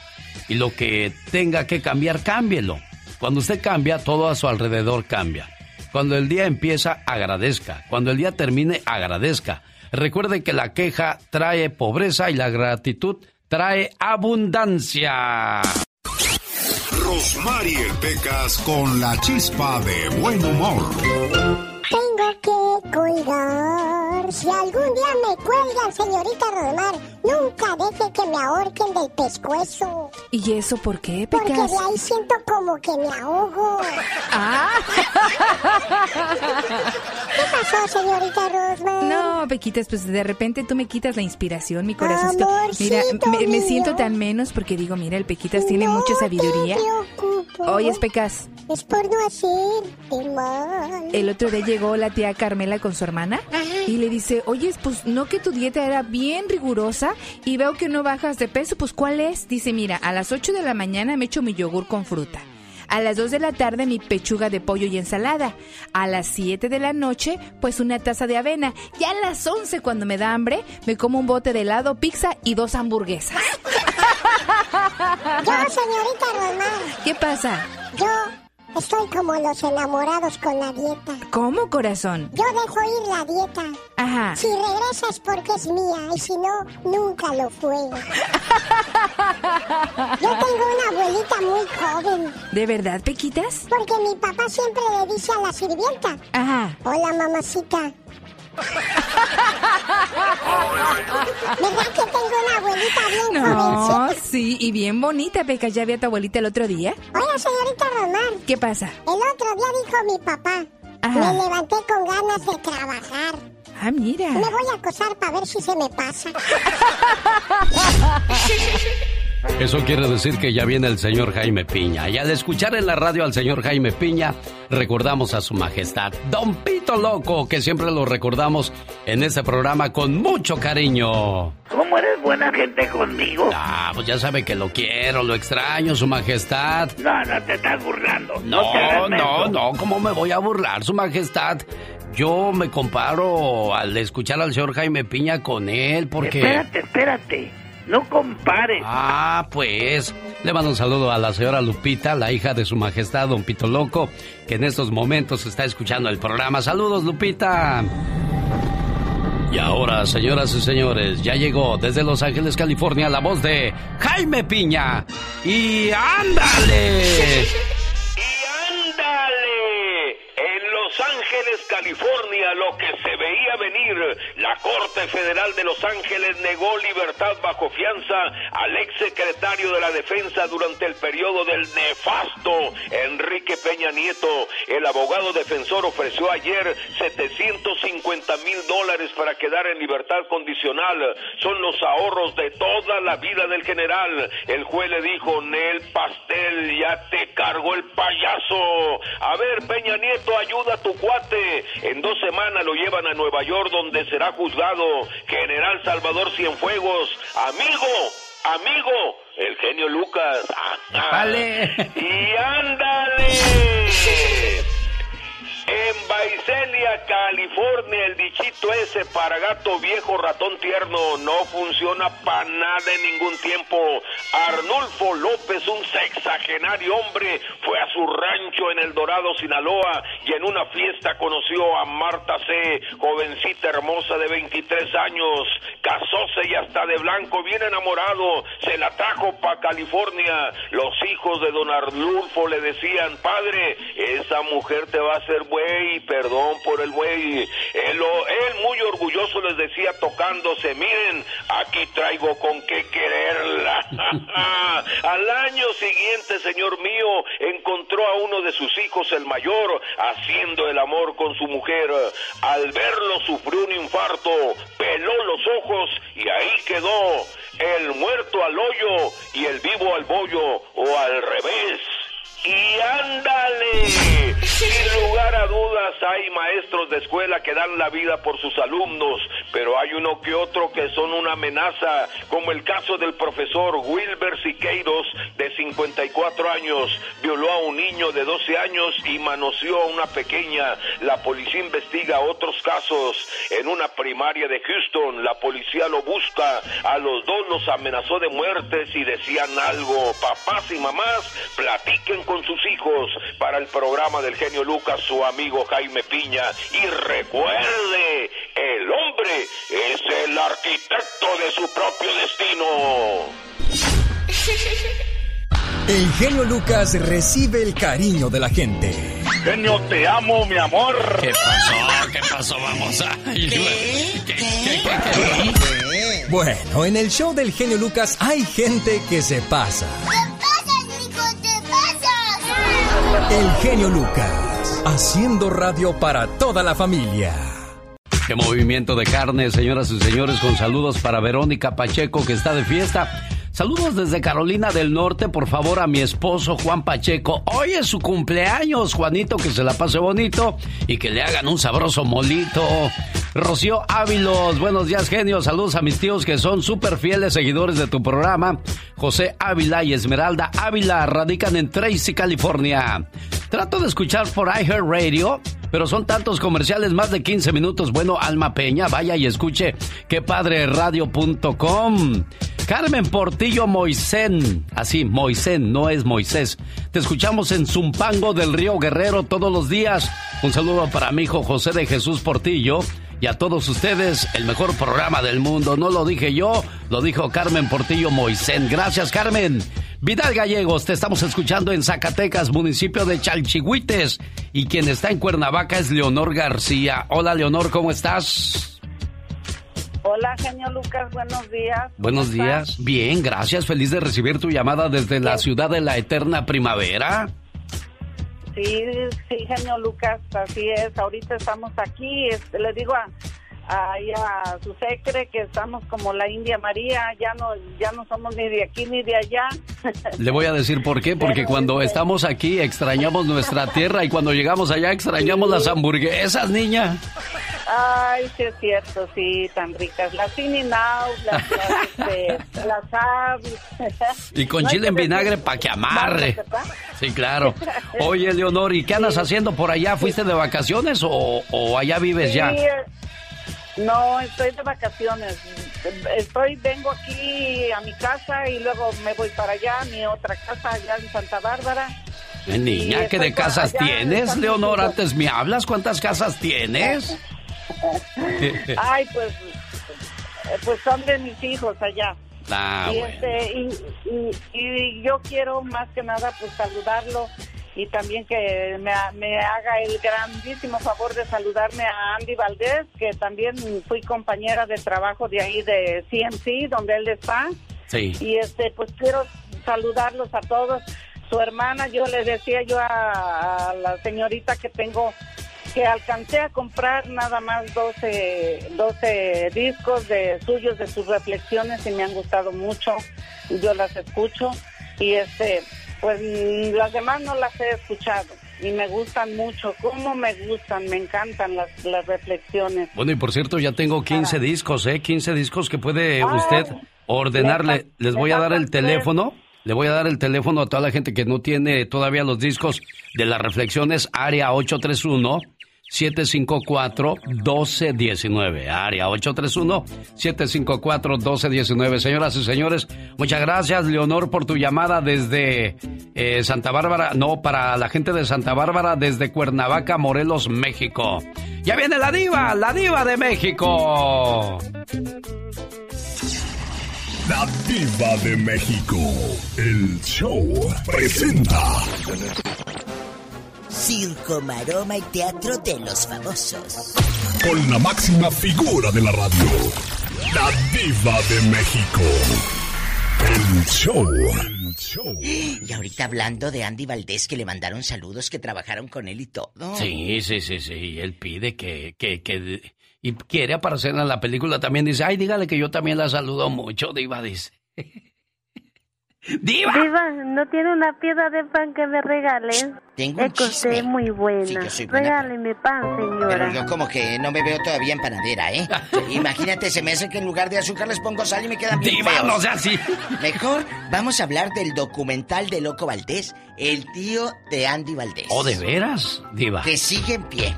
Y lo que tenga que cambiar, cámbielo. Cuando usted cambia, todo a su alrededor cambia. Cuando el día empieza, agradezca. Cuando el día termine, agradezca. Recuerde que la queja trae pobreza y la gratitud trae abundancia. Rosmarie Pecas con la chispa de buen humor. Tengo que colgar si algún día me cuelgan, señorita Rodmar, nunca deje que me ahorquen del pescuezo. ¿Y eso por qué, Porque Pecas? de ahí siento como que me ahogo. Ah. ¿Qué pasó, señorita Rosmar? No, Pequitas, pues de repente tú me quitas la inspiración, mi corazoncito. Amorcito Mira, me, siento tan menos porque digo, mira, el Pequitas tiene mucha sabiduría. Oye, Pecas, Es por no hacerte mal. el otro día llegó la tía Carmela con su hermana y le dice, oye, pues no que tu dieta era bien rigurosa y veo que no bajas de peso, pues ¿cuál es? Dice, mira, a las 8 de la mañana me echo mi yogur con fruta. A las 2 de la tarde mi pechuga de pollo y ensalada. A las 7 de la noche, pues una taza de avena. Y a las 11 cuando me da hambre, me como un bote de helado, pizza y dos hamburguesas. Yo, señorita ¿Qué pasa? yo estoy como los enamorados con la dieta. ¿Cómo, corazón? Yo dejo ir la dieta. Ajá. Si regresa es porque es mía y si no, nunca lo fue. Yo tengo una abuelita muy joven. ¿De verdad, Pequitas? Porque mi papá siempre le dice a la sirvienta, Ajá. hola mamacita. ¿Verdad que tengo una abuelita bien No, jovencita? sí, y bien bonita, Pecas. ¿Ya vi a tu abuelita el otro día? Oiga, señorita Román, ¿Qué pasa? el otro día dijo mi papá, Ajá. me levanté con ganas de trabajar. Ah, mira. Me voy a acosar para ver si se me pasa. Eso quiere decir que ya viene el señor Jaime Piña. Y al escuchar en la radio al señor Jaime Piña, recordamos a su majestad, Don Pito Loco, que siempre lo recordamos en este programa con mucho cariño. ¿Cómo eres buena gente conmigo? Ah, pues ya sabe que lo quiero, lo extraño, su majestad. No, no te estás burlando. No, no, menso. no, ¿cómo me voy a burlar, su majestad? Yo me comparo al escuchar al señor Jaime Piña con él, porque... Espérate, espérate. No compares. Ah, pues. Le mando un saludo a la señora Lupita, la hija de su majestad, don Pito Loco, que en estos momentos está escuchando el programa. Saludos, Lupita. Y ahora, señoras y señores, ya llegó desde Los Ángeles, California, la voz de Jaime Piña. Y ándale. ¡Ándale! Los Ángeles, California, lo que se veía venir, la Corte Federal de Los Ángeles negó libertad bajo fianza al ex secretario de la Defensa durante el periodo del nefasto Enrique Peña Nieto. El abogado defensor ofreció ayer 750 mil dólares para quedar en libertad condicional. Son los ahorros de toda la vida del general. El juez le dijo, Nel Pastel, ya te cargó el payaso. A ver, Peña Nieto, ayuda a tu cuate. En dos semanas lo llevan a Nueva York donde será juzgado. General Salvador Cienfuegos, amigo, amigo, el genio Lucas. Vale. Y ándale. En Baicelia, California, el dichito ese para gato viejo ratón tierno no funciona para nada en ningún tiempo. Arnulfo López, un sexagenario hombre, fue a su rancho en El Dorado, Sinaloa, y en una fiesta conoció a Marta C., jovencita hermosa de 23 años. Casóse y hasta de blanco, bien enamorado, se la trajo para California. Los hijos de don Arnulfo le decían, padre, esa mujer te va a hacer buey, perdón por el buey. Él, muy orgulloso les decía tocándose, miren, aquí traigo con qué quererla. Al año siguiente, señor mío, encontró a uno de sus hijos, el mayor, haciendo el amor con su mujer. Al verlo sufrió un infarto, peló los ojos y ahí quedó. El muerto al hoyo y el vivo al bollo, o al revés. Y ándale, sin lugar a dudas hay maestros de escuela que dan la vida por sus alumnos, pero hay uno que otro que son una amenaza, como el caso del profesor Wilber Siqueiros, de 54 años, violó a un niño de 12 años y manoseó a una pequeña. La policía investiga otros casos. En una primaria de Houston, la policía lo busca, a los dos los amenazó de muertes y decían algo, papás y mamás, platiquen con sus hijos para el programa del genio Lucas, su amigo Jaime Piña. Y recuerde, el hombre es el arquitecto de su propio destino. El genio Lucas recibe el cariño de la gente. Genio, te amo, mi amor. ¿Qué pasó? ¿Qué pasó? Vamos a... Bueno, en el show del genio Lucas hay gente que se pasa. El genio Lucas, haciendo radio para toda la familia. Qué movimiento de carne, señoras y señores, con saludos para Verónica Pacheco que está de fiesta. Saludos desde Carolina del Norte, por favor, a mi esposo Juan Pacheco. Hoy es su cumpleaños, Juanito, que se la pase bonito y que le hagan un sabroso molito. Rocío Ávilos, buenos días, genio. Saludos a mis tíos que son súper fieles seguidores de tu programa. José Ávila y Esmeralda Ávila radican en Tracy, California. Trato de escuchar por iHeartRadio, pero son tantos comerciales, más de 15 minutos. Bueno, Alma Peña, vaya y escuche quepadreradio.com. Carmen Portillo Moisén, así, Moisén, no es Moisés. Te escuchamos en Zumpango del Río Guerrero todos los días. Un saludo para mi hijo José de Jesús Portillo y a todos ustedes, el mejor programa del mundo. No lo dije yo, lo dijo Carmen Portillo Moisén. Gracias, Carmen. Vidal Gallegos, te estamos escuchando en Zacatecas, municipio de Chalchihuites. Y quien está en Cuernavaca es Leonor García. Hola, Leonor, ¿cómo estás? Hola, genio Lucas, buenos días. Buenos días. Bien, gracias. Feliz de recibir tu llamada desde la ciudad de la eterna primavera. Sí, sí, genio Lucas, así es. Ahorita estamos aquí. Este, le digo a, ahí a su secre que estamos como la India María, ya no, ya no somos ni de aquí ni de allá. Le voy a decir por qué, porque cuando estamos aquí extrañamos nuestra tierra y cuando llegamos allá extrañamos las hamburguesas, niña. Ay, sí es cierto, sí, tan ricas. Las Now, las, las, este, las Y con chile en vinagre para que amarre. Sí, claro. Oye, Leonor, ¿y qué andas haciendo por allá? ¿Fuiste de vacaciones o, o allá vives ya? No, estoy de vacaciones. Estoy, vengo aquí a mi casa y luego me voy para allá, a mi otra casa allá en Santa Bárbara. Niña, ¿qué de casas tienes, Leonor? Antes me hablas, ¿cuántas casas tienes? Ay, pues, pues son de mis hijos allá. Ah, y, este, y, y, yo quiero más que nada pues saludarlo y también que me, me, haga el grandísimo favor de saludarme a Andy Valdés, que también fui compañera de trabajo de ahí de CMC, donde él está. Sí. Y este, pues quiero saludarlos a todos. Su hermana, yo le decía yo a, la señorita que tengo que alcancé a comprar nada más 12, 12 discos de suyos, de sus reflexiones y me han gustado mucho. Yo las escucho y este pues las demás no las he escuchado y me gustan mucho. ¿Cómo me gustan? Me encantan las, las reflexiones. Bueno, y por cierto, ya tengo 15 discos, ¿eh? 15 discos que puede usted ordenarle. Les voy a dar el teléfono. Le voy a dar el teléfono a toda la gente que no tiene todavía los discos de las reflexiones, área 831 754-1219. Área 831-754-1219. Señoras y señores, muchas gracias, Leonor, por tu llamada desde eh, Santa Bárbara. No, para la gente de Santa Bárbara, desde Cuernavaca, Morelos, México. Ya viene la diva, la diva de México. La diva de México. El show presenta. Circo, maroma y teatro de los famosos. Con la máxima figura de la radio, la diva de México. El show. Y ahorita hablando de Andy Valdés, que le mandaron saludos, que trabajaron con él y todo. Sí, sí, sí, sí. Él pide que, que, que... Y quiere aparecer en la película también. Dice, ay, dígale que yo también la saludo mucho, diva, dice. ¡Diva! Diva, ¿no tiene una piedra de pan que me regale? Tengo un que usted es muy buena. Sí, buena. Regáleme pan, señora. Pero yo como que no me veo todavía en panadera, ¿eh? Imagínate, se me hace que en lugar de azúcar les pongo sal y me quedan bien ¡Diva, feos. no sea así! Mejor vamos a hablar del documental de Loco Valdés, el tío de Andy Valdés. ¿Oh, de veras, diva? Que sigue en pie.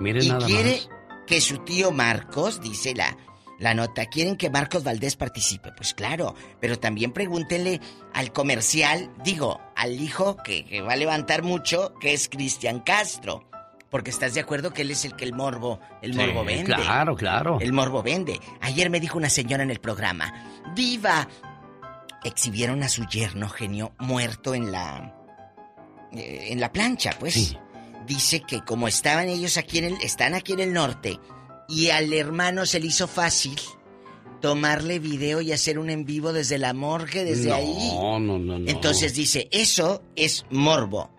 Miren y nada quiere más. que su tío Marcos, dice la, la nota, quieren que Marcos Valdés participe. Pues claro, pero también pregúntenle al comercial, digo, al hijo que, que va a levantar mucho, que es Cristian Castro. Porque estás de acuerdo que él es el que el morbo, el Sí, morbo vende. claro, claro. El morbo vende. Ayer me dijo una señora en el programa, Diva, exhibieron a su yerno genio muerto en la... eh, en la plancha, pues. dice que como estaban ellos aquí en el, están aquí en el norte, y al hermano se le hizo fácil tomarle video y hacer un en vivo desde la morgue, desde ahí. No, no, no. Entonces dice, eso es morbo.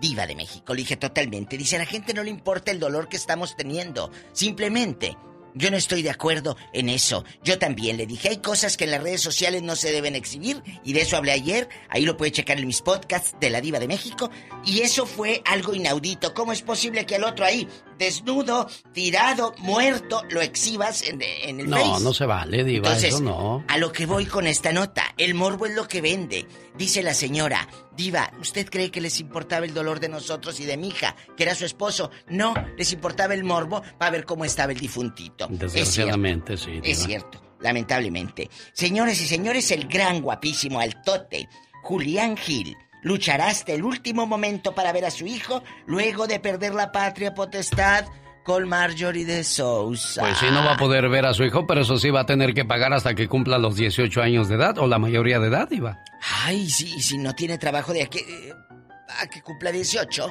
Diva de México, le dije totalmente. Dice, a la gente no le importa el dolor que estamos teniendo. Simplemente yo no estoy de acuerdo en eso. Yo también le dije, hay cosas que en las redes sociales no se deben exhibir y de eso hablé ayer. Ahí lo puede checar en mis podcasts de la Diva de México. Y eso fue algo inaudito. ¿Cómo es posible que al otro ahí, desnudo, tirado, muerto, lo exhibas en, en el No, no se vale, Diva, eso no. A lo que voy con esta nota, el morbo es lo que vende. Dice la señora, Diva, ¿usted cree que les importaba el dolor de nosotros y de mi hija, que era su esposo? No, les importaba el morbo para ver cómo estaba el difuntito. Desgraciadamente, sí. Diva. Es cierto, lamentablemente. Señores y señores, el gran guapísimo altote, Julián Gil, luchará hasta el último momento para ver a su hijo luego de perder la patria potestad con Marjorie de Sousa. Pues sí, no va a poder ver a su hijo, pero eso sí va a tener que pagar hasta que cumpla los 18 años de edad o la mayoría de edad, Iba. Ay, sí, si no tiene trabajo de aquí a que cumpla 18.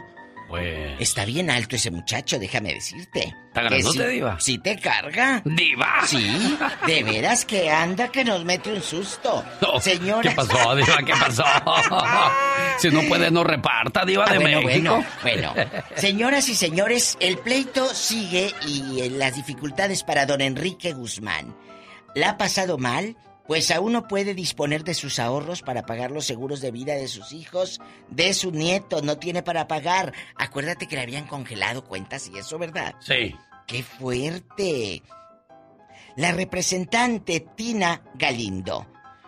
Pues. Está bien alto ese muchacho, déjame decirte. ¿Está grandote, sí, Diva? Sí te carga. ¿Diva? Sí, de veras que anda que nos mete un susto. No, Señora. ¿Qué pasó, Diva? ¿Qué pasó? si no puede, no reparta, Diva Ah, de bueno, México. Bueno, bueno. Señoras y señores, el pleito sigue y las dificultades para don Enrique Guzmán. ¿La ha pasado mal? Pues aún no puede disponer de sus ahorros para pagar los seguros de vida de sus hijos, de sus nietos, no tiene para pagar. Acuérdate que le habían congelado cuentas y eso, ¿verdad? Sí. ¡Qué fuerte! La representante Tina Galindo,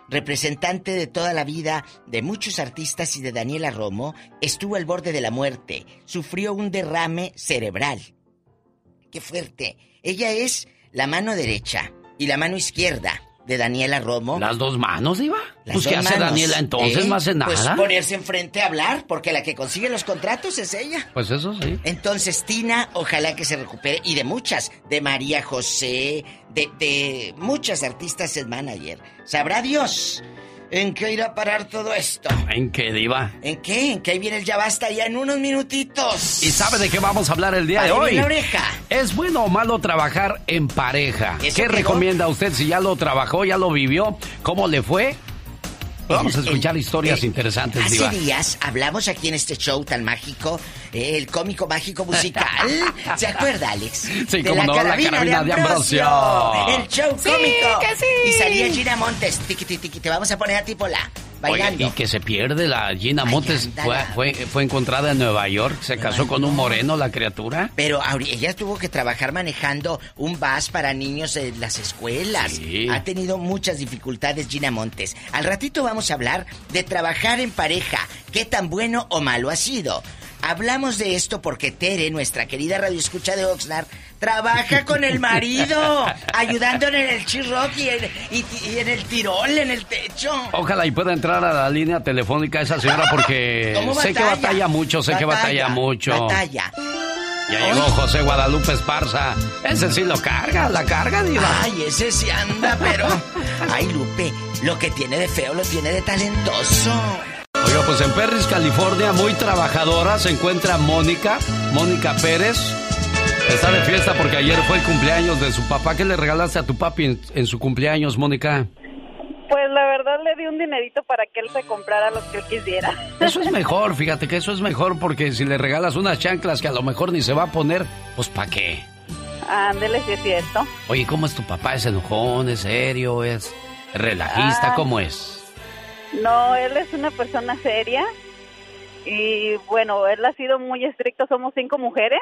representante de toda la vida de muchos artistas y de Daniela Romo, estuvo al borde de la muerte. Sufrió un derrame cerebral. ¡Qué fuerte! Ella es la mano derecha y la mano izquierda de Daniela Romo. ¿Las dos manos, Diva? Las Pues, ¿qué hace Daniela entonces? ¿eh? ¿No hace nada? Pues ponerse enfrente a hablar, porque la que consigue los contratos es ella. Pues eso sí. Entonces, Tina, ojalá que se recupere. Y de muchas, de María José, de, de muchas artistas es manager. Sabrá Dios en qué irá a parar todo esto. ¿En qué, Diva? ¿En qué? ¿En qué ahí viene el ya basta ya en unos minutitos? ¿Y sabe de qué vamos a hablar el día de hoy? la oreja. ¿Es bueno o malo trabajar en pareja? ¿Eso ¿Qué quedó? recomienda usted si ya lo trabajó, ya lo vivió? ¿Cómo le fue? Vamos a escuchar historias el- interesantes, Hace Diva. días hablamos aquí en este show tan mágico, eh, el cómico mágico musical. ¿Se acuerda, Alex? Sí, cómo no, la carabina de Ambrosio. El show Sí, cómico. que sí. Y salía Gina Montes. Tiqui, tiqui, te vamos a poner a ti pola. Y que se pierde la Gina Montes. Fue, fue, fue encontrada en Nueva York. Se casó con un moreno, la criatura. Pero ella tuvo que trabajar manejando un bus para niños en las escuelas. Sí. Ha tenido muchas dificultades Gina Montes. Al ratito vamos a hablar de trabajar en pareja. ¿Qué tan bueno o malo ha sido? Hablamos de esto porque Tere, nuestra querida radioescucha de Oxnard, trabaja con el marido, ayudándole en el chirrock y en, y- y en el tirol, en el techo. Ojalá y pueda entrar a la línea telefónica esa señora porque ¿Cómo sé que batalla? batalla mucho, sé que batalla mucho. Batalla. Ya llegó José Guadalupe Esparza. Ese sí lo carga, la carga, diva. Ay, ese sí anda, pero. Ay, Lupe, lo que tiene de feo lo tiene de talentoso. Oiga, pues en Perris, California, muy trabajadora, se encuentra Mónica, Mónica Pérez. Está de fiesta porque ayer fue el cumpleaños de su papá. ¿Qué le regalaste a tu papi en, en su cumpleaños, Mónica? Pues la verdad le di un dinerito para que él se comprara lo que él quisiera. Eso es mejor, fíjate que eso es mejor porque si le regalas unas chanclas que a lo mejor ni se va a poner, pues ¿para qué? Ándele, si es cierto. Oye, ¿cómo es tu papá? ¿Es enojón? ¿Es serio? ¿Es relajista? Ah. ¿Cómo es? No, él es una persona seria y bueno, él ha sido muy estricto. Somos cinco mujeres.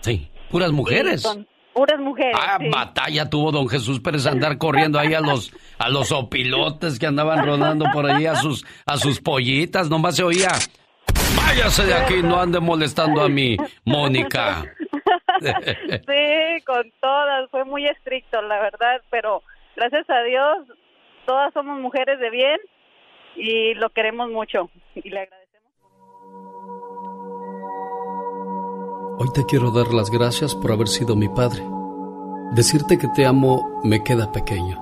Sí, puras mujeres. Son puras mujeres. Ah, sí. batalla tuvo don Jesús Pérez andar corriendo ahí a los a los opilotes que andaban rodando por ahí a sus a sus pollitas, nomás se oía. Váyase de aquí, no ande molestando a mi Mónica. Sí, con todas. Fue muy estricto, la verdad, pero gracias a Dios todas somos mujeres de bien y lo queremos mucho y le agradecemos. Hoy te quiero dar las gracias por haber sido mi padre. Decirte que te amo me queda pequeño.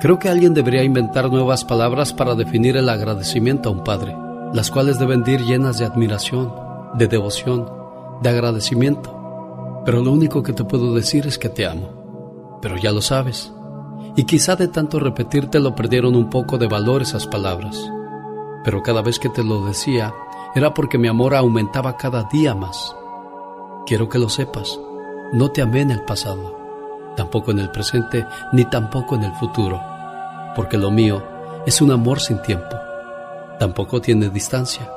Creo que alguien debería inventar nuevas palabras para definir el agradecimiento a un padre, las cuales deben de ir llenas de admiración, de devoción de agradecimiento. Pero lo único que te puedo decir es que te amo. Pero ya lo sabes. Y quizá de tanto repetírtelo perdieron un poco de valor esas palabras. Pero cada vez que te lo decía era porque mi amor aumentaba cada día más. Quiero que lo sepas. No te amé en el pasado, tampoco en el presente, ni tampoco en el futuro, porque lo mío es un amor sin tiempo. Tampoco tiene distancia.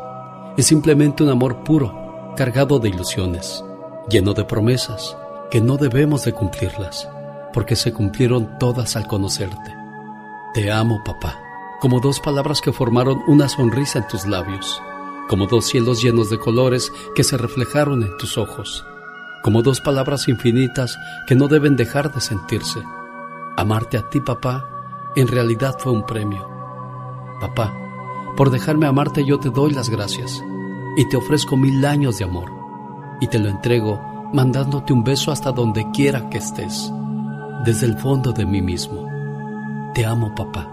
Es simplemente un amor puro, cargado de ilusiones, lleno de promesas que no debemos de cumplirlas, porque se cumplieron todas al conocerte. Te amo, papá, como dos palabras que formaron una sonrisa en tus labios, como dos cielos llenos de colores que se reflejaron en tus ojos, como dos palabras infinitas que no deben dejar de sentirse. Amarte a ti, papá, en realidad fue un premio. Papá, por dejarme amarte yo te doy las gracias y te ofrezco mil años de amor y te lo entrego mandándote un beso hasta donde quiera que estés, desde el fondo de mí mismo. Te amo, papá,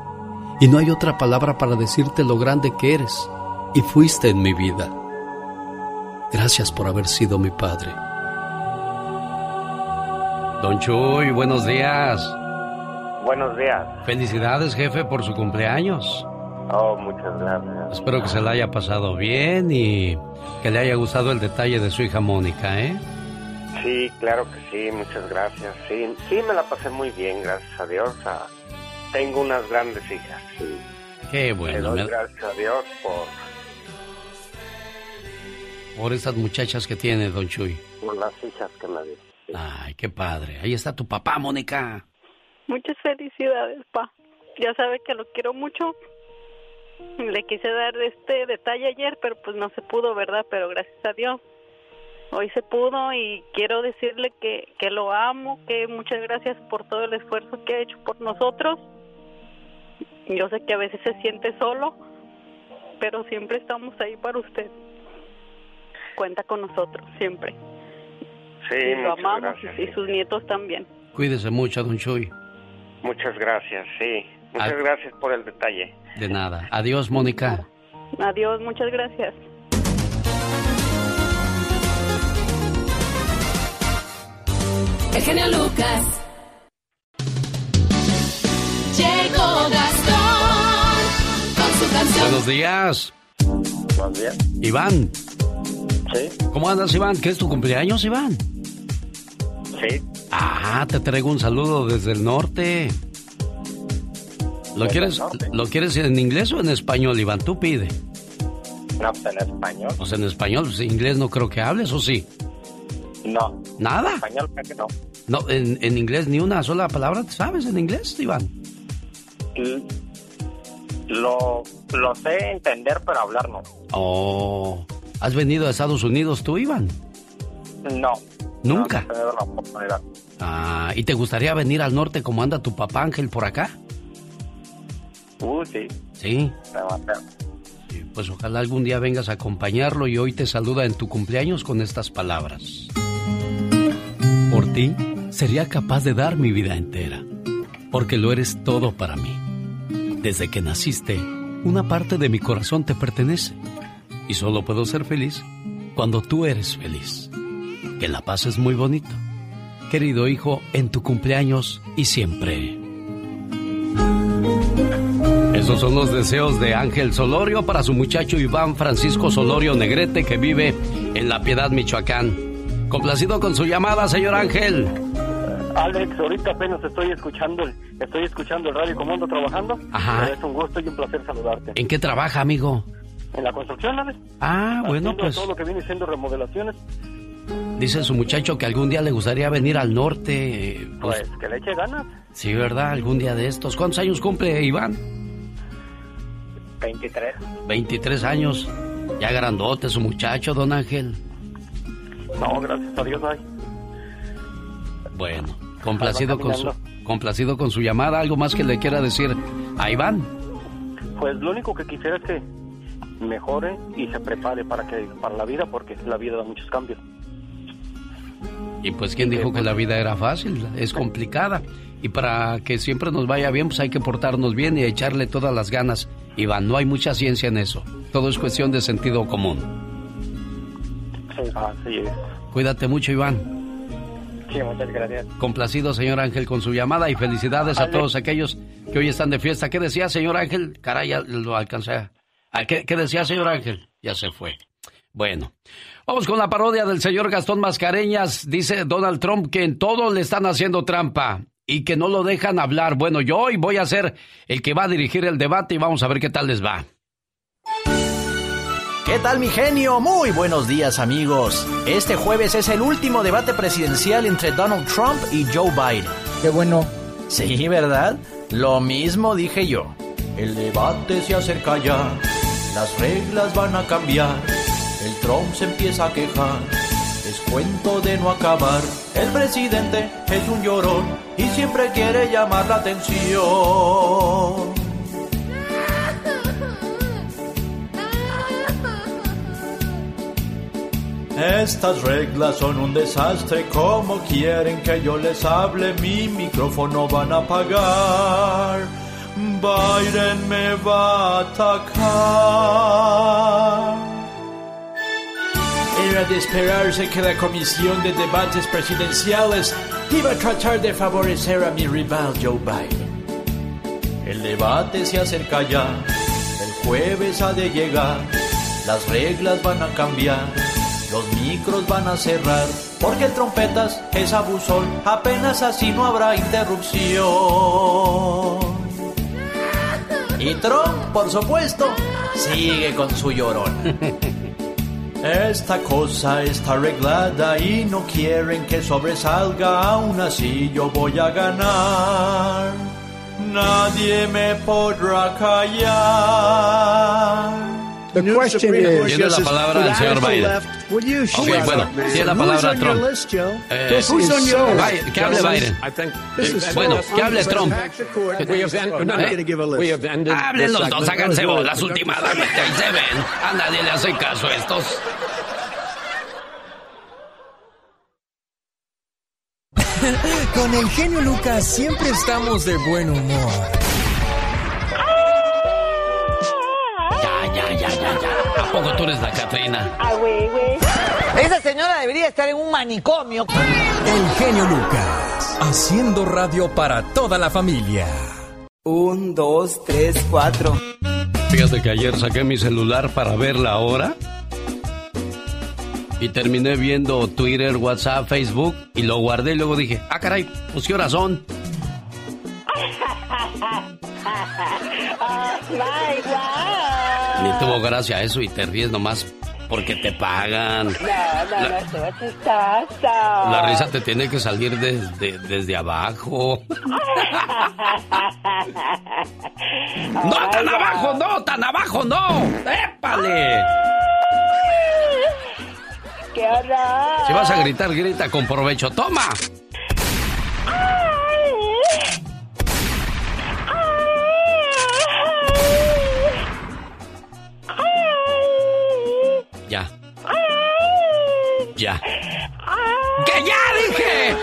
y no hay otra palabra para decirte lo grande que eres y fuiste en mi vida. Gracias por haber sido mi padre. Don Chuy, buenos días. Buenos días. Felicidades, jefe, por su cumpleaños. Oh, muchas gracias. Espero que se la haya pasado bien y que le haya gustado el detalle de su hija Mónica, ¿eh? Sí, claro que sí, muchas gracias. Sí, sí me la pasé muy bien, gracias a Dios. Ah, tengo unas grandes hijas. Sí. Qué bueno. Le doy gracias a Dios por... Por estas muchachas que tiene, don Chuy. Por las hijas que me dio. Sí. Ay, qué padre. Ahí está tu papá, Mónica. Muchas felicidades, pa. Ya sabe que lo quiero mucho. Le quise dar este detalle ayer, pero pues no se pudo, ¿verdad? Pero gracias a Dios. Hoy se pudo y quiero decirle que, que lo amo, que muchas gracias por todo el esfuerzo que ha hecho por nosotros. Yo sé que a veces se siente solo, pero siempre estamos ahí para usted. Cuenta con nosotros, siempre. Sí, y lo muchas amamos gracias. y, sus nietos también. Cuídese mucho, don Chuy. Muchas gracias, sí. Muchas gracias por el detalle. De nada. Adiós, Mónica. Adiós, muchas gracias. El genio Lucas. Llegó Gastón con su canción. Buenos días. Buenos días. Iván. Sí. ¿Cómo andas, Iván? ¿Qué es tu cumpleaños, Iván? Sí. Ah, te traigo un saludo desde el norte. ¿Lo Desde quieres, norte. ¿Lo quieres en inglés o en español, Iván? Tú pide. No, pues en español. Pues en español, pues inglés no creo que hables, ¿o sí? No. ¿Nada? En español creo que no. No, en, en inglés ni una sola palabra, ¿te sabes en inglés, Iván? L- Lo, lo sé entender, pero hablar no. Oh, ¿has venido a Estados Unidos tú, Iván? No. ¿Nunca? No, he tenido la oportunidad. Ah, ¿y te gustaría venir al norte como anda tu papá Ángel por acá? Uh, sí. Sí, demasiado. pues ojalá algún día vengas a acompañarlo y hoy te saluda en tu cumpleaños con estas palabras. Por ti, sería capaz de dar mi vida entera, porque lo eres todo para mí. Desde que naciste, una parte de mi corazón te pertenece, y solo puedo ser feliz cuando tú eres feliz. Que la paz es muy bonito. Querido hijo, en tu cumpleaños y siempre. Esos son los deseos de Ángel Solorio para su muchacho Iván Francisco Solorio Negrete que vive en La Piedad, Michoacán. Complacido con su llamada, señor Ángel. Alex, ahorita apenas estoy escuchando, el- estoy escuchando el radio como ando trabajando. Ajá. Es un gusto y un placer saludarte. ¿En qué trabaja, amigo? En la construcción, Alex. Ah, bueno, pues Todo lo que viene siendo remodelaciones, dice su muchacho que algún día le gustaría venir al norte. eh, Pues, pues que le eche ganas. sí, ¿verdad? Algún día de estos. ¿Cuántos años cumple Iván? 23. 23 años. Ya grandote su muchacho, don Ángel. No, gracias a Dios, ay. Bueno, complacido con su, complacido con su llamada. ¿Algo más que le quiera decir a Iván? Pues lo único que quisiera es que mejore y se prepare para que para la vida, porque la vida da muchos cambios. Y pues, ¿quién dijo que la vida era fácil? Es complicada. Y para que siempre nos vaya bien, pues hay que portarnos bien y echarle todas las ganas. Iván, no hay mucha ciencia en eso. Todo es cuestión de sentido común. Sí, así es. Cuídate mucho, Iván. Sí, muchas gracias. Complacido, señor Ángel, con su llamada y felicidades a todos aquellos que hoy están de fiesta. ¿Qué decía, señor Ángel? Caray, ya lo alcancé. ¿Qué, ¿Qué decía, señor Ángel? Ya se fue. Bueno, vamos con la parodia del señor Gastón Mascareñas. Dice Donald Trump que en todo le están haciendo trampa y que no lo dejan hablar. Bueno, yo hoy voy a ser el que va a dirigir el debate y vamos a ver qué tal les va. ¿Qué tal mi genio? Muy buenos días amigos. Este jueves es el último debate presidencial entre Donald Trump y Joe Biden. Qué bueno. Sí, ¿verdad? Lo mismo dije yo. El debate se acerca ya. Las reglas van a cambiar. El Trump se empieza a quejar. Es cuento de no acabar. El presidente es un llorón y siempre quiere llamar la atención. Estas reglas son un desastre, como quieren que yo les hable, mi micrófono van a apagar. Biden me va a atacar. Era de esperarse que la Comisión de Debates Presidenciales iba a tratar de favorecer a mi rival Joe Biden. El debate se acerca ya, el jueves ha de llegar, las reglas van a cambiar, los micros van a cerrar, porque el trompetas es abusón, apenas así no habrá interrupción. Y Trump, por supuesto, sigue con su llorón. Esta cosa está arreglada y no quieren que sobresalga, aún así yo voy a ganar. Nadie me podrá callar. The question is, Tiene la palabra el señor Biden. Ok, bueno, tiene la palabra Trump. Eh? Biden, que hable Biden. Bueno, que hable Trump. Eh. Hablen los dos, háganse bolas últimamente. Ahí se ven. A nadie le hace caso a estos. Con el genio Lucas siempre estamos de buen humor. ¿A poco tú eres la Catrina? Ah, güey, güey. Esa señora debería estar en un manicomio. El genio Lucas, haciendo radio para toda la familia. Un, dos, tres, cuatro. Fíjate que ayer saqué mi celular para ver la hora. Y terminé viendo Twitter, WhatsApp, Facebook. Y lo guardé y luego dije, ah, caray, pues qué horas son. Ni tuvo gracia eso y te ríes nomás porque te pagan. No, no, no, estuvo chistoso. La risa te tiene que salir desde, desde abajo. ¡No tan abajo, no! ¡Tan abajo, no! ¡Épale! ¡Qué horror! Si vas a gritar, grita con provecho. ¡Toma! Ya. ¡Que ya dije!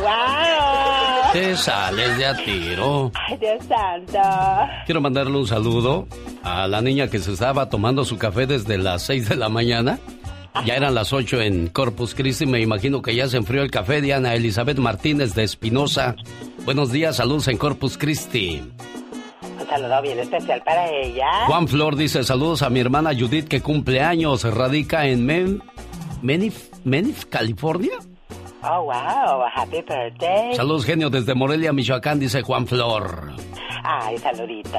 ¡Wow! Te sales de a tiro. ¡Ay, Dios santo! Quiero mandarle un saludo a la niña que se estaba tomando su café desde las 6 de la mañana. Ya eran las 8 en Corpus Christi. Me imagino que ya se enfrió el café. Diana Elizabeth Martínez de Espinosa. Buenos días, saludos en Corpus Christi. Un saludo bien especial para ella. Juan Flor dice saludos a mi hermana Judith que cumple años. Radica en Men Menif, Menif, California. Oh, wow. Happy birthday. Saludos, genio, desde Morelia, Michoacán, dice Juan Flor. Ay, saluditos.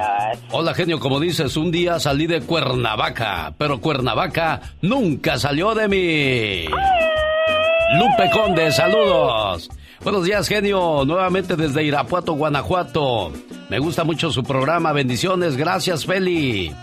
Hola, genio, como dices, un día salí de Cuernavaca, pero Cuernavaca nunca salió de mí. Lupe Conde, saludos. Buenos días, genio, nuevamente desde Irapuato, Guanajuato. Me gusta mucho su programa, bendiciones, gracias, Feli.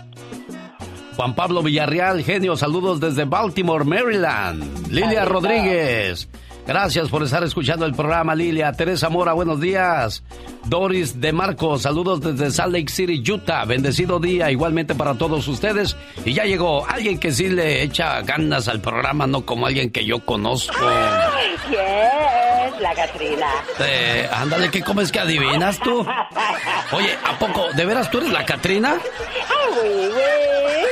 Juan Pablo Villarreal, genio, saludos desde Baltimore, Maryland. Lilia Rodríguez. Gracias por estar escuchando el programa, Lilia. Teresa Mora, buenos días. Doris de Marco, saludos desde Salt Lake City, Utah. Bendecido día igualmente para todos ustedes. Y ya llegó alguien que sí le echa ganas al programa, no como alguien que yo conozco. ¿Quién? La Catrina. Eh, ándale, ¿qué comes que adivinas tú? Oye, ¿a poco? ¿De veras tú eres la Catrina? ¡Ay, güey!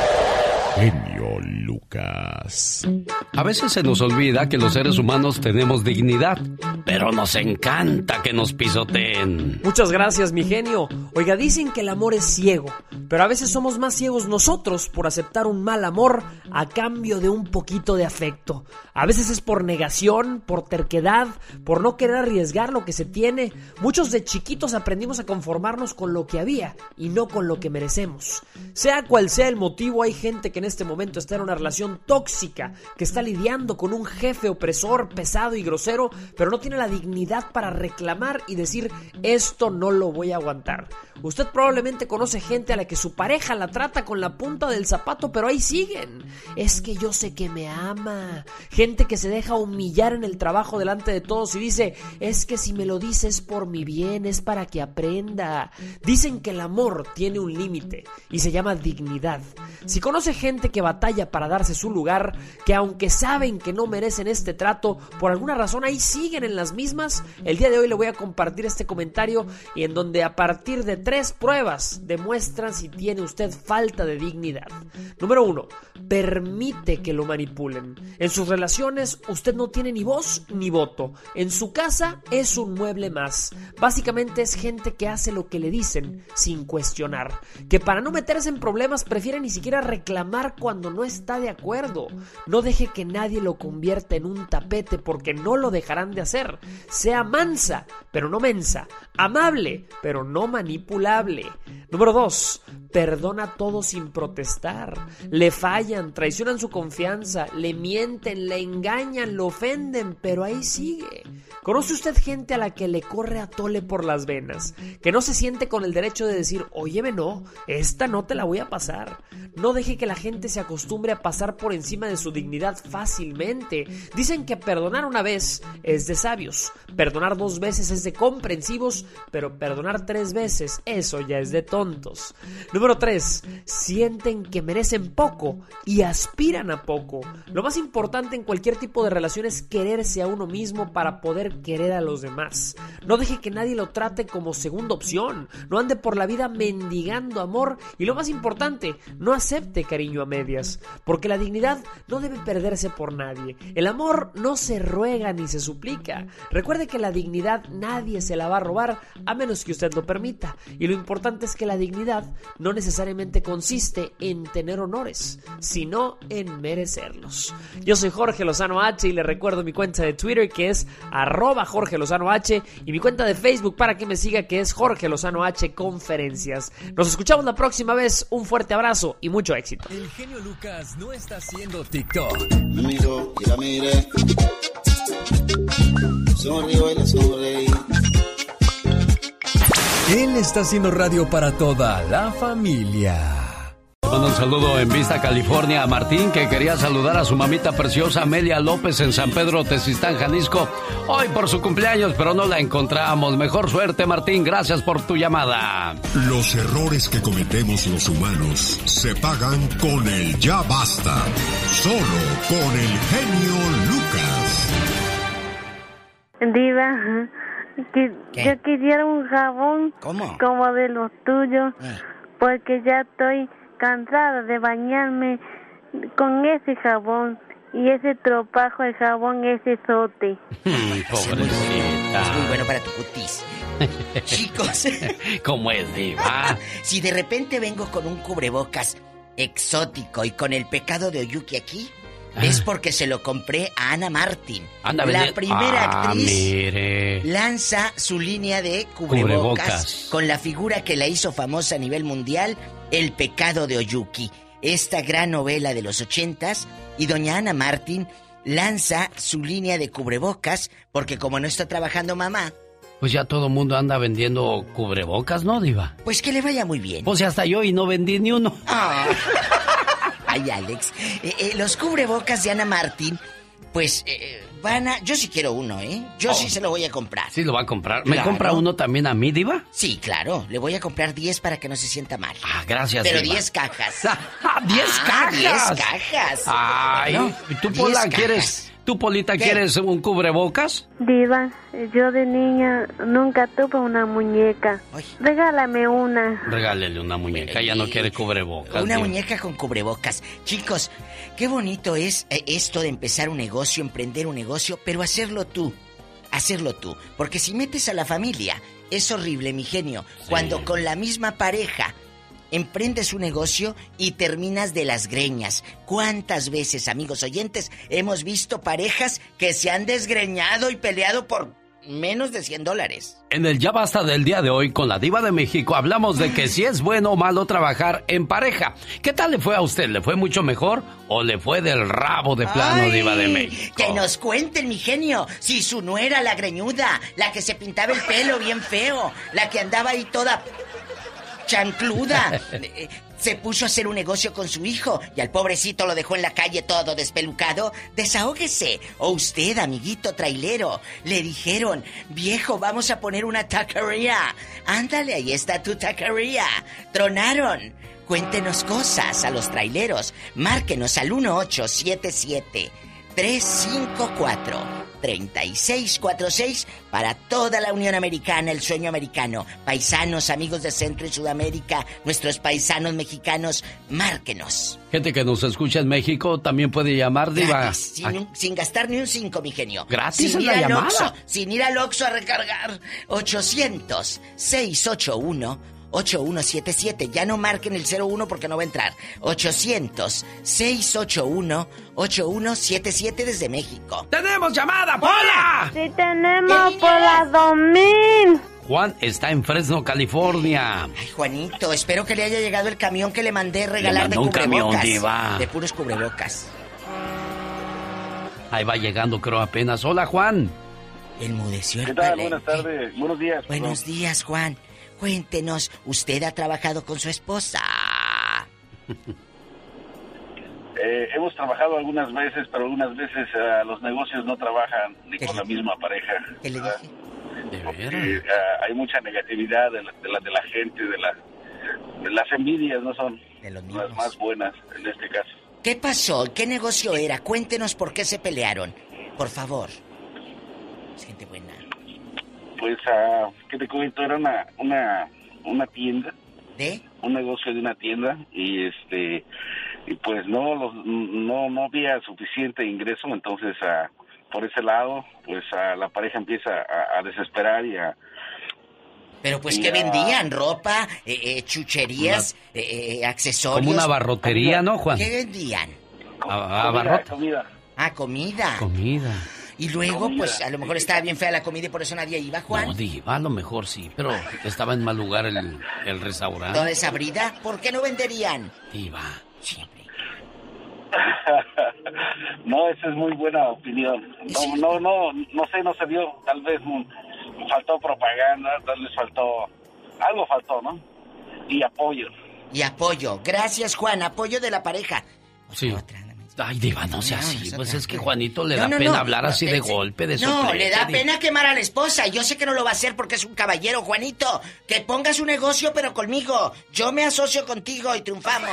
Lucas. A veces se nos olvida que los seres humanos tenemos dignidad, pero nos encanta que nos pisoteen. Muchas gracias, mi genio. Oiga, dicen que el amor es ciego, pero a veces somos más ciegos nosotros por aceptar un mal amor a cambio de un poquito de afecto. A veces es por negación, por terquedad, por no querer arriesgar lo que se tiene. Muchos de chiquitos aprendimos a conformarnos con lo que había y no con lo que merecemos. Sea cual sea el motivo, hay gente que en este momento está en una relación tóxica, que está lidiando con un jefe opresor, pesado y grosero, pero no tiene la dignidad para reclamar y decir esto no lo voy a aguantar. Usted probablemente conoce gente a la que su pareja la trata con la punta del zapato, pero ahí siguen. Es que yo sé que me ama. Gente que se deja humillar en el trabajo delante de todos y dice, es que si me lo dices por mi bien, es para que aprenda. Dicen que el amor tiene un límite y se llama dignidad. Si conoce gente que batalla para darse su lugar, que aunque saben que no merecen este trato, por alguna razón ahí siguen en las mismas, el día de hoy le voy a compartir este comentario y en donde a partir de tres pruebas demuestran si tiene usted falta de dignidad. Número uno, permite que lo manipulen. En sus relaciones usted no tiene ni voz ni voto. En su casa es un mueble más. Básicamente es gente que hace lo que le dicen sin cuestionar. Que para no meterse en problemas prefiere ni siquiera reclamar cuando no está de acuerdo. No deje que nadie lo convierta en un tapete porque no lo dejarán de hacer. Sea mansa, pero no mensa. Amable, pero no manipulable. Número 2. Perdona todo sin protestar. Le fallan, traicionan su confianza, le mienten, le engañan, lo ofenden, pero ahí sigue. ¿Conoce usted gente a la que le corre a tole por las venas? Que no se siente con el derecho de decir, óyeme no, esta no te la voy a pasar. No deje que la gente se acostumbre a pasar por encima de su dignidad fácilmente. Dicen que perdonar una vez es de sabios, perdonar dos veces es de comprensivos, pero perdonar tres veces, eso ya es de tontos. Número 3. Sienten que merecen poco y aspiran a poco. Lo más importante en cualquier tipo de relación es quererse a uno mismo para poder querer a los demás. No deje que nadie lo trate como segunda opción. No ande por la vida mendigando amor y lo más importante, no acepte cariño a medias, porque la dignidad no debe perderse por nadie. El amor no se ruega ni se suplica. Recuerde que la dignidad nadie se la va a robar a menos que usted lo permita. Y lo importante es que la dignidad no necesariamente consiste en tener honores, sino en merecerlos. Yo soy Jorge Lozano H y le recuerdo mi cuenta de Twitter que es arroba Jorge Lozano H y mi cuenta de Facebook para que me siga que es Jorge Lozano H Conferencias. Nos escuchamos la próxima vez. Un fuerte abrazo y mucho éxito. El genio Lucas no está haciendo TikTok. Me miro y la mire. Sonrío y sonreí. Él está haciendo radio para toda la familia. Mando un saludo en Vista, California a Martín, que quería saludar a su mamita preciosa Amelia López en San Pedro, Tezistán, Jalisco, hoy por su cumpleaños, pero no la encontramos. Mejor suerte, Martín, gracias por tu llamada. Los errores que cometemos los humanos se pagan con el ya basta. Solo con el genio Lucas. Diva, que- yo quisiera un jabón como de los tuyos, porque ya estoy cansada de bañarme con ese jabón y ese tropajo de jabón, ese sote. Pobrecita. Es muy bueno para tu cutis. Chicos. ¿Cómo es, Diva? Si de repente vengo con un cubrebocas exótico y con el pecado de Oyuki aquí, es porque se lo compré a Ana Martin. Anda, la vendi- primera Ah, actriz mire. lanza su línea de cubrebocas, Cubrebocas. con la figura que la hizo famosa a nivel mundial, El pecado de Oyuki. Esta gran novela de los ochentas y doña Ana Martin lanza su línea de cubrebocas porque como no está trabajando mamá, Pues ya todo el mundo anda vendiendo cubrebocas, ¿no, Diva? pues que le vaya muy bien. Pues hasta yo y no vendí ni uno. Ah. Ay, Alex. Eh, eh, los cubrebocas de Ana Martín, pues eh, van a. Yo sí quiero uno, ¿eh? Yo Oh. sí se lo voy a comprar. Sí, lo va a comprar. ¿Me Claro. compra uno también a mí, Diva? Sí, claro. Le voy a comprar 10 para que no se sienta mal. Ah, gracias, Pero Diva. 10 cajas. ¡10 Ah, cajas! 10 cajas. Ay, Bueno, ¿y tú, 10 Pola, quieres, ¿Tú, Polita, quieres un cubrebocas? Diva, yo de niña nunca tuve una muñeca. Regálame una. Regálele una muñeca, ella no quiere cubrebocas. Una Diva. muñeca con cubrebocas. Chicos, qué bonito es eh, esto de empezar un negocio, emprender un negocio, pero hacerlo tú. Hacerlo tú. Porque si metes a la familia, es horrible, mi genio. Cuando con la misma pareja emprendes un negocio y terminas de las greñas. ¿Cuántas veces, amigos oyentes, hemos visto parejas que se han desgreñado y peleado por menos de 100 dólares? En el Ya Basta del día de hoy con la Diva de México hablamos de que si es bueno o malo trabajar en pareja. ¿Qué tal le fue a usted? ¿Le fue mucho mejor o le fue del rabo de plano, Ay, Diva de México? Que nos cuenten, mi genio, si su nuera, la greñuda, la que se pintaba el pelo bien feo, la que andaba ahí toda chancluda, eh, se puso a hacer un negocio con su hijo y al pobrecito lo dejó en la calle todo despelucado. Desahógese. O usted, amiguito trailero, le dijeron, viejo, vamos a poner una taquería. Ándale, ahí está tu taquería. Tronaron. Cuéntenos cosas a los traileros. Márquenos al 1877 354 3646 para toda la Unión Americana, el sueño americano. Paisanos, amigos de Centro y Sudamérica, nuestros paisanos mexicanos, márquenos. Gente que nos escucha en México también puede llamar, Diva. Gratis, sin, un- sin gastar ni un cinco, mi genio. Gratis sin ir la al llamada. Oxxo, sin ir al Oxxo a recargar. 800-681-8177. Ya no marquen el 01 porque no va a entrar. 800-681-8177 desde México. ¡Tenemos llamada, Pola! Sí tenemos por la 2000. Juan está en Fresno, California. Ay, Juanito, espero que le haya llegado el camión que le mandé regalar de mandó un cubrebocas. camión, diva. De puros cubrebocas. Ahí va llegando, creo, apenas. Hola, Juan. Enmudeció el ¿Qué tal? Buenas tardes. Buenos días. Buenos días, Juan. Cuéntenos, ¿usted ha trabajado con su esposa? Eh, hemos trabajado algunas veces, pero algunas veces eh, los negocios no trabajan ni con la misma pareja. ¿verdad? Porque, eh, hay mucha negatividad de la, de la, de la gente, de, la, de las envidias, no son las más buenas en este caso. ¿Qué pasó? ¿Qué negocio era? Cuéntenos por qué se pelearon. Por favor. Gente buena. Pues, ah, ¿qué te comento? Era una, una, una tienda. ¿De? Un negocio de una tienda y este y pues no los, no no había suficiente ingreso entonces ah, por ese lado pues ah, la pareja empieza a, a desesperar y a Pero pues, y ¿qué a- vendían? ¿Ropa? Eh, eh, ¿Chucherías? eh, eh, ¿Accesorios? Como una barrotería, ¿no, Juan? ¿Qué vendían? A- abarrota. Ah, comida. Comida. Y luego, pues, a lo mejor estaba bien fea la comida y por eso nadie iba, Juan. No, Diva, a lo mejor sí, pero estaba en mal lugar el, el restaurante. ¿Toda desabrida? ¿Por qué no venderían? Diva. no esa es muy buena opinión no no no no sé no se dio tal vez mm, faltó propaganda tal vez faltó algo faltó no y apoyo Y apoyo. Gracias, Juan. Apoyo de la pareja. Sí. Ay, Diva, no sea así. Pues es que Juanito le No, da no, pena no. hablar así de Eh, golpe, de No, soplete, le da Diva. pena quemar a la esposa. Yo sé que no lo va a hacer porque es un caballero, Juanito. Que pongas un negocio, pero conmigo. Yo me asocio contigo y triunfamos.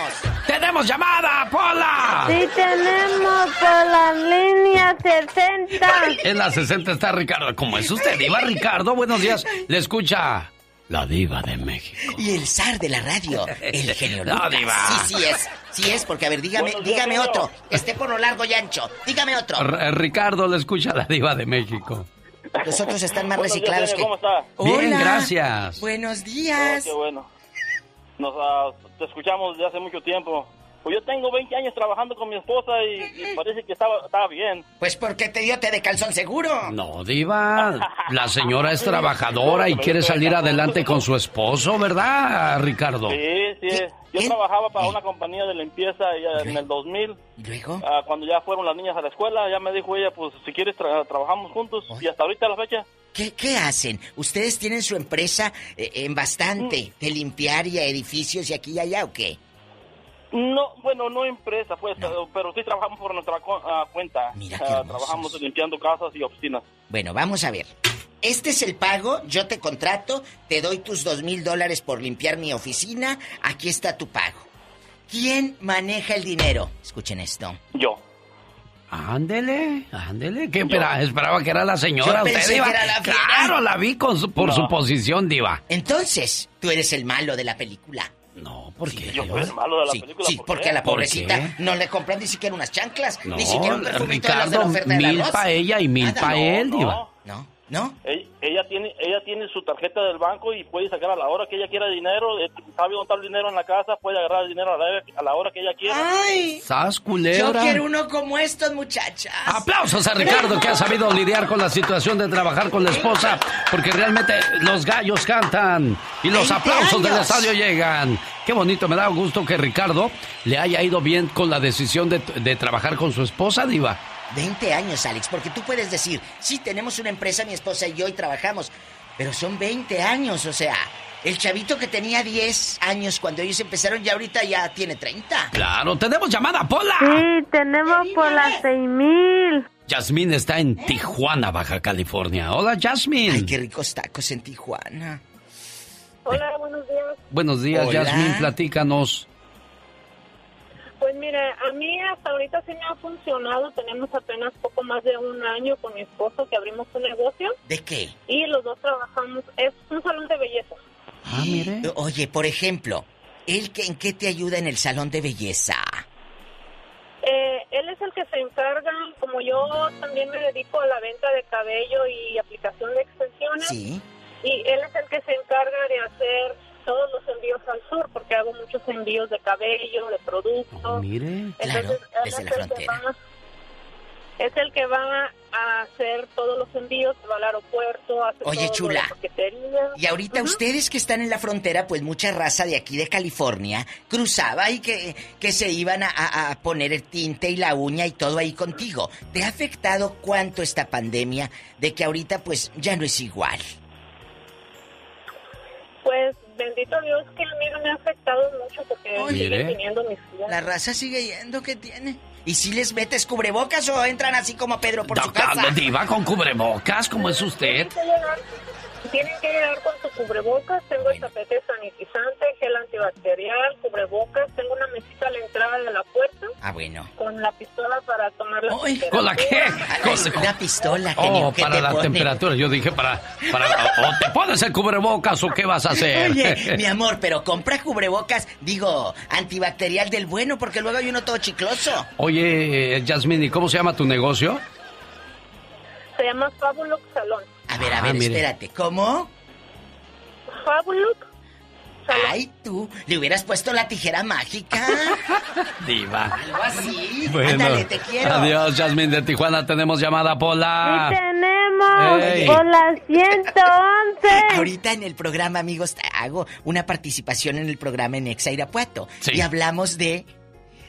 ¡Tenemos llamada, Pola! Sí tenemos por la línea 60. En la 60 está Ricardo. ¿Cómo es usted, Diva Ricardo? Buenos días. Le escucha la Diva de México. Y el zar de la radio, el genio No, Lucas. diva. Sí, sí es. Sí es, porque a ver, dígame, Buenos días, dígame otro. Esté por lo largo y ancho. Dígame otro. R- Ricardo le escucha la Diva de México. Los otros están más días, reciclados que. ¿cómo está? Bien, Hola. gracias. Buenos días. Oh, qué bueno. Nos, ah, te escuchamos desde hace mucho tiempo. Pues yo tengo 20 años trabajando con mi esposa y, y parece que estaba, estaba bien. Pues porque te dio té de calzón seguro. No, Diva. La señora es trabajadora y quiere salir adelante con su esposo, ¿verdad, Ricardo? Sí, sí. Yo trabajaba para una compañía de limpieza en el 2000. ¿Y luego? Ah, cuando ya fueron las niñas a la escuela, ya me dijo ella, pues si quieres tra- trabajamos juntos. Y hasta ahorita a la fecha. ¿Qué, qué hacen? ¿Ustedes tienen su empresa eh, en bastante de limpiar y a edificios y aquí y allá o qué? No, bueno, no empresa, pues, pero, pero sí trabajamos por nuestra cu- ah, cuenta. Mira qué Ah, trabajamos limpiando casas y oficinas. Bueno, vamos a ver. Este es el pago, yo te contrato, te doy tus dos mil dólares por limpiar mi oficina, aquí está tu pago. ¿Quién maneja el dinero? Escuchen esto. Yo. Ándele, ándele. ¿Qué espera- esperaba que era la señora? Yo usted, pensé Diva? que era la. Claro, la vi con su- por No. su posición, Diva. Entonces, tú eres el malo de la película. No, ¿por qué? Yo soy el malo de la sí, película. Sí, ¿por porque a la ¿Por pobrecita no le compran ni siquiera unas chanclas, No, ni siquiera un perfumito de los de la Ricardo, oferta mil arroz. pa' ella y mil Nada, pa' no, él, no. Diva. No, ¿no? Ella, ella tiene ella tiene su tarjeta del banco y puede sacar a la hora que ella quiera dinero. eh, Sabe dónde está el dinero en la casa, puede agarrar el dinero a la, a la hora que ella quiera. ¡Ay! ¡Sas, Yo culebra! quiero uno como estos, muchachas. Aplausos a Ricardo que ha sabido lidiar con la situación de trabajar con la esposa, porque realmente los gallos cantan y los 20 aplausos del estadio llegan. Qué bonito, me da gusto que Ricardo le haya ido bien con la decisión de, de trabajar con su esposa, Diva. 20 años, Alex, porque tú puedes decir, sí, tenemos una empresa, mi esposa y yo, y trabajamos, pero son 20 años, o sea, el chavito que tenía 10 años cuando ellos empezaron, ya ahorita ya tiene 30. Claro, tenemos llamada, Pola. Sí, tenemos seis mil. Yasmín está en Tijuana, Baja California. Hola, Yasmín. Ay, qué ricos tacos en Tijuana. Hola, buenos días. Buenos días. Yasmín, platícanos. Pues mire, a mí hasta ahorita sí me ha funcionado. Tenemos apenas poco más de un año con mi esposo que abrimos un negocio ¿De qué? y los dos trabajamos. Es un salón de belleza. Ah, mire. Oye, por ejemplo, ¿él que, en qué te ayuda en el salón de belleza? Eh, él es el que se encarga, como yo también me dedico a la venta de cabello y aplicación de extensiones. Sí. Y él es el que se encarga de hacer todos los envíos al sur, porque hago muchos envíos de cabello, de productos. Mire. Claro, desde es la frontera. va- es el que va a hacer todos los envíos, va al aeropuerto, hace Oye, todo chula. Y ahorita ustedes que están en la frontera, pues mucha raza de aquí de California cruzaba y que, que se iban a poner el tinte y la uña y todo ahí contigo. ¿Te ha afectado cuánto esta pandemia de que ahorita pues ya no es igual? Pues bendito Dios que a mí no me ha afectado mucho porque Oye. siguen viniendo mis tías. La raza sigue yendo, ¿qué tiene? ¿Y si les metes cubrebocas o entran así como Pedro por su Doctor, casa? Diva con cubrebocas, ¿cómo es usted? Tienen que llegar, con su cubrebocas, tengo el tapete sanitizante, gel antibacterial, cubrebocas, tengo una mesita a la entrada de la puerta Ah, bueno. con la pistola para tomar la ¿Con la qué? Con una pistola, genio, Oh, ¿qué para te la pone? temperatura. Yo dije para, para... O te pones el cubrebocas o qué vas a hacer. Oye, mi amor, pero compra cubrebocas, digo, antibacterial del bueno, porque luego hay uno todo chicloso. Oye, Yasmín, ¿y cómo se llama tu negocio? Se llama Fabulous Salón. A ver, a Ah, ver, espérate, ¿cómo? Fabulous Ay, tú, le hubieras puesto la tijera mágica. Diva. Algo así. Bueno, Ándale, te quiero. adiós, Yasmín de Tijuana. Tenemos llamada, Pola. Sí tenemos las 111. Ahorita en el programa, amigos, te hago una participación en el programa en Exa Irapuato. Sí. Y hablamos de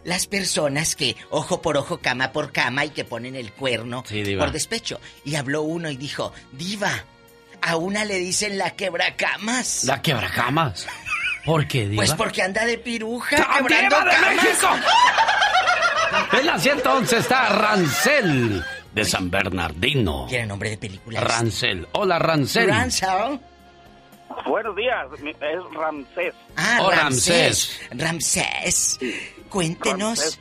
las personas que ojo por ojo, cama por cama y que ponen el cuerno Sí, por despecho. Y habló uno y dijo, Diva, a una le dicen la quebracamas. La quebracamas. ¿Por qué, Diva? Pues porque anda de piruja, ¡Ah, quebrando de camas. México! En la 111 está Rancel de San Bernardino. Tiene nombre de película. Rancel. Hola, Rancel. Rancel. Buenos días, es Ramsés. Ah, Oh, Ramsés. Ramsés. Cuéntenos.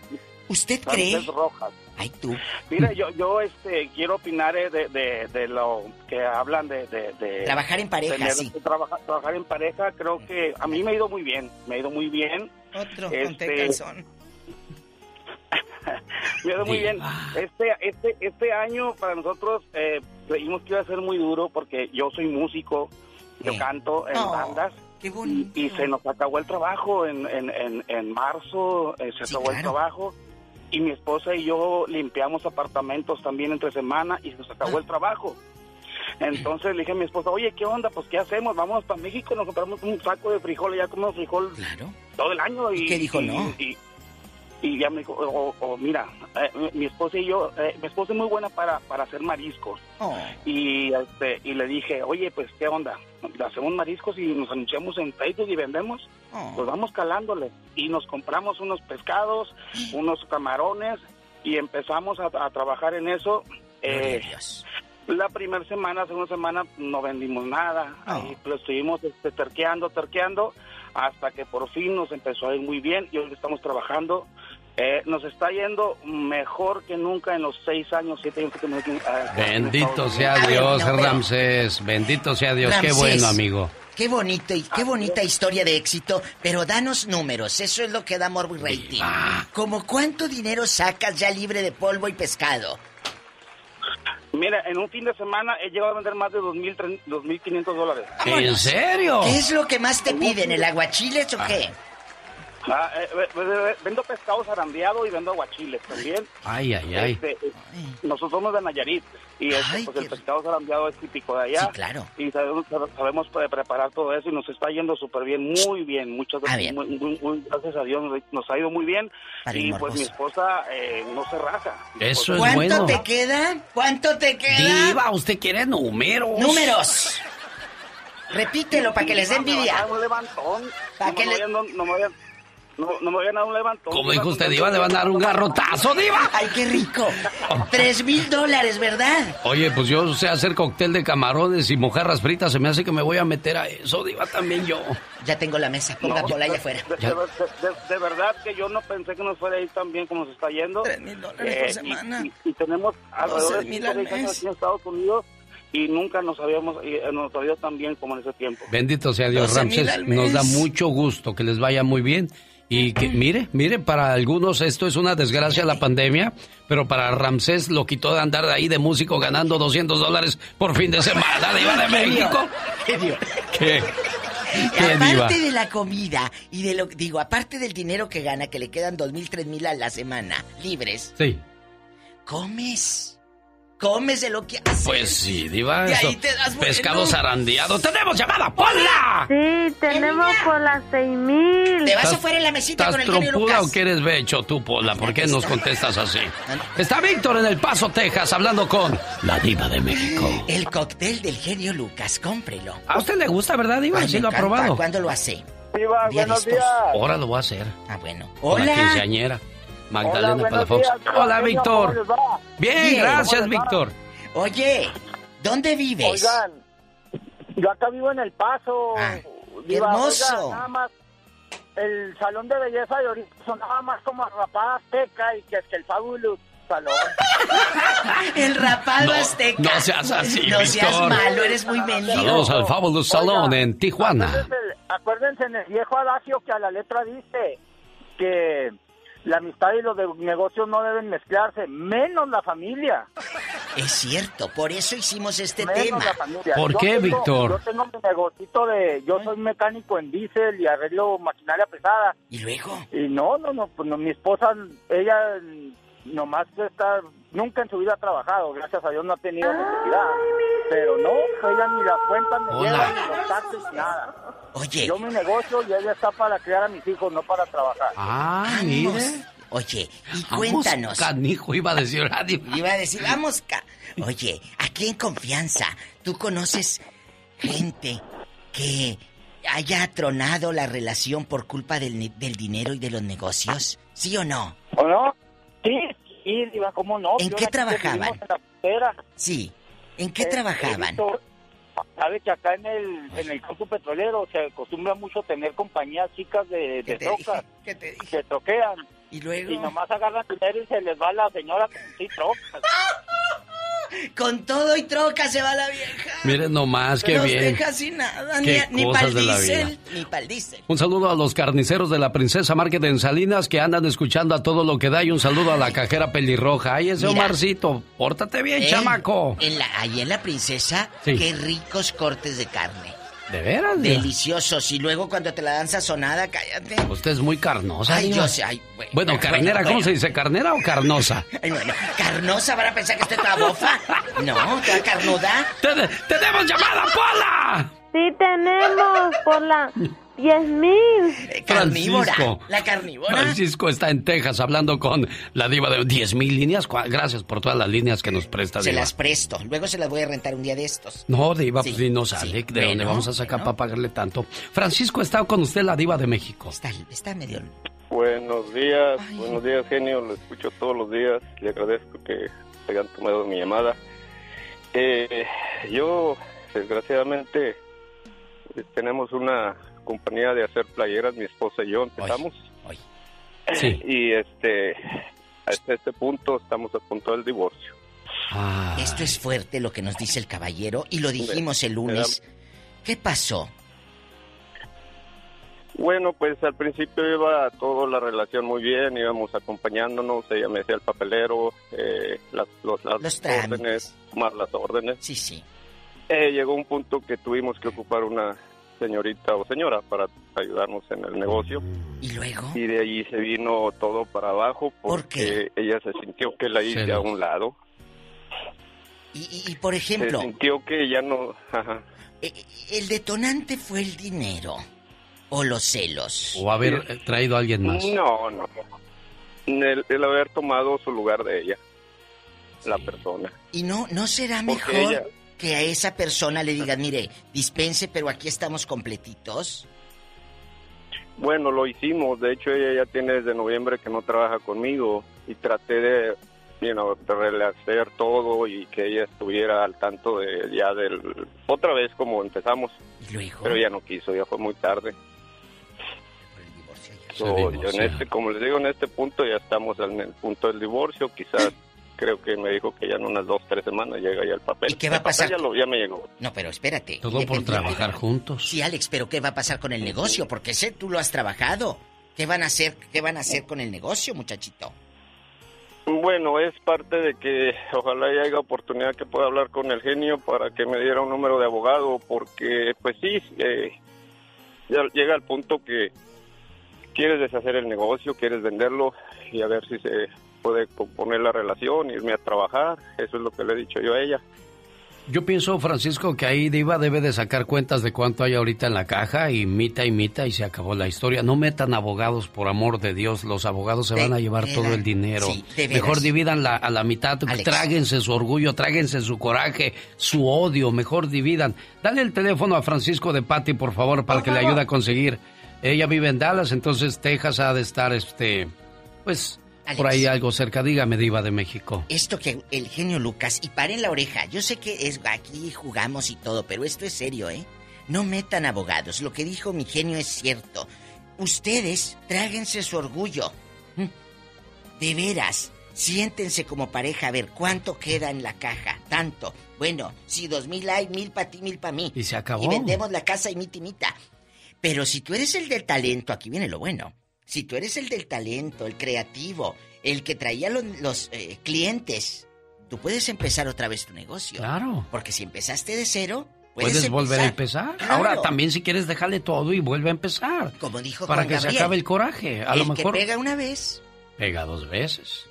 ¿Usted Ramsés cree? Rojas. Ay, tú. Mira, yo, yo este, quiero opinar eh, de, de, de lo que hablan de... de- de Trabajar en pareja, tener- sí. trabajar, trabajar en pareja, creo que a mí me ha ido muy bien, me ha ido muy bien. Otro, Este-. Me ha ido muy bien. Este, este, este año para nosotros eh, creímos que iba a ser muy duro porque yo soy músico, yo canto en Oh, bandas. Qué bonito. Y se nos acabó el trabajo en, en, en, en marzo, eh, se Sí, acabó el trabajo. Y mi esposa y yo limpiamos apartamentos también entre semana y se nos acabó el trabajo. Entonces le dije a mi esposa, oye, ¿qué onda? Pues, ¿qué hacemos? Vamos para México, nos compramos un saco de frijoles, ya comemos frijol todo el año. ¿Y, qué dijo y- no? Y, y ya me dijo, o, o mira, eh, mi- esposa y yo, eh, mi esposa es muy buena para, para hacer mariscos. Oh. Y, este, y le dije, oye, pues, ¿qué onda? Hacemos mariscos y nos anunciamos en Facebook y vendemos. Oh. Pues vamos calándole. Y nos compramos unos pescados, unos camarones y empezamos a, a trabajar en eso. Eh, la primera semana, segunda semana, no vendimos nada. Ahí, pues, estuvimos este, terqueando, terqueando, hasta que por fin nos empezó a ir muy bien y hoy estamos trabajando Eh, nos está yendo mejor que nunca en los seis años, siete años que hemos ah, Bendito sea Dios, Ramsés. Bendito sea Dios. Qué bueno, amigo. Qué bonito y qué bonita historia de éxito, pero danos números, eso es lo que da Morbo y Rating. ¿Cómo cuánto dinero sacas ya libre de polvo y pescado? Mira, en un fin de semana he llegado a vender más de 2.500 dólares. ¿En serio? ¿Qué es lo que más te piden, el aguachiles o qué? Ah, eh, eh, vendo pescado zarandeado y vendo aguachiles también. Ay, ay, ay. Este, eh, nosotros somos de Nayarit y este, pues el pescado zarandeado es típico de allá. Sí, claro. Y sabemos, sabemos preparar todo eso y nos está yendo súper bien, muy bien. Muchas Ah, gracias, muy, muy- gracias a Dios nos ha ido muy bien. Para y pues mi esposa eh, no se raja. Eso es ¿Cuánto bueno. te queda? ¿Cuánto te queda? Diva, usted quiere números. Números. Repítelo para que les dé envidia. Un levantón. Pa' no, que me le- no, no no- no me vayan a dar un levantón. Como dijo usted, Diva, le van a dar un garrotazo, Diva. Ay, qué rico. Tres mil dólares, ¿verdad? Oye, pues yo sé hacer cóctel de camarones y mojarras fritas. Se me hace que me voy a meter a eso, Diva, también yo. Ya tengo la mesa, ponga No, por de- afuera. De, de- de- de verdad que yo no pensé que nos fuera a ir tan bien como nos está yendo. Eh, dólares por semana. Y, y tenemos alrededor de 12 mil 5 al años mes. aquí en Estados Unidos y nunca nos habíamos eh, nos había tan bien como en ese tiempo. Bendito sea Dios, 12 mil Ramsés. al mes. Nos da mucho gusto que les vaya muy bien. Y que, mire, mire, para algunos esto es una desgracia la pandemia, pero para Ramsés lo quitó de andar ahí de músico ganando 200 dólares por fin de semana, Diva de México. ¿Qué? ¿Qué, Diva? Aparte de la comida y de lo digo, aparte del dinero que gana, que le quedan dos mil, tres mil a la semana libres, Sí. comes. Comes de lo que haces. Pues sí, Diva, De ahí eso. te das bueno. Pescado zarandeado. ¡Tenemos llamada! ¡Ponla! Sí, tenemos por las seis mil. Te vas afuera en la mesita ¿Estás con el genio trompuda Lucas. o quieres becho tú, Pola? ¿Por qué nos contestas así? Está Víctor en El Paso, Texas, hablando con la diva de México. El cóctel del genio Lucas, cómprelo. ¿A usted le gusta, verdad, diva? Ay, ¿Sí lo ha probado? ¿Cuándo lo hace? Diva, Día buenos días. Ahora lo voy a hacer. Ah, bueno. Con la Hola. quinceañera. Magdalena Hola, Palafox. días, Hola, Víctor. Bien, Bien. gracias. Víctor. Oye, ¿dónde vives? Oigan, yo acá vivo en El Paso. Ah, qué hermoso. oigan, nada más, el salón de belleza de ahorita sonaba más como rapada azteca y que es que el fabulous salón. El rapado No, azteca. no seas así, No seas Víctor. malo, eres muy mendigo. Saludos al Fabulous Salón en Tijuana. Acuérdense, acuérdense en el viejo adagio que a la letra dice que la amistad y los de negocios no deben mezclarse, menos la familia. Es cierto, por eso hicimos este menos tema. la familia. ¿Por Yo qué, tengo- Víctor? Yo tengo mi negocito de... Yo soy mecánico en diésel y arreglo maquinaria pesada. ¿Y luego? Y no, no, no, pues no, mi esposa, ella nomás está... Nunca en su vida ha trabajado, gracias a Dios no ha tenido necesidad. Pero no, ella ni las cuentas me Hola. lleva, ni los taxes, nada. Oye. Yo mi negocio y ella está para criar a mis hijos, no para trabajar. Ah, Vamos. mire. Oye, y Vamos, cuéntanos. Canijo, iba a decir radio. Iba a decir, vamos, ca- Oye, aquí en confianza, ¿tú conoces gente que haya tronado la relación por culpa del, del dinero y de los negocios? ¿Sí o no? ¿O no? Sí, sí, Diva, ¿cómo no? ¿En Yo qué trabajaban? en la Sí. ¿En qué eh, trabajaban? he visto- Sabe que acá en el, en el campo petrolero se acostumbra mucho tener compañías chicas de, ¿Qué de te trocas dije? ¿Qué te dije? que troquean Y luego. y nomás agarran dinero y se les va la señora con sí trocas. Con todo y troca se va la vieja. Miren nomás, qué bien. deja sin nada, Qué ni, ni pa'l ni pa'l. Un saludo a los carniceros de la Princesa Market en Salinas que andan escuchando a todo lo que da y un saludo a la cajera pelirroja. Ay, ese Mira. Omarcito, pórtate bien, ¿Eh? chamaco. En la, ahí en la princesa, Sí. qué ricos cortes de carne. ¿De veras? Deliciosos. Y luego cuando te la dan sazonada, cállate. Pues usted es muy carnosa. Ay, yo sé. Ay, bueno, bueno carnera, ¿cómo se dice? ¿Carnera o carnosa? Ay, bueno. ¿Carnosa? ¿Van a pensar que usted está bofa? No, está carnuda. ¡Tenemos llamada, Pola! Sí, tenemos, Pola. 10 mil. Eh, carnívora. La carnívora. Francisco está en Texas hablando con la diva de 10 mil líneas. Gracias por todas las líneas que nos presta. Se las presto. Luego se las voy a rentar un día de estos. No, diva, pues sí. pues si no sale. ¿De bueno, dónde vamos a sacar para pagarle tanto? Francisco está con usted, la diva de México. Está, está medio. Buenos días, buenos días, genio. Lo escucho todos los días. Le agradezco que hayan tomado mi llamada. Eh, yo, desgraciadamente, tenemos una compañía de hacer playeras, mi esposa y yo empezamos. Sí. Y este, hasta este punto estamos a punto del divorcio. Ah. Esto es fuerte lo que nos dice el caballero y lo dijimos el lunes. ¿Qué pasó? Bueno, pues al principio iba toda la relación muy bien, íbamos acompañándonos, ella me decía el papelero, eh, las, los, las órdenes, más las órdenes. Sí, sí. Eh, llegó un punto que tuvimos que ocupar una señorita o señora para ayudarnos en el negocio. ¿Y luego? Y de ahí se vino todo para abajo porque ella se sintió que la hice a un lado. Y, por ejemplo... Se sintió que ya no... Eh, ¿El detonante fue el dinero o los celos? O haber traído a alguien más. No, no. El, haber tomado su lugar de ella, la persona. ¿Y no, no será mejor que a esa persona le digan, mire, dispense, pero aquí estamos completitos? Bueno, lo hicimos. De hecho, ella ya tiene desde noviembre que no trabaja conmigo y traté de you know, rehacer todo y que ella estuviera al tanto de ya del otra vez como empezamos. Pero ella no quiso, ya fue muy tarde. en este, como les digo, en este punto ya estamos en el punto del divorcio, quizás creo que me dijo que ya en unas dos, tres semanas llega ya el papel. ¿Y qué va a pasar? Ya, ya, me llegó. No, pero espérate. Todo por trabajar juntos. Sí, Alex, pero ¿qué va a pasar con el negocio? Porque sé, tú lo has trabajado. ¿Qué van a hacer, qué van a hacer con el negocio, muchachito? Bueno, es parte de que ojalá haya oportunidad que pueda hablar con el genio para que me diera un número de abogado, porque pues sí, eh, ya llega el punto que quieres deshacer el negocio, quieres venderlo y a ver si se puede componer la relación, irme a trabajar, eso es lo que le he dicho yo a ella. Yo pienso, Francisco, que ahí Diva debe de sacar cuentas de cuánto hay ahorita en la caja y mita y mita y se acabó la historia. No metan abogados, por amor de Dios. Los abogados se van a llevar todo el dinero. Mejor dividan la, a la mitad. Tráguense su orgullo, tráguense su coraje, su odio. Mejor dividan. Dale el teléfono a Francisco de Patti, por favor, para que le ayude a conseguir. Ella vive en Dallas, entonces Texas ha de estar, este, pues por ahí algo cerca, dígame, Diva de México. Esto que el genio Lucas, y paren la oreja, yo sé que es aquí jugamos y todo, pero esto es serio, ¿eh? No metan abogados, lo que dijo mi genio es cierto. Ustedes tráguense su orgullo. ¿Mm? De veras, siéntense como pareja a ver cuánto queda en la caja. Tanto. Bueno, si dos mil hay, mil para ti, mil para mí. Y se acabó. Y vendemos la casa y mitimita. Pero si tú eres el del talento, aquí viene lo bueno. Si tú eres el del talento, el creativo, el que traía los, eh, clientes, tú puedes empezar otra vez tu negocio. Claro. Porque si empezaste de cero, puedes, volver a empezar. Ahora también si quieres dejarle todo y vuelve a empezar. Como dijo Para que se acabe el coraje. A el lo mejor. Que pega una vez. Pega dos veces.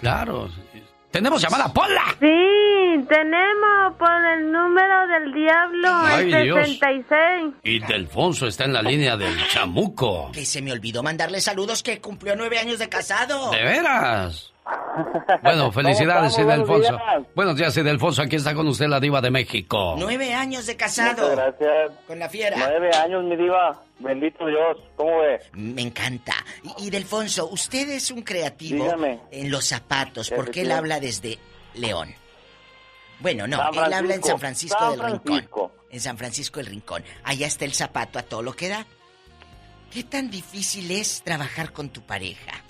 Claro. Tenemos llamada Pola. Sí, tenemos por el número del diablo Ay, el 66. Y Delfonso está en la línea del chamuco. Que se me olvidó mandarle saludos que cumplió nueve años de casado. ¿De veras? Bueno, felicidades, Delfonso. Buenos días, Delfonso. Aquí está con usted la diva de México. Nueve años de casado. gracias. Con la fiera. Nueve años, mi diva. Bendito Dios. ¿Cómo ve? Me encanta. Y, Delfonso, usted es un creativo en los zapatos. ¿Por qué él habla desde León? Bueno, no, él habla en San Francisco del Rincón. En San Francisco del Rincón. Allá está el zapato a todo lo que da. ¿Qué tan difícil es trabajar con tu pareja?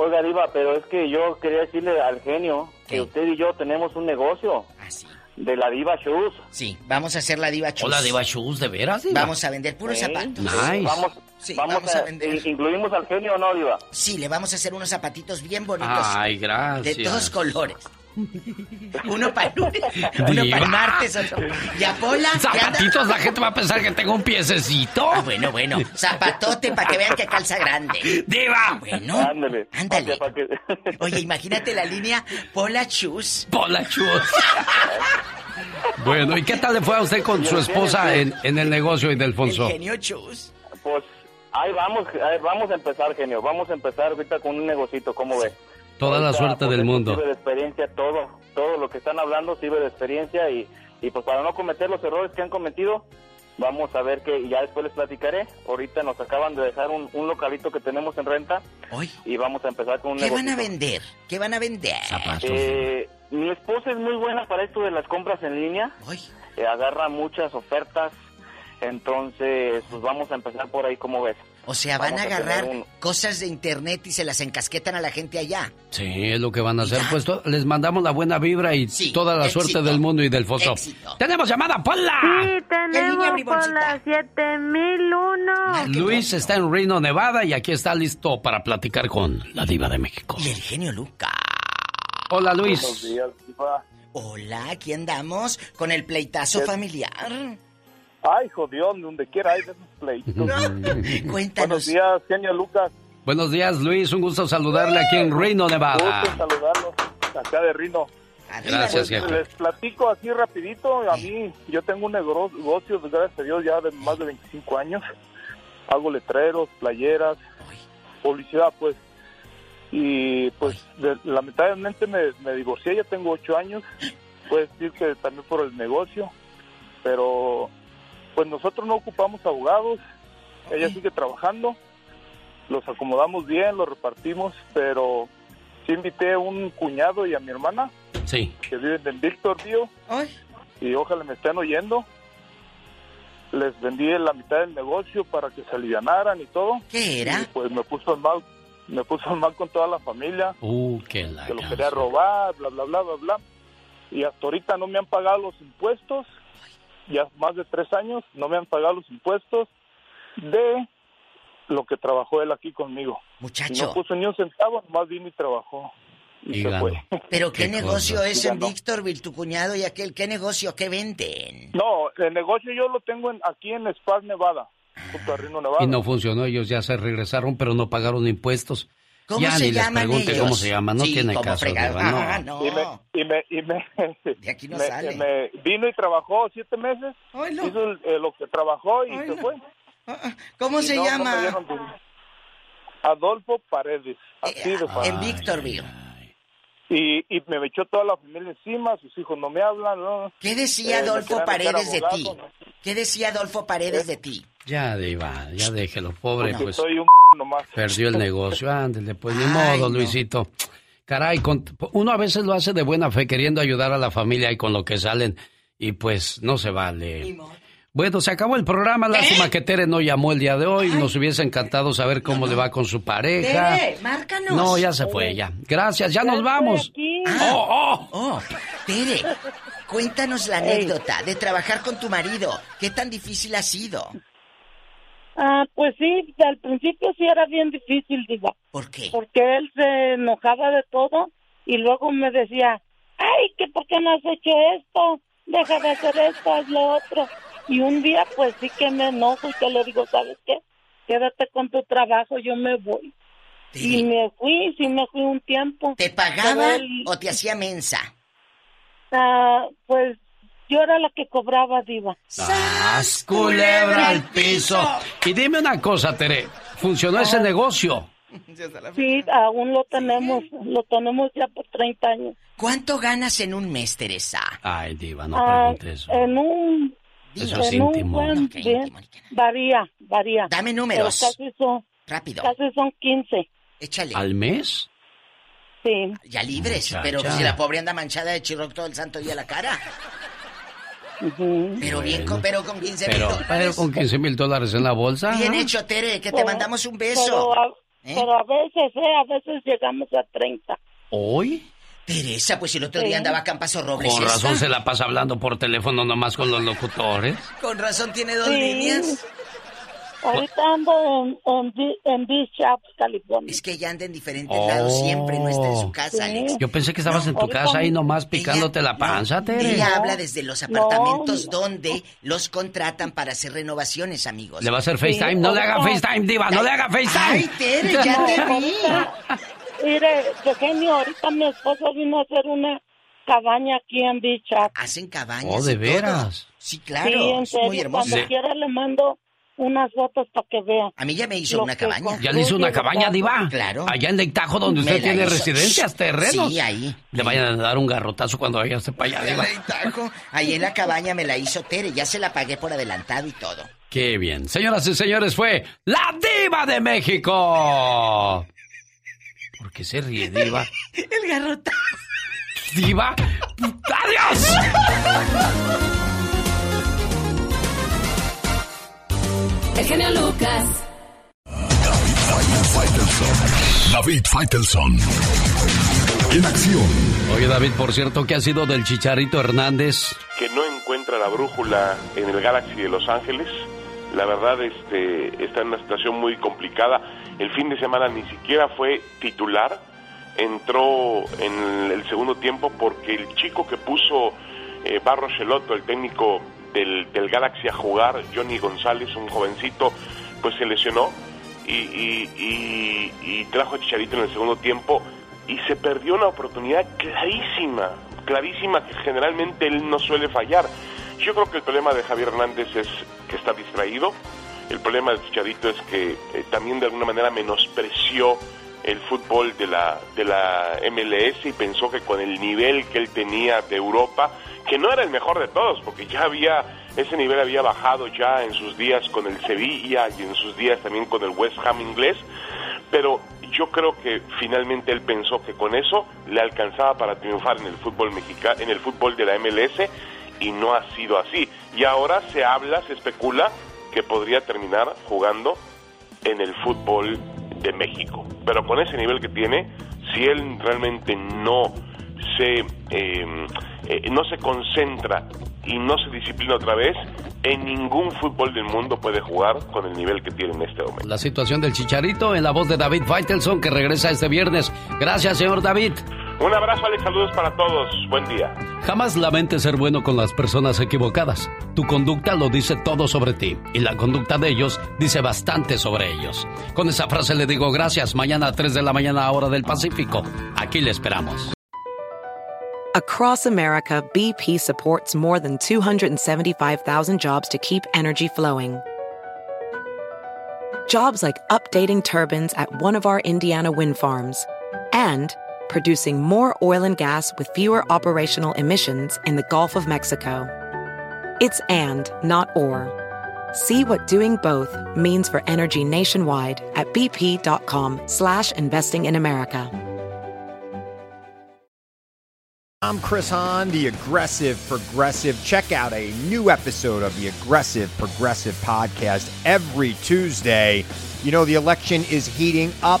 Oiga, Diva, pero es que yo quería decirle al genio que usted y yo tenemos un negocio. Ah. De la Diva Shoes. Sí, vamos a hacer la Diva Shoes. Hola, Diva Shoes, ¿de veras? Vamos a vender puros zapatos. Nice. Vamos, vamos, a, vender. ¿Incluimos al genio o no, Diva? Sí, le vamos a hacer unos zapatitos bien bonitos. Ay, gracias. De todos colores. Uno para lunes, uno para martes, otro. ¿Y a Pola? Zapatitos, la gente va a pensar que tengo un piececito. Ah, bueno, bueno. Zapatote para que vean que calza grande. ¡Diva! Bueno. Ándale. Ándale. Oye, imagínate la línea Pola Chus. Pola Chus. bueno, ¿y qué tal le fue a usted con su esposa en, en el negocio, Idelfonso? El genio Chus. Pues ahí vamos, ahí vamos a empezar, genio. Vamos a empezar ahorita con un negocito, ¿cómo ve? Toda la suerte del mundo. Sirve de experiencia todo, todo lo que están hablando sirve de experiencia y, y pues para no cometer los errores que han cometido, vamos a ver que ya después les platicaré. Ahorita nos acaban de dejar un, localito que tenemos en renta ¿Hoy? y vamos a empezar con un ¿Qué van a vender? ¿Qué van a vender? Eh, mi esposa es muy buena para esto de las compras en línea. Eh, agarra muchas ofertas. Entonces, pues vamos a empezar por ahí, como ves? O sea, van a agarrar cosas de internet y se las encasquetan a la gente allá. Sí, es lo que van a hacer. Pues les mandamos la buena vibra y toda la éxito. suerte del mundo y del foso. ¡Tenemos llamada, Pola! Sí, tenemos por la 7001. Luis está en Reno, Nevada y aquí está listo para platicar con la diva de México. Y el genio Luca. Hola Luis. Buenos días, Diva. Hola, aquí andamos con el pleitazo ¿Qué? familiar. Ay, jodión, donde quiera hay de esos pleitos. Cuéntanos. Buenos días, genio Lucas. Buenos días Luis, un gusto saludarle aquí en Reno, Gusto Nevada. en saludarlos acá de Rino. Gracias, Pues, jefe. Les platico así rapidito. A mí, yo tengo un nego- negocio, pues, gracias a Dios, ya de más de 25 años. Hago letreros, playeras, publicidad, pues. Y pues de- lamentablemente me, me divorcié, ya tengo 8 años. Puede decir que también por el negocio. Pero pues nosotros no ocupamos abogados. Ella sigue trabajando. Los acomodamos bien, los repartimos, pero sí invité a un cuñado y a mi hermana Sí. que viven en Victorville y ojalá me estén oyendo. Les vendí la mitad del negocio para que se alivianaran y todo. ¿Qué era? Y pues me puso el mal, me puso el mal con toda la familia, Uh, qué la que lo quería robar, bla, bla, bla, bla, bla. Y hasta ahorita no me han pagado los impuestos, ya más de tres años no me han pagado los impuestos de lo que trabajó él aquí conmigo. Muchacho. Y no puso ni un centavo, nomás vino y trabajó. Y, Y se ganó. fue. Pero qué, Qué negocio cosa. es en. Victorville, tu cuñado y aquel. ¿Qué negocio? ¿Qué venden? No, el negocio yo lo tengo en, aquí en Spa, Nevada, junto a Reno, Nevada. Y no funcionó, ellos ya se regresaron, pero no pagaron impuestos. ¿Cómo ya se ni les llaman pregunte ellos? cómo se llaman, no Sí, tiene ¿cómo caso. fregar? Diva, no. Ah, no. Y me, y me, y me, De aquí no me- sale. me vino y trabajó siete meses, hizo el- eh, lo que trabajó y se fue. ¿Cómo Y se no, no llama? dinero. Adolfo Paredes, así de fácil. En Victorville. Y, y me echó toda la familia encima, sus hijos no me hablan. No. ¿Qué decía Eh, Adolfo Paredes de ti? ¿Qué decía Adolfo Paredes de ti? Ya, Diva, ya déjelo, pobre, Porque pues. soy un nomás. Perdió el negocio, ándele, pues ni modo, Luisito. Caray, con- uno a veces lo hace de buena fe, queriendo ayudar a la familia y con lo que salen, y pues no se vale. Bueno, se acabó el programa, lástima que Tere no llamó el día de hoy, nos hubiese encantado saber cómo le va con su pareja. Tere, márcanos. No, ya se fue, ya. Gracias, ya nos vamos. Ah, Oh, oh. Tere, cuéntanos la anécdota de trabajar con tu marido. ¿Qué tan difícil ha sido? Ah, pues sí, al principio sí era bien difícil, digo. ¿Por qué? Porque él se enojaba de todo y luego me decía, ay, que por qué no has hecho esto, deja de hacer esto, haz lo otro. Y un día pues sí que me enojo y que le digo, ¿sabes qué? Quédate con tu trabajo, yo me voy. Y me fui, sí me fui un tiempo. ¿Te pagaba o te hacía mensa? Ah, pues yo era la que cobraba, diva. ¡Sas, culebra al piso! Y dime una cosa, Tere, ¿funcionó ese negocio? Sí, aún lo tenemos, lo tenemos ya por 30 años. ¿Cuánto ganas en un mes, Teresa? Ay, Diva, no Ah, preguntes eso. en un, Eso es un íntimo. buen Ok, bien, varía, varía. Dame números. Pero casi son, Rápido. casi son 15. Échale. ¿Al mes? Sí. Ya libres, Muchacha. pero si la pobre anda manchada de chirroc todo el santo día la cara. Pero bien, con, pero con 15 mil Pero, dólares. pero con 15 mil dólares en la bolsa. Bien hecho, Tere, que te Pero- mandamos un Pero beso. a, ¿Eh? pero a veces, eh, a veces llegamos a 30. ¿Hoy? Teresa, pues el otro día andaba Campazo Robles. Con razón se la pasa hablando por teléfono nomás con los locutores. Con razón tiene dos Sí. líneas. Ahorita ando en, en, en Beach California. Es que ella anda en diferentes lados siempre, no está en su casa, Alex. Yo pensé que estabas en tu casa ahí no. nomás picándote la panza, Tere. Ella habla desde los apartamentos donde los contratan para hacer renovaciones, amigos. Le va a hacer FaceTime. No le haga FaceTime, Diva. No le haga Ay, FaceTime. Tere, ya te vi. Mire, genio, ahorita mi esposo vino a hacer una cabaña aquí en Shop. Hacen cabañas. Oh, de todo. veras. Sí, claro. sí, en es muy hermoso. cuando quiera le mando unas fotos para que vea. A mí ya me hizo una cabaña. ¿Ya le hizo una cabaña, Diva? Claro. Allá en Lake Tahoe, donde Me usted tiene hizo. residencias, terrenos. Sí, ahí. Le vayan a dar un garrotazo cuando vaya usted para allá, Diva. Ahí en la cabaña me la hizo Tere. Ya se la pagué por adelantado y todo. Qué bien. Señoras y señores, fue la Diva de México. ¿Por qué se ríe, Diva? El garrota. Diva. ¡Adiós! El genio Lucas. David Faitelson. En acción. Oye, David, por cierto, ¿qué ha sido del Chicharito Hernández? Que no encuentra la brújula en el Galaxy de Los Ángeles. La verdad, este, está en una situación muy complicada. El fin de semana ni siquiera fue titular. Entró en el segundo tiempo porque el chico que puso eh, Barro Cheloto, el técnico del, del Galaxy a jugar, Johnny González, un jovencito, pues se lesionó y, y, y, trajo a Chicharito en el segundo tiempo y se perdió una oportunidad clarísima, clarísima que generalmente él no suele fallar. Yo creo que el problema de Javier Hernández es que está distraído, el problema de Chicharito es que eh, también de alguna manera menospreció el fútbol de la, de la MLS y pensó que con el nivel que él tenía de Europa, que no era el mejor de todos, porque ya había, ese nivel había bajado ya en sus días con el Sevilla y en sus días también con el West Ham inglés, pero yo creo que finalmente él pensó que con eso le alcanzaba para triunfar en el fútbol mexicano, en el fútbol de la MLS y no ha sido así. Y ahora se habla, se especula que podría terminar jugando en el fútbol de México. Pero con ese nivel que tiene, si él realmente no se em, eh, no se concentra y no se disciplina otra vez, en ningún fútbol del mundo puede jugar con el nivel que tiene en este momento. La situación del Chicharito en la voz de David Faitelson que regresa este viernes. Gracias, señor David. Un abrazo, Alex. Saludos para todos. Buen día. Jamás lamentes ser bueno con las personas equivocadas. Tu conducta lo dice todo sobre ti y la conducta de ellos dice bastante sobre ellos. Con esa frase le digo gracias. Mañana a 3 de la mañana, hora del Pacífico. Aquí le esperamos. Across America, BP supports more than 275,000 jobs to keep energy flowing. Jobs like updating turbines at one of our Indiana wind farms and producing more oil and gas with fewer operational emissions in the Gulf of Mexico. It's and, not or. See what doing both means for energy nationwide at bp.com slash investing in America. I'm Chris Hahn, the Aggressive Progressive. Check out a new episode of the Aggressive Progressive podcast every Tuesday. You know, the election is heating up